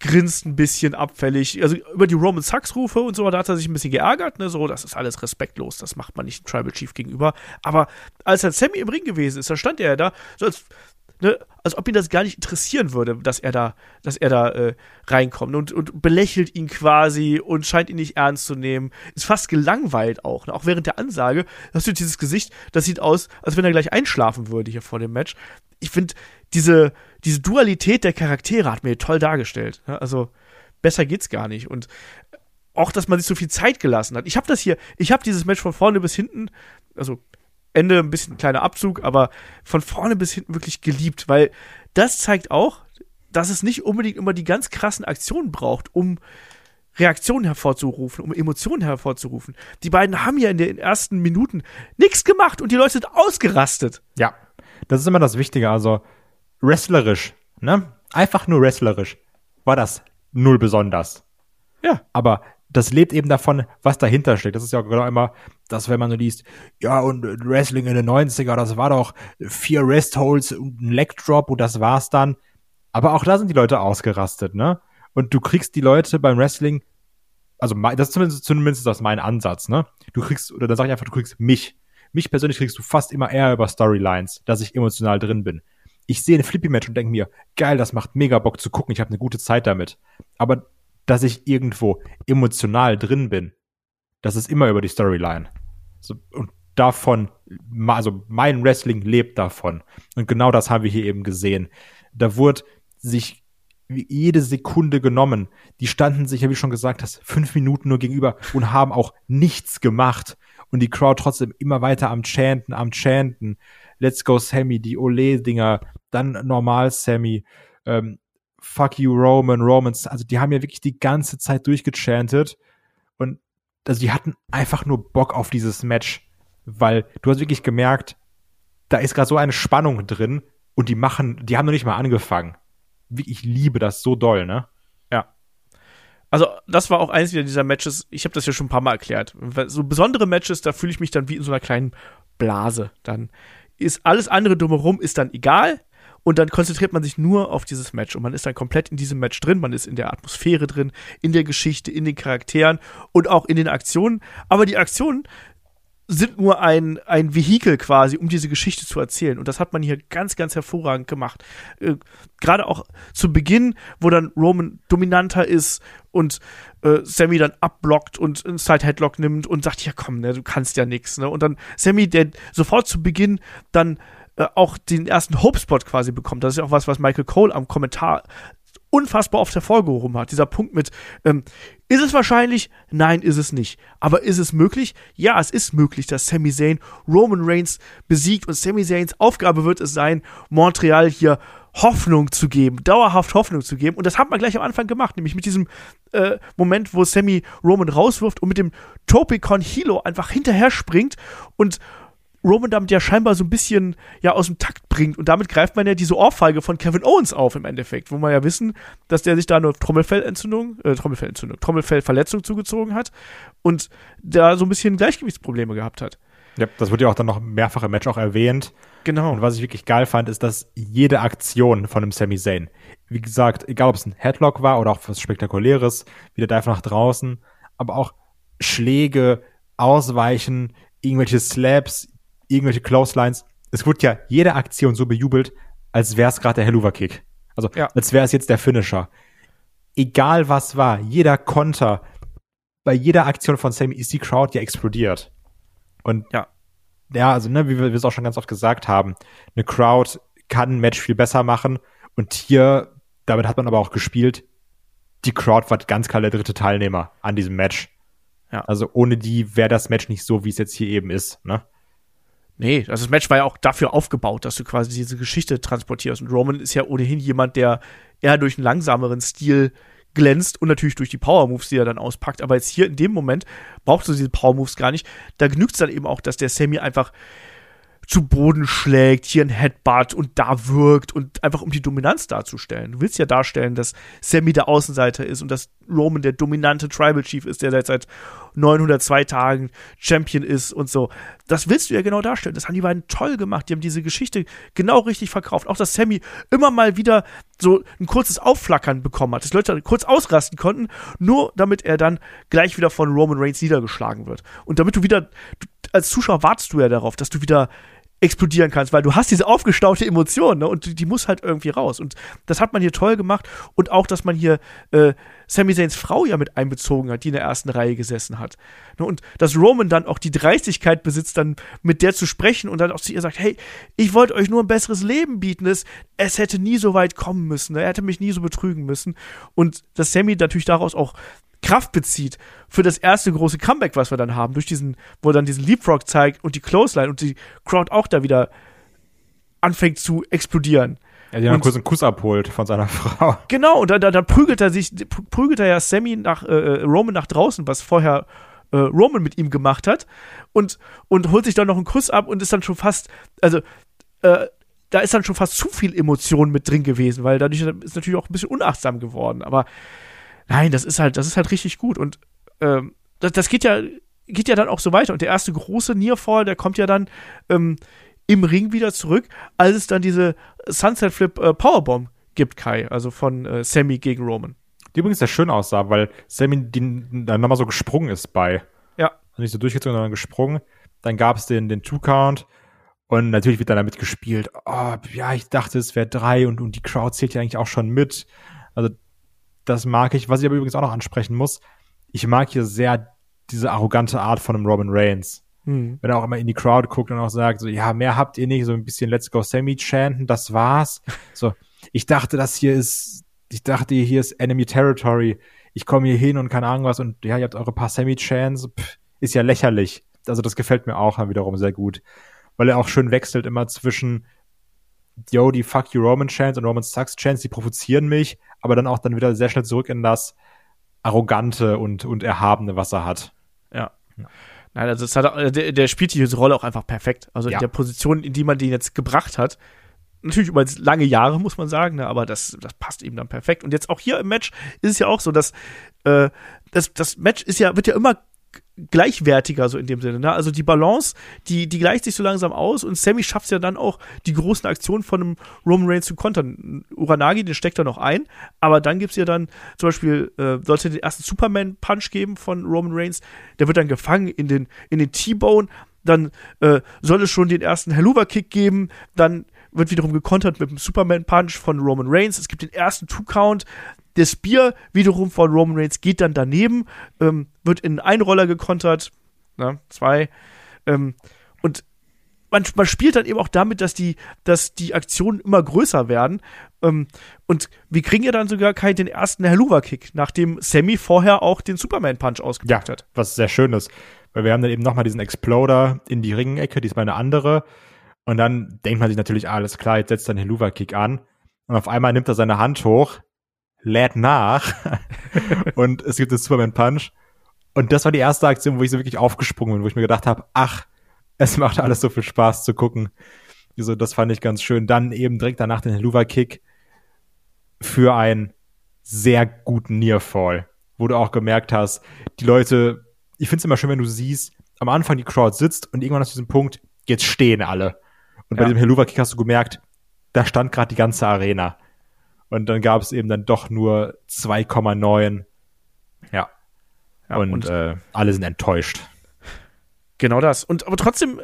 grinst ein bisschen abfällig. Also über die Roman Sucks Rufe und so, da hat er sich ein bisschen geärgert, ne, so, das ist alles respektlos, das macht man nicht Tribal Chief gegenüber. Aber als dann Sammy im Ring gewesen ist, da stand er ja da, so als, ne, als ob ihn das gar nicht interessieren würde, dass er da, dass er da äh, reinkommt und, und belächelt ihn quasi und scheint ihn nicht ernst zu nehmen. Ist fast gelangweilt auch, ne? auch während der Ansage. Hast du dieses Gesicht, das sieht aus, als wenn er gleich einschlafen würde hier vor dem Match. Ich finde, diese, diese Dualität der Charaktere hat mir toll dargestellt. Also besser geht's gar nicht. Und auch, dass man sich so viel Zeit gelassen hat. Ich habe das hier, ich habe dieses Match von vorne bis hinten, also Ende ein bisschen ein kleiner Abzug, aber von vorne bis hinten wirklich geliebt, weil das zeigt auch, dass es nicht unbedingt immer die ganz krassen Aktionen braucht, um Reaktionen hervorzurufen, um Emotionen hervorzurufen. Die beiden haben ja in den ersten Minuten nichts gemacht und die Leute sind ausgerastet. Ja, das ist immer das Wichtige. Also wrestlerisch, ne? Einfach nur wrestlerisch war das null besonders. Ja. Aber das lebt eben davon, was dahinter steckt. Das ist ja genau immer das, wenn man so liest, ja, und Wrestling in den 90er, das war doch vier Restholds und ein Leg Drop und das war's dann. Aber auch da sind die Leute ausgerastet, ne? Und du kriegst die Leute beim Wrestling, also das ist zumindest, zumindest das mein Ansatz, ne? Du kriegst, oder dann sag ich einfach, du kriegst mich. Mich persönlich kriegst du fast immer eher über Storylines, dass ich emotional drin bin. Ich sehe ein Flippy-Match und denke mir, geil, das macht mega Bock zu gucken, ich habe eine gute Zeit damit. Aber dass ich irgendwo emotional drin bin, das ist immer über die Storyline. So, und davon, also mein Wrestling lebt davon. Und genau das haben wir hier eben gesehen. Da wurde sich jede Sekunde genommen. Die standen sich, wie schon gesagt hast, fünf Minuten nur gegenüber und haben auch nichts gemacht. Und die Crowd trotzdem immer weiter am Chanten, am Chanten. Let's go Sammy, die Ole-Dinger, dann normal Sammy, ähm, Fuck you Roman, Romans. Also die haben ja wirklich die ganze Zeit durchgechantet. Und also die hatten einfach nur Bock auf dieses Match. Weil du hast wirklich gemerkt, da ist gerade so eine Spannung drin und die machen, die haben noch nicht mal angefangen ich liebe das so doll, ne? Ja. Also, das war auch eines wieder dieser Matches, ich habe das ja schon ein paar Mal erklärt. So besondere Matches, da fühle ich mich dann wie in so einer kleinen Blase. Dann ist alles andere drumherum ist dann egal und dann konzentriert man sich nur auf dieses Match und man ist dann komplett in diesem Match drin, man ist in der Atmosphäre drin, in der Geschichte, in den Charakteren und auch in den Aktionen. Aber die Aktionen sind nur ein, ein Vehikel quasi, um diese Geschichte zu erzählen. Und das hat man hier ganz, ganz hervorragend gemacht. Äh, Gerade auch zu Beginn, wo dann Roman dominanter ist und äh, Sammy dann abblockt und einen Side-Headlock nimmt und sagt, ja komm, ne, du kannst ja nix. Ne? Und dann Sammy, der sofort zu Beginn dann äh, auch den ersten Hope-Spot quasi bekommt. Das ist ja auch was, was Michael Cole am Kommentar unfassbar oft hervorgehoben hat. Dieser Punkt mit, ähm, ist es wahrscheinlich? Nein, ist es nicht. Aber ist es möglich? Ja, es ist möglich, dass Sami Zayn Roman Reigns besiegt und Sami Zayns Aufgabe wird es sein, Montreal hier Hoffnung zu geben, dauerhaft Hoffnung zu geben. Und das hat man gleich am Anfang gemacht, nämlich mit diesem äh, Moment, wo Sammy Roman rauswirft und mit dem Topicon Hilo einfach hinterher springt und Roman damit ja scheinbar so ein bisschen ja aus dem Takt bringt. Und damit greift man ja diese Ohrfeige von Kevin Owens auf im Endeffekt, wo man ja wissen, dass der sich da eine Trommelfellentzündung, äh, Trommelfellentzündung, Trommelfellverletzung zugezogen hat und da so ein bisschen Gleichgewichtsprobleme gehabt hat. Ja, das wird ja auch dann noch mehrfach im Match auch erwähnt. Genau. Und was ich wirklich geil fand, ist, dass jede Aktion von einem Sami Zayn, wie gesagt, egal ob es ein Headlock war oder auch was Spektakuläres, wieder Dive nach draußen, aber auch Schläge, Ausweichen, irgendwelche Slaps, irgendwelche Clotheslines. Es wurde ja jede Aktion so bejubelt, als wäre es gerade der Helluva-Kick. Also ja. als wäre es jetzt der Finisher. Egal was war, jeder Konter, bei jeder Aktion von Sammy ist die Crowd ja explodiert. Und ja, ja also ne, wie wir es auch schon ganz oft gesagt haben, eine Crowd kann ein Match viel besser machen. Und hier, damit hat man aber auch gespielt, die Crowd war ganz klar der dritte Teilnehmer an diesem Match. Ja. Also ohne die wäre das Match nicht so, wie es jetzt hier eben ist. Ne? Nee, also das Match war ja auch dafür aufgebaut, dass du quasi diese Geschichte transportierst. Und Roman ist ja ohnehin jemand, der eher durch einen langsameren Stil glänzt und natürlich durch die Power Moves, die er dann auspackt. Aber jetzt hier in dem Moment brauchst du diese Power Moves gar nicht. Da genügt es dann eben auch, dass der Sammy einfach zu Boden schlägt, hier ein Headbutt und da wirkt und einfach um die Dominanz darzustellen. Du willst ja darstellen, dass Sammy der Außenseiter ist und dass Roman der dominante Tribal Chief ist, der seit, seit 902 Tagen Champion ist und so. Das willst du ja genau darstellen. Das haben die beiden toll gemacht. Die haben diese Geschichte genau richtig verkauft. Auch, dass Sammy immer mal wieder so ein kurzes Aufflackern bekommen hat, dass Leute kurz ausrasten konnten, nur damit er dann gleich wieder von Roman Reigns niedergeschlagen wird. Und damit du wieder, als Zuschauer wartest du ja darauf, dass du wieder explodieren kannst, weil du hast diese aufgestaute Emotion, ne? Und die, die, muss halt irgendwie raus. Und das hat man hier toll gemacht. Und auch, dass man hier äh, Sami Zayns Frau ja mit einbezogen hat, die in der ersten Reihe gesessen hat. Ne? Und dass Roman dann auch die Dreistigkeit besitzt, dann mit der zu sprechen und dann auch zu ihr sagt, hey, ich wollte euch nur ein besseres Leben bieten. Es, es hätte nie so weit kommen müssen. Ne? Er hätte mich nie so betrügen müssen. Und dass Sammy natürlich daraus auch Kraft bezieht für das erste große Comeback, was wir dann haben, durch diesen, wo er dann diesen Leapfrog zeigt und die Clothesline und die Crowd auch da wieder anfängt zu explodieren. Ja, die haben kurz einen Kuss abholt von seiner Frau. Genau, und dann, dann, dann prügelt er sich, prügelt er ja Sammy nach, äh, äh, Roman nach draußen, was vorher äh, Roman mit ihm gemacht hat, und, und holt sich dann noch einen Kuss ab und ist dann schon fast, also, äh, da ist dann schon fast zu viel Emotion mit drin gewesen, weil dadurch ist natürlich auch ein bisschen unachtsam geworden. Aber nein, das ist halt, das ist halt richtig gut. Und ähm, das, das geht ja, geht ja dann auch so weiter. Und der erste große Nearfall, der kommt ja dann ähm, im Ring wieder zurück, als es dann diese Sunset Flip äh, Powerbomb gibt, Kai, also von äh, Sammy gegen Roman. Die übrigens sehr schön aussah, weil Sammy dann nochmal so gesprungen ist bei. Ja. Nicht so durchgezogen, sondern gesprungen. Dann gab es den, den Two-Count. Und natürlich wird dann damit gespielt, oh, ja, ich dachte, es wäre drei und, und die Crowd zählt ja eigentlich auch schon mit. Also, das mag ich. Was ich aber übrigens auch noch ansprechen muss, ich mag hier sehr diese arrogante Art von einem Robin Reigns. Hm. Wenn er auch immer in die Crowd guckt und auch sagt, so, ja, mehr habt ihr nicht, so ein bisschen Let's Go Sammy chanten, das war's. So, ich dachte, das hier ist, ich dachte, hier ist Enemy Territory. Ich komme hier hin und keine Ahnung was und ja, ihr habt eure paar Sammy Chants, ist ja lächerlich. Also das gefällt mir auch wiederum sehr gut. Weil er auch schön wechselt immer zwischen yo, die Fuck You Roman Chants und Roman Sucks Chants, die provozieren mich, aber dann auch dann wieder sehr schnell zurück in das Arrogante und, und Erhabene, was er hat. Ja. ja. Nein, also es hat, der, der spielt diese Rolle auch einfach perfekt. Also ja. in der Position, in die man den jetzt gebracht hat. Natürlich über lange Jahre, muss man sagen, ne, aber das, das passt ihm dann perfekt. Und jetzt auch hier im Match ist es ja auch so, dass äh, das, das Match ist ja, wird ja immer gleichwertiger, so in dem Sinne. Ne? Also die Balance, die, die gleicht sich so langsam aus und Sammy schafft es ja dann auch, die großen Aktionen von einem Roman Reigns zu kontern. Uranagi, den steckt er noch ein, aber dann gibt es ja dann zum Beispiel, äh, sollte den ersten Superman-Punch geben von Roman Reigns, der wird dann gefangen in den, in den T-Bone, dann äh, soll es schon den ersten Helluva-Kick geben, dann wird wiederum gekontert mit dem Superman-Punch von Roman Reigns. Es gibt den ersten Two-Count, der Spear wiederum von Roman Reigns geht dann daneben, ähm, wird in einen Roller gekontert, na, zwei. Ähm, und man, man spielt dann eben auch damit, dass die, dass die Aktionen immer größer werden. Ähm, und wir kriegen ja dann sogar keinen den ersten Helluva-Kick, nachdem Sammy vorher auch den Superman-Punch ausgepackt ja, hat. Was sehr schön ist. Weil wir haben dann eben nochmal diesen Exploder in die Ringecke, diesmal eine andere. Und dann denkt man sich natürlich, alles klar, jetzt setzt er einen Helluva-Kick an. Und auf einmal nimmt er seine Hand hoch, lädt nach und es gibt den Superman Punch. Und das war die erste Aktion, wo ich so wirklich aufgesprungen bin, wo ich mir gedacht habe, ach, es macht alles so viel Spaß zu gucken. Also, das fand ich ganz schön. Dann eben direkt danach den Helluva-Kick für einen sehr guten Nearfall, wo du auch gemerkt hast, die Leute, ich finde es immer schön, wenn du siehst, am Anfang die Crowd sitzt und irgendwann aus diesem Punkt, jetzt stehen alle. Und bei ja. dem Helluva-Kick hast du gemerkt, da stand gerade die ganze Arena. Und dann gab es eben dann doch nur 2,9. Ja. ja. Und, und äh, alle sind enttäuscht. Genau das. Und aber trotzdem äh,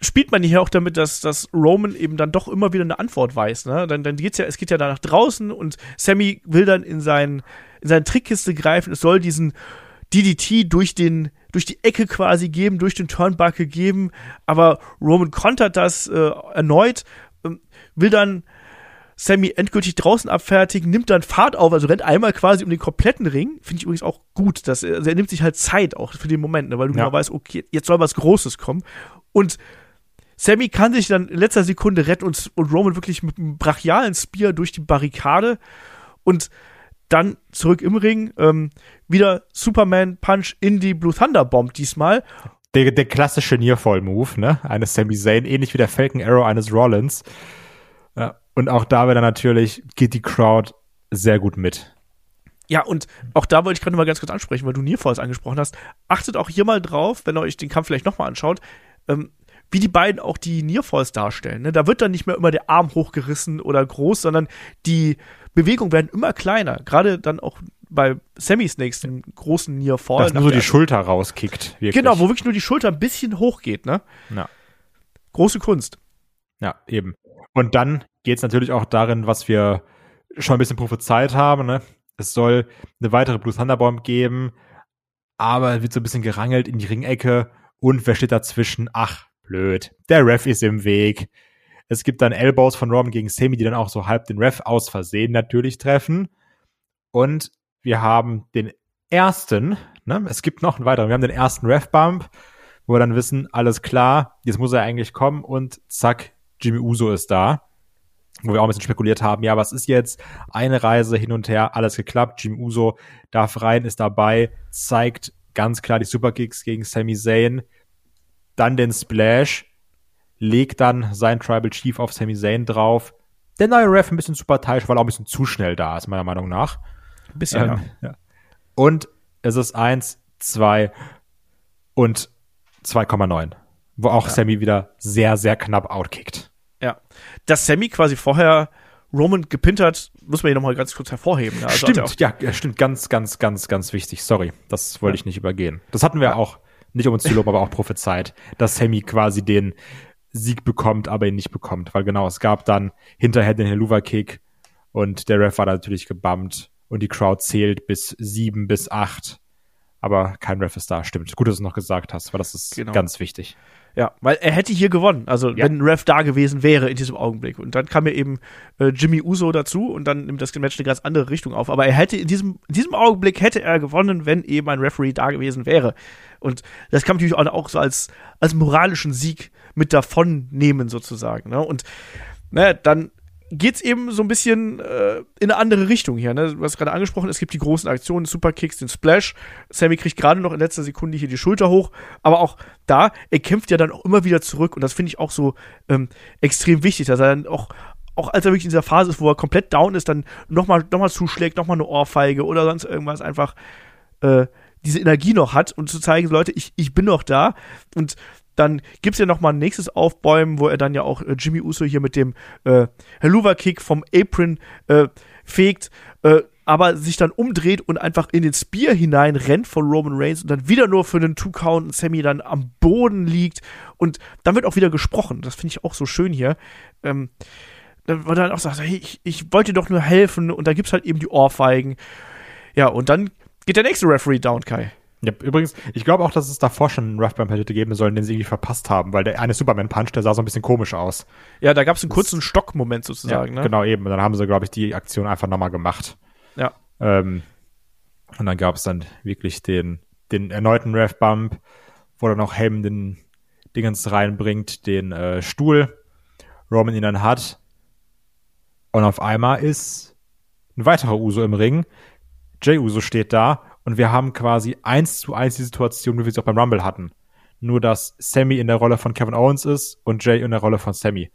spielt man hier auch damit, dass, dass Roman eben dann doch immer wieder eine Antwort weiß. Ne? Dann, dann geht's ja, es geht ja da nach draußen und Sammy will dann in, sein, in seine Trickkiste greifen. Es soll diesen DDT durch den durch die Ecke quasi geben, durch den Turnbuckle geben, aber Roman kontert das äh, erneut, äh, will dann Sammy endgültig draußen abfertigen, nimmt dann Fahrt auf, also rennt einmal quasi um den kompletten Ring. Finde ich übrigens auch gut, dass er, also er nimmt sich halt Zeit auch für den Moment, ne, weil du ja. genau weißt, okay, jetzt soll was Großes kommen. Und Sammy kann sich dann in letzter Sekunde retten und, und Roman wirklich mit einem brachialen Spear durch die Barrikade und dann zurück im Ring, ähm, wieder Superman Punch in die Blue Thunder Bomb diesmal. Der, der klassische Nearfall-Move, ne? Eines Sami Zayn, ähnlich wie der Falcon Arrow eines Rollins. Und auch da wieder natürlich geht die Crowd sehr gut mit. Ja, und auch da wollte ich gerade mal ganz kurz ansprechen, weil du Nearfalls angesprochen hast. Achtet auch hier mal drauf, wenn ihr euch den Kampf vielleicht nochmal anschaut, ähm, wie die beiden auch die Nearfalls darstellen. Ne? Da wird dann nicht mehr immer der Arm hochgerissen oder groß, sondern die Bewegungen werden immer kleiner. Gerade dann auch bei Sammy Snakes, dem großen Nearfall. Dass nur so die Schulter rauskickt. Wirklich. Genau, wo wirklich nur die Schulter ein bisschen hochgeht. Ne? Ja. Große Kunst. Ja, eben. Und dann geht es natürlich auch darin, was wir schon ein bisschen prophezeit haben. Ne? Es soll eine weitere Blue Thunderbomb geben, aber wird so ein bisschen gerangelt in die Ringecke und wer steht dazwischen? Ach, blöd. Der Ref ist im Weg. Es gibt dann Elbows von Roman gegen Sammy, die dann auch so halb den Ref aus Versehen natürlich treffen. Und wir haben den ersten, ne, es gibt noch einen weiteren, wir haben den ersten Ref-Bump, wo wir dann wissen, alles klar, jetzt muss er eigentlich kommen und zack, Jimmy Uso ist da. Wo wir auch ein bisschen spekuliert haben, ja, was ist jetzt? Eine Reise hin und her, alles geklappt. Jimmy Uso darf rein, ist dabei, zeigt ganz klar die Superkicks gegen Sami Zayn, dann den Splash, legt dann sein Tribal Chief auf Sami Zayn drauf. Der neue Ref ein bisschen zu parteiisch, weil er auch ein bisschen zu schnell da ist, meiner Meinung nach. Ein bisschen, Ähm, ja. Und es ist eins, zwei und 2,9. Wo auch Sammy wieder sehr, sehr knapp outkickt. Ja. Dass Sammy quasi vorher Roman gepinnt hat, muss man hier nochmal ganz kurz hervorheben. ne? Also hat er stimmt, ja, ja, stimmt. Ganz, ganz, ganz, ganz wichtig. Sorry, das wollte ich nicht übergehen. Das hatten wir auch, nicht um uns zu loben, aber auch prophezeit, dass Sammy quasi den Sieg bekommt, aber ihn nicht bekommt. Weil genau, es gab dann hinterher den Helluva-Kick und der Ref war da natürlich gebammt und die Crowd zählt bis sieben bis acht. Aber kein Ref ist da, stimmt. Gut, dass du es noch gesagt hast, weil das ist Genau. ganz wichtig. Ja, weil er hätte hier gewonnen, also Ja. wenn ein Ref da gewesen wäre in diesem Augenblick. Und dann kam ja eben äh, Jimmy Uso dazu und dann nimmt das Match eine ganz andere Richtung auf. Aber er hätte in diesem, in diesem Augenblick hätte er gewonnen, wenn eben ein Referee da gewesen wäre. Und das kann man natürlich auch, so als, als moralischen Sieg mit davon nehmen, sozusagen. Ne? Und ne, dann geht's eben so ein bisschen äh, in eine andere Richtung hier. Ne? Du hast gerade angesprochen, es gibt die großen Aktionen, Superkicks, den Splash. Sammy kriegt gerade noch in letzter Sekunde hier die Schulter hoch, aber auch da, er kämpft ja dann auch immer wieder zurück und das finde ich auch so ähm, extrem wichtig, dass er dann auch auch als er wirklich in dieser Phase ist, wo er komplett down ist, dann nochmal noch mal zuschlägt, nochmal eine Ohrfeige oder sonst irgendwas einfach äh, diese Energie noch hat und zu zeigen, Leute, ich, ich bin noch da und dann gibt's ja noch mal ein nächstes Aufbäumen, wo er dann ja auch äh, Jimmy Uso hier mit dem äh, Helluva-Kick vom Apron äh, fegt, äh, aber sich dann umdreht und einfach in den Spear hinein rennt von Roman Reigns und dann wieder nur für den Two-Count und Sammy dann am Boden liegt und dann wird auch wieder gesprochen. Das finde ich auch so schön hier. Ähm, dann wird dann auch sagt, hey, ich, ich wollte doch nur helfen und da gibt's halt eben die Ohrfeigen. Ja, und dann geht der nächste Referee down, Kai. Ja, übrigens, ich glaube auch, dass es davor schon einen Rough Bump hätte geben sollen, den sie irgendwie verpasst haben, weil der eine Superman-Punch, der sah so ein bisschen komisch aus. Ja, da gab's einen kurzen Stockmoment sozusagen, ne? Genau, eben. Und dann haben sie, glaube ich, die Aktion einfach nochmal gemacht. Ja. Ähm, und dann gab es dann wirklich den, den erneuten Rev-Bump, wo dann auch Helm den Dingens reinbringt, den äh, Stuhl, Roman ihn dann hat. Und auf einmal ist ein weiterer Uso im Ring. Jay Uso steht da und wir haben quasi eins zu eins die Situation, wie wir sie auch beim Rumble hatten. Nur, dass Sammy in der Rolle von Kevin Owens ist und Jay in der Rolle von Sammy.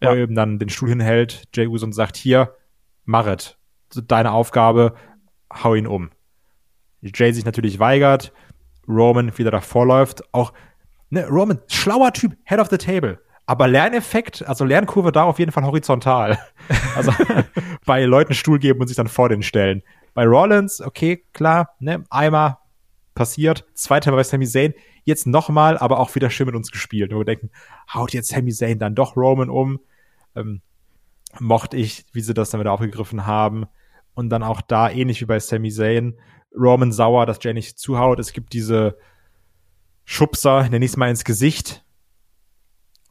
Ja. er eben dann den Stuhl hinhält, Jay Uso und sagt, hier, Marit, deine Aufgabe, hau ihn um. Jay sich natürlich weigert, Roman wieder davor läuft. Auch, ne, Roman, schlauer Typ, Head of the Table. Aber Lerneffekt, also Lernkurve da auf jeden Fall horizontal. Also bei Leuten Stuhl geben und sich dann vor den stellen. Bei Rollins, okay, klar, ne, einmal passiert, zweimal bei Sami Zayn, jetzt nochmal, aber auch wieder schön mit uns gespielt. Und wir denken, haut jetzt Sami Zayn dann doch Roman um. Ähm, mochte ich, wie sie das dann wieder aufgegriffen haben. Und dann auch da, ähnlich wie bei Sami Zayn, Roman sauer, dass Jay nicht zuhaut. Es gibt diese Schubser, nenne ich es mal ins Gesicht.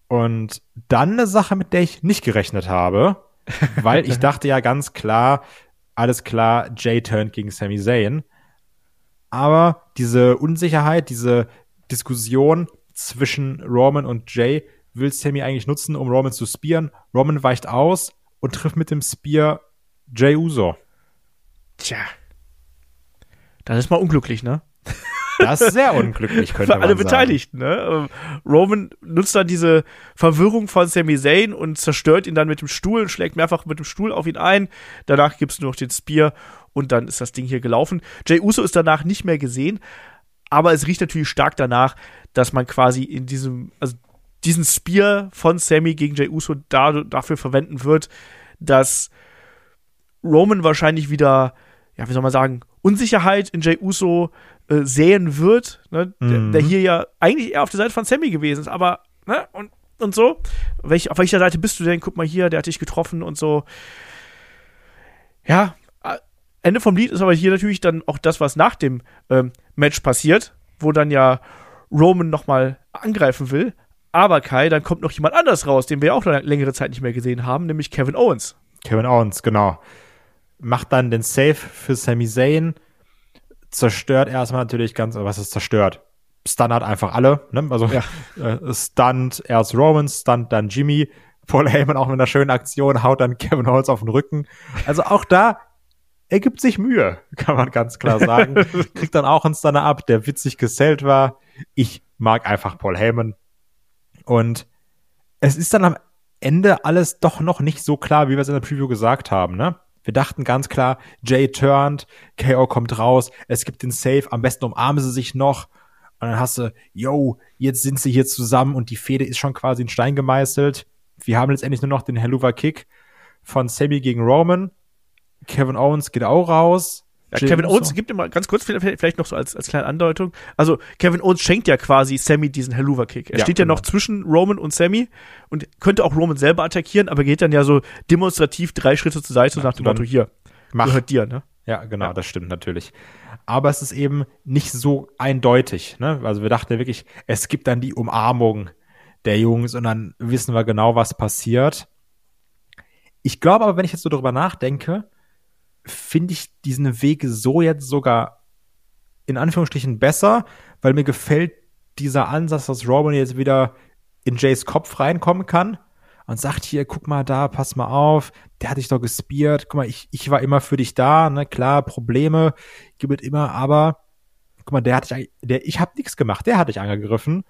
Und dann eine Sache, mit der ich nicht gerechnet habe, weil ich dachte ja ganz klar, alles klar, Jay turnt gegen Sami Zayn. Aber diese Unsicherheit, diese Diskussion zwischen Roman und Jay will Sammy eigentlich nutzen, um Roman zu spearen. Roman weicht aus und trifft mit dem Spear Jay Uso. Tja. Das ist mal unglücklich, ne? Das ist sehr unglücklich, könnte Für alle. Beteiligten, ne? Ähm, Roman nutzt dann diese Verwirrung von Sami Zayn und zerstört ihn dann mit dem Stuhl und schlägt mehrfach mit dem Stuhl auf ihn ein. Danach gibt's nur noch den Spear und dann ist das Ding hier gelaufen. Jay Uso ist danach nicht mehr gesehen, aber es riecht natürlich stark danach, dass man quasi in diesem, also diesen Spear von Sammy gegen Jay Uso da, dafür verwenden wird, dass Roman wahrscheinlich wieder, ja, wie soll man sagen, Unsicherheit in Jay Uso äh, säen wird, ne? der, Mhm. der hier ja eigentlich eher auf der Seite von Sammy gewesen ist, aber, ne, und, und so. Welch, auf welcher Seite bist du denn? Guck mal hier, der hat dich getroffen und so. Ja, äh, Ende vom Lied ist aber hier natürlich dann auch das, was nach dem ähm, Match passiert, wo dann ja Roman nochmal angreifen will. Aber Kai, dann kommt noch jemand anders raus, den wir auch eine längere Zeit nicht mehr gesehen haben, nämlich Kevin Owens. Kevin Owens, genau. Macht dann den Save für Sami Zayn, zerstört erstmal natürlich ganz, was ist zerstört? Stun hat einfach alle, ne? Also ja. äh, stunt erst Roman, stunt dann Jimmy, Paul Heyman auch mit einer schönen Aktion, haut dann Kevin Holz auf den Rücken. Also auch da er gibt sich Mühe, kann man ganz klar sagen. Kriegt dann auch einen Stunner ab, der witzig gesellt war. Ich mag einfach Paul Heyman. Und es ist dann am Ende alles doch noch nicht so klar, wie wir es in der Preview gesagt haben, ne? Wir dachten ganz klar, Jay turned, KO kommt raus, es gibt den Save, am besten umarmen sie sich noch. Und dann hast du, yo, jetzt sind sie hier zusammen und die Fehde ist schon quasi in Stein gemeißelt. Wir haben letztendlich nur noch den Helluva Kick von Sammy gegen Roman. Kevin Owens geht auch raus. Ja, Kevin Owens so. gibt immer ganz kurz vielleicht noch so als, als kleine Andeutung. Also Kevin Owens schenkt ja quasi Sammy diesen Helluva Kick. Er ja, steht ja genau. noch zwischen Roman und Sammy und könnte auch Roman selber attackieren, aber geht dann ja so demonstrativ drei Schritte zur Seite ja, nach dem Motto hier. Mach. Gehört dir, ne? Ja, genau, ja. das stimmt natürlich. Aber es ist eben nicht so eindeutig. Ne? Also wir dachten ja wirklich, es gibt dann die Umarmung der Jungs und dann wissen wir genau, was passiert. Ich glaube aber, wenn ich jetzt so darüber nachdenke, finde ich diesen Weg so jetzt sogar in Anführungsstrichen besser, weil mir gefällt dieser Ansatz, dass Robin jetzt wieder in Jays Kopf reinkommen kann und sagt hier, guck mal da, pass mal auf, der hat dich doch gespiert, guck mal, ich, ich war immer für dich da, ne, klar, Probleme gibt es immer, aber guck mal, der hat dich, der, ich habe nichts gemacht, der hat dich angegriffen.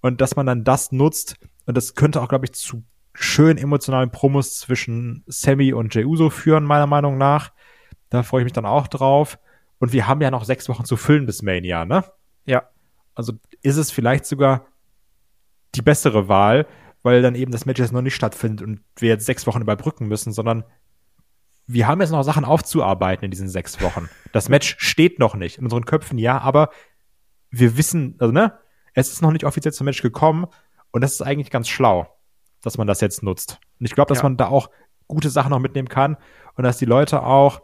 Und dass man dann das nutzt und das könnte auch, glaube ich, zu schön emotionalen Promos zwischen Sammy und Jey Uso führen, meiner Meinung nach. Da freue ich mich dann auch drauf. Und wir haben ja noch sechs Wochen zu füllen bis Mania, ne? Ja. Also ist es vielleicht sogar die bessere Wahl, weil dann eben das Match jetzt noch nicht stattfindet und wir jetzt sechs Wochen überbrücken müssen, sondern wir haben jetzt noch Sachen aufzuarbeiten in diesen sechs Wochen. Das Match steht noch nicht. In unseren Köpfen ja, aber wir wissen, also ne, es ist noch nicht offiziell zum Match gekommen und das ist eigentlich ganz schlau, dass man das jetzt nutzt. Und ich glaube, dass ja. man da auch gute Sachen noch mitnehmen kann und dass die Leute auch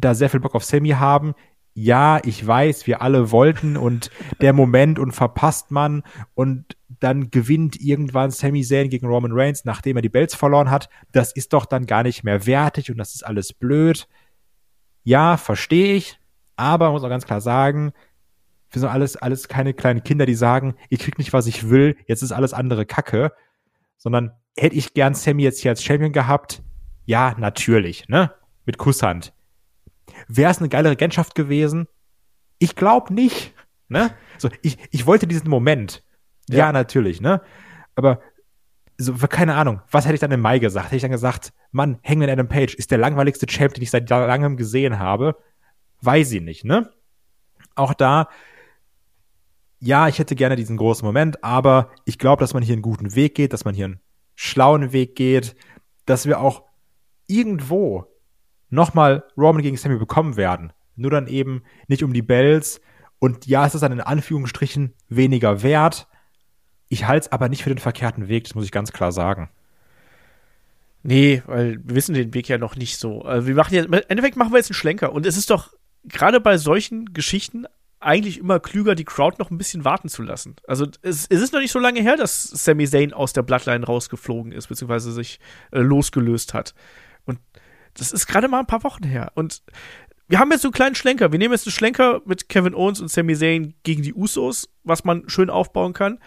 da sehr viel Bock auf Sammy haben. Ja, ich weiß, wir alle wollten und der Moment und verpasst man und dann gewinnt irgendwann Sammy Zayn gegen Roman Reigns, nachdem er die Belts verloren hat. Das ist doch dann gar nicht mehr wertig und das ist alles blöd. Ja, verstehe ich, aber muss auch ganz klar sagen, wir sind alles, alles keine kleinen Kinder, die sagen, ich krieg nicht, was ich will, jetzt ist alles andere Kacke, sondern hätte ich gern Sammy jetzt hier als Champion gehabt? Ja, natürlich, ne? Mit Kusshand. Wäre es eine geile Regentschaft gewesen? Ich glaube nicht. Ne? So, ich, ich wollte diesen Moment. Ja. ja, natürlich, ne? Aber so, keine Ahnung, was hätte ich dann im Mai gesagt? Hätte ich dann gesagt, Mann, Hangman Adam Page ist der langweiligste Champ, den ich seit langem gesehen habe? Weiß ich nicht, ne? Auch da, ja, ich hätte gerne diesen großen Moment, aber ich glaube, dass man hier einen guten Weg geht, dass man hier einen schlauen Weg geht, dass wir auch irgendwo nochmal Roman gegen Sammy bekommen werden. Nur dann eben nicht um die Bells. Und ja, es ist dann in Anführungsstrichen weniger wert. Ich halte es aber nicht für den verkehrten Weg, das muss ich ganz klar sagen. Nee, weil wir wissen den Weg ja noch nicht so. Also wir machen jetzt, im Endeffekt machen wir jetzt einen Schlenker. Und es ist doch gerade bei solchen Geschichten eigentlich immer klüger, die Crowd noch ein bisschen warten zu lassen. Also es, es ist noch nicht so lange her, dass Sami Zayn aus der Bloodline rausgeflogen ist, beziehungsweise sich äh, losgelöst hat. Und das ist gerade mal ein paar Wochen her. Und wir haben jetzt so einen kleinen Schlenker. Wir nehmen jetzt einen Schlenker mit Kevin Owens und Sami Zayn gegen die Usos, was man schön aufbauen kann.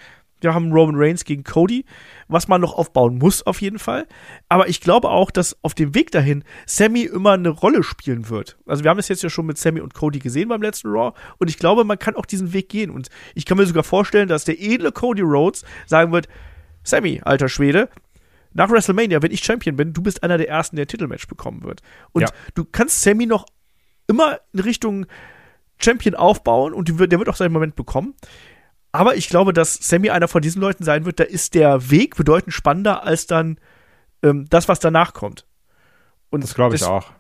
Wir haben Roman Reigns gegen Cody, was man noch aufbauen muss auf jeden Fall. Aber ich glaube auch, dass auf dem Weg dahin Sammy immer eine Rolle spielen wird. Also wir haben es jetzt ja schon mit Sammy und Cody gesehen beim letzten Raw und ich glaube, man kann auch diesen Weg gehen. Und ich kann mir sogar vorstellen, dass der edle Cody Rhodes sagen wird, Sammy, alter Schwede, nach WrestleMania, wenn ich Champion bin, du bist einer der ersten, der ein Titelmatch bekommen wird. Und ja. du kannst Sammy noch immer in Richtung Champion aufbauen und der wird auch seinen Moment bekommen. Aber ich glaube, dass Sammy einer von diesen Leuten sein wird, da ist der Weg bedeutend spannender als dann ähm, das, was danach kommt. Und das glaube ich auch.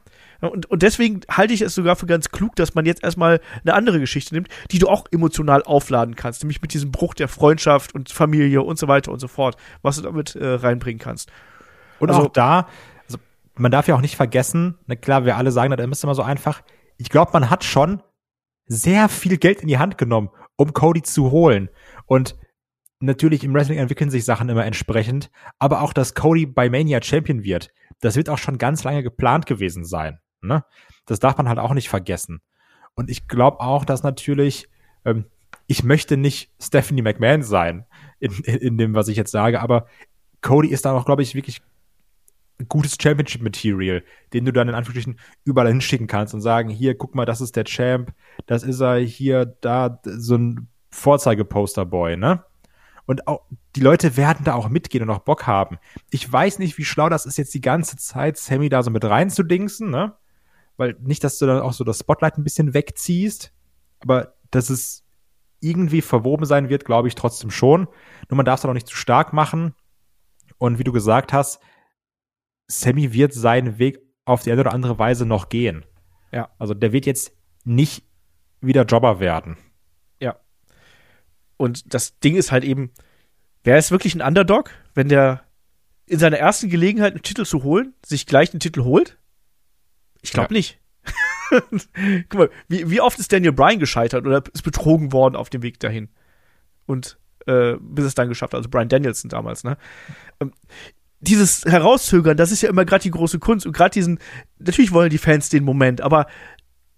Und, und deswegen halte ich es sogar für ganz klug, dass man jetzt erstmal eine andere Geschichte nimmt, die du auch emotional aufladen kannst, nämlich mit diesem Bruch der Freundschaft und Familie und so weiter und so fort, was du damit äh, reinbringen kannst. Und also, auch da, also man darf ja auch nicht vergessen, na klar, wir alle sagen, das ist immer so einfach. Ich glaube, man hat schon sehr viel Geld in die Hand genommen, um Cody zu holen. Und natürlich im Wrestling entwickeln sich Sachen immer entsprechend, aber auch, dass Cody bei Mania Champion wird, das wird auch schon ganz lange geplant gewesen sein. Ne? Das darf man halt auch nicht vergessen. Und ich glaube auch, dass natürlich, ähm, ich möchte nicht Stephanie McMahon sein in, in, dem, was ich jetzt sage, aber Cody ist da auch, glaube ich, wirklich gutes Championship-Material, den du dann in Anführungsstrichen überall hinschicken kannst und sagen, hier, guck mal, das ist der Champ, das ist er, hier, da, so ein Vorzeigeposterboy, ne? Und auch, die Leute werden da auch mitgehen und auch Bock haben. Ich weiß nicht, wie schlau das ist, jetzt die ganze Zeit Sammy da so mit reinzudingsen, ne? Weil nicht, dass du dann auch so das Spotlight ein bisschen wegziehst, aber dass es irgendwie verwoben sein wird, glaube ich trotzdem schon. Nur man darf es auch nicht zu stark machen. Und wie du gesagt hast, Sammy wird seinen Weg auf die eine oder andere Weise noch gehen. Ja. Also der wird jetzt nicht wieder Jobber werden. Ja. Und das Ding ist halt eben, wer ist wirklich ein Underdog, wenn der in seiner ersten Gelegenheit einen Titel zu holen, sich gleich einen Titel holt? Ich glaube ja. nicht. Guck mal, wie, wie oft ist Daniel Bryan gescheitert oder ist betrogen worden auf dem Weg dahin? Und äh, bis es dann geschafft hat, also Brian Danielson damals, ne? Ähm, dieses Herauszögern, das ist ja immer gerade die große Kunst und gerade diesen, natürlich wollen die Fans den Moment, aber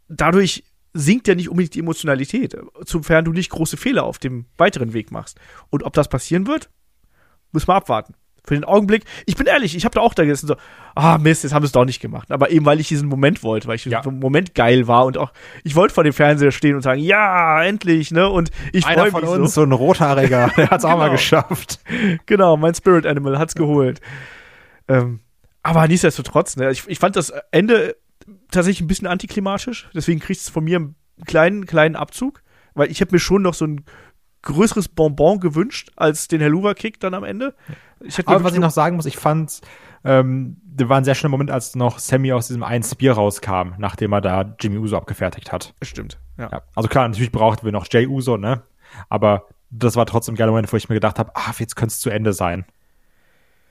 dadurch sinkt ja nicht unbedingt die Emotionalität, sofern du nicht große Fehler auf dem weiteren Weg machst. Und ob das passieren wird, müssen wir abwarten für den Augenblick, ich bin ehrlich, ich habe da auch da gesessen so, ah Mist, jetzt haben wir es doch nicht gemacht. Aber eben weil ich diesen Moment wollte, weil ich ja. diesen Moment geil war und auch, ich wollte vor dem Fernseher stehen und sagen, ja, endlich, ne? Und ich freue mich von uns, so. so ein Rothaariger, der hat's genau. auch mal genau. geschafft. Genau, mein Spirit Animal hat's geholt. Ähm, aber nichtsdestotrotz, ne? Ich, ich fand das Ende tatsächlich ein bisschen antiklimatisch, deswegen kriegt es von mir einen kleinen, kleinen Abzug, weil ich habe mir schon noch so ein größeres Bonbon gewünscht als den Helluva-Kick dann am Ende. Aber was ich noch sagen muss, ich fand, ähm, da war ein sehr schöner Moment, als noch Sammy aus diesem einen Spear rauskam, nachdem er da Jimmy Uso abgefertigt hat. Stimmt, ja. ja. Also klar, natürlich brauchten wir noch Jay Uso, ne? Aber das war trotzdem ein geiler Moment, wo ich mir gedacht habe, ah, jetzt könnte es zu Ende sein.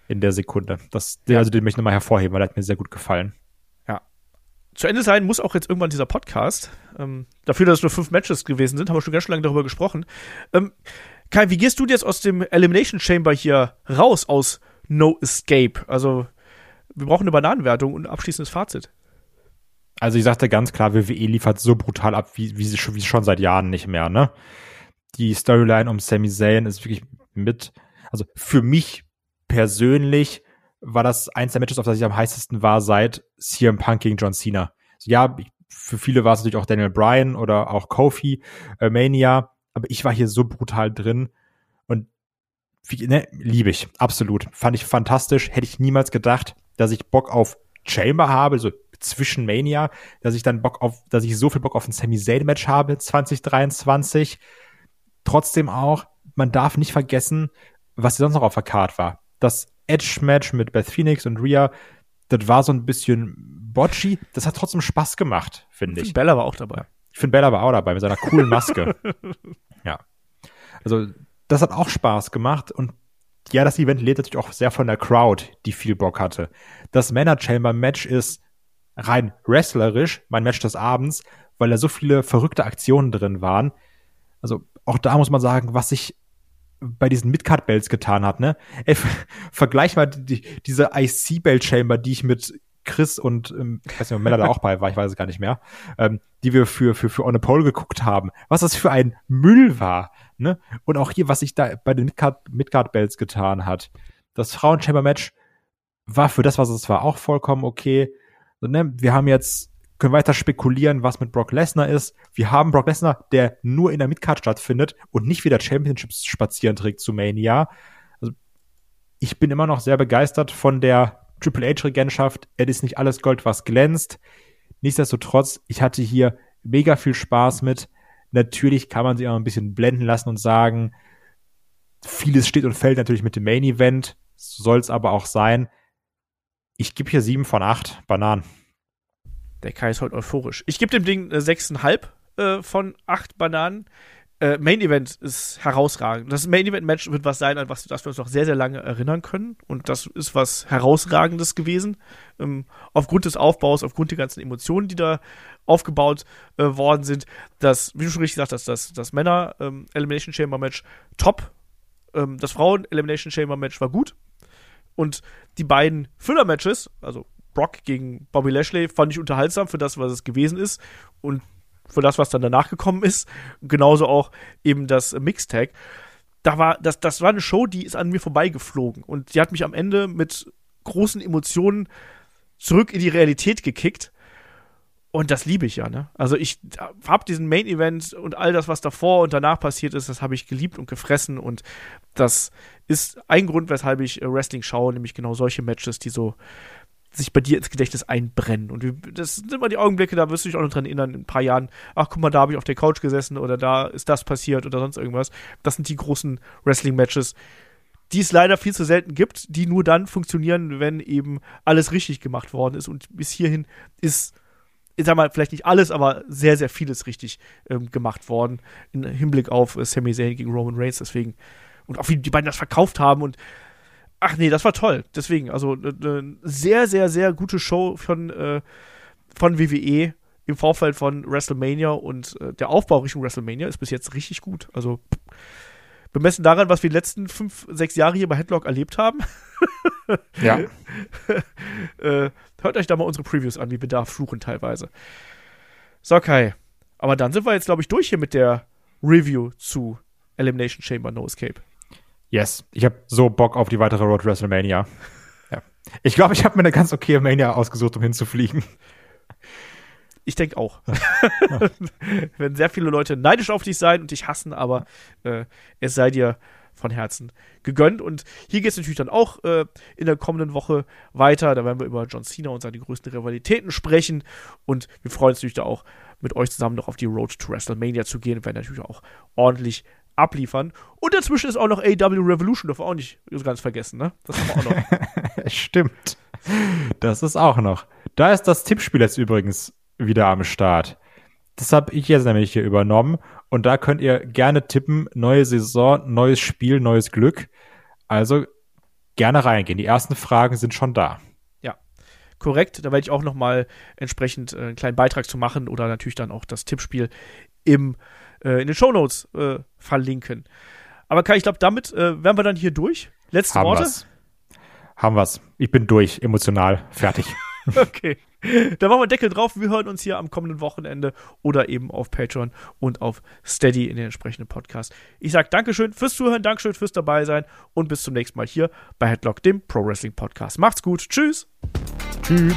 In der Sekunde. Das, ja. Also den möchte ich nochmal hervorheben, weil der hat mir sehr gut gefallen zu Ende sein muss auch jetzt irgendwann dieser Podcast. Ähm, dafür, dass es nur fünf Matches gewesen sind, haben wir schon ganz schön lange darüber gesprochen. Ähm, Kai, wie gehst du jetzt aus dem Elimination Chamber hier raus aus No Escape? Also, wir brauchen eine Bananenwertung und ein abschließendes Fazit. Also, ich sagte ganz klar, WWE liefert so brutal ab, wie, wie, sie schon, wie schon seit Jahren nicht mehr, ne? Die Storyline um Sami Zayn ist wirklich mit, also für mich persönlich war das eins der Matches, auf das ich am heißesten war, seit CM Punk gegen John Cena. Also ja, für viele war es natürlich auch Daniel Bryan oder auch Kofi äh, Mania, aber ich war hier so brutal drin und wie, ne, liebe ich, absolut. Fand ich fantastisch. Hätte ich niemals gedacht, dass ich Bock auf Chamber habe, so zwischen Mania, dass ich dann Bock auf, dass ich so viel Bock auf ein Sami Zayn Match habe 2023. Trotzdem auch, man darf nicht vergessen, was sonst noch auf der Card war. Das Edge-Match mit Beth Phoenix und Rhea, das war so ein bisschen botchy. Das hat trotzdem Spaß gemacht, finde ich. Bella war auch dabei. Ich finde Bella war auch dabei mit seiner coolen Maske. ja. Also, das hat auch Spaß gemacht und ja, das Event lebt natürlich auch sehr von der Crowd, die viel Bock hatte. Das Männer Chamber Match ist rein wrestlerisch mein Match des Abends, weil da so viele verrückte Aktionen drin waren. Also auch da muss man sagen, was ich bei diesen Midcard-Bells getan hat, ne? Ey, vergleich mal die, diese IC-Bell-Chamber, die ich mit Chris und ähm, ich weiß nicht, ob Mella da auch bei war, ich weiß es gar nicht mehr, ähm, die wir für, für, für On a Pole geguckt haben, was das für ein Müll war, ne? Und auch hier, was sich da bei den Midcard, Midcard-Bells getan hat. Das Frauen-Chamber-Match war für das, was es war, auch vollkommen okay. So, ne? Wir haben jetzt können weiter spekulieren, was mit Brock Lesnar ist. Wir haben Brock Lesnar, der nur in der Midcard stattfindet und nicht wieder Championships spazieren trägt zu Mania. Also ich bin immer noch sehr begeistert von der Triple H-Regentschaft. Es ist nicht alles Gold, was glänzt. Nichtsdestotrotz, ich hatte hier mega viel Spaß mit. Natürlich kann man sich auch ein bisschen blenden lassen und sagen, vieles steht und fällt natürlich mit dem Main Event. Soll es aber auch sein. Ich gebe hier sieben von acht Bananen. Der Kai ist heute euphorisch. Ich gebe dem Ding äh, 6,5 äh, von 8 Bananen. Äh, Main Event ist herausragend. Das Main Event Match wird was sein, an was das wir uns noch sehr, sehr lange erinnern können. Und das ist was herausragendes gewesen. Ähm, aufgrund des Aufbaus, aufgrund der ganzen Emotionen, die da aufgebaut äh, worden sind. Das, wie du schon richtig gesagt hast, das, das Männer ähm, Elimination Chamber Match top. Ähm, das Frauen Elimination Chamber Match war gut. Und die beiden Filler Matches, also Brock gegen Bobby Lashley fand ich unterhaltsam für das, was es gewesen ist. Und für das, was dann danach gekommen ist. Genauso auch eben das Mixtag. Da war, das, das war eine Show, die ist an mir vorbeigeflogen. Und die hat mich am Ende mit großen Emotionen zurück in die Realität gekickt. Und das liebe ich ja, ne? Also ich habe diesen Main Event und all das, was davor und danach passiert ist, das habe ich geliebt und gefressen und das ist ein Grund, weshalb ich Wrestling schaue, nämlich genau solche Matches, die so sich bei dir ins Gedächtnis einbrennen. Und das sind immer die Augenblicke, da wirst du dich auch noch dran erinnern, in ein paar Jahren, ach guck mal, da habe ich auf der Couch gesessen oder da ist das passiert oder sonst irgendwas. Das sind die großen Wrestling-Matches, die es leider viel zu selten gibt, die nur dann funktionieren, wenn eben alles richtig gemacht worden ist. Und bis hierhin ist ich sag mal, vielleicht nicht alles, aber sehr, sehr vieles richtig ähm, gemacht worden im Hinblick auf äh, Sami Zayn gegen Roman Reigns. Deswegen, und auch wie die beiden das verkauft haben und ach nee, das war toll. Deswegen, also eine ne sehr, sehr, sehr gute Show von, äh, von WWE im Vorfeld von WrestleMania und äh, der Aufbau Richtung WrestleMania ist bis jetzt richtig gut. Also bemessen daran, was wir die letzten fünf, sechs Jahre hier bei Headlock erlebt haben. ja. äh, hört euch da mal unsere Previews an, wie wir da fluchen teilweise. So, Kai. Aber dann sind wir jetzt, glaube ich, durch hier mit der Review zu Elimination Chamber No Escape. Yes. Ich habe so Bock auf die weitere Road WrestleMania. Ja. Ich glaube, ich habe mir eine ganz okay Mania ausgesucht, um hinzufliegen. Ich denke auch. Werden sehr viele Leute neidisch auf dich sein und dich hassen, aber äh, es sei dir von Herzen gegönnt. Und hier geht es natürlich dann auch äh, in der kommenden Woche weiter. Da werden wir über John Cena und seine größten Rivalitäten sprechen. Und wir freuen uns natürlich da auch mit euch zusammen noch auf die Road to WrestleMania zu gehen. Wir werden natürlich auch ordentlich abliefern. Und dazwischen ist auch noch AW Revolution, dürfen wir auch nicht ganz vergessen, ne? Das haben wir auch noch. Stimmt. Das ist auch noch. Da ist das Tippspiel jetzt übrigens wieder am Start. Das habe ich jetzt nämlich hier übernommen und da könnt ihr gerne tippen, neue Saison, neues Spiel, neues Glück. Also gerne reingehen. Die ersten Fragen sind schon da. Ja, korrekt. Da werde ich auch noch mal entsprechend äh, einen kleinen Beitrag zu machen oder natürlich dann auch das Tippspiel im, äh, in den Shownotes äh, verlinken. Aber Kai, ich glaube, damit äh, wären wir dann hier durch. Letzte Haben Worte? Wir's. Haben wir's. Ich bin durch, emotional, fertig. okay. Da machen wir Deckel drauf. Wir hören uns hier am kommenden Wochenende oder eben auf Patreon und auf Steady in den entsprechenden Podcast. Ich sage Dankeschön fürs Zuhören, Dankeschön fürs dabei sein und bis zum nächsten Mal hier bei Headlock, dem Pro Wrestling Podcast. Macht's gut. Tschüss. Tschüss.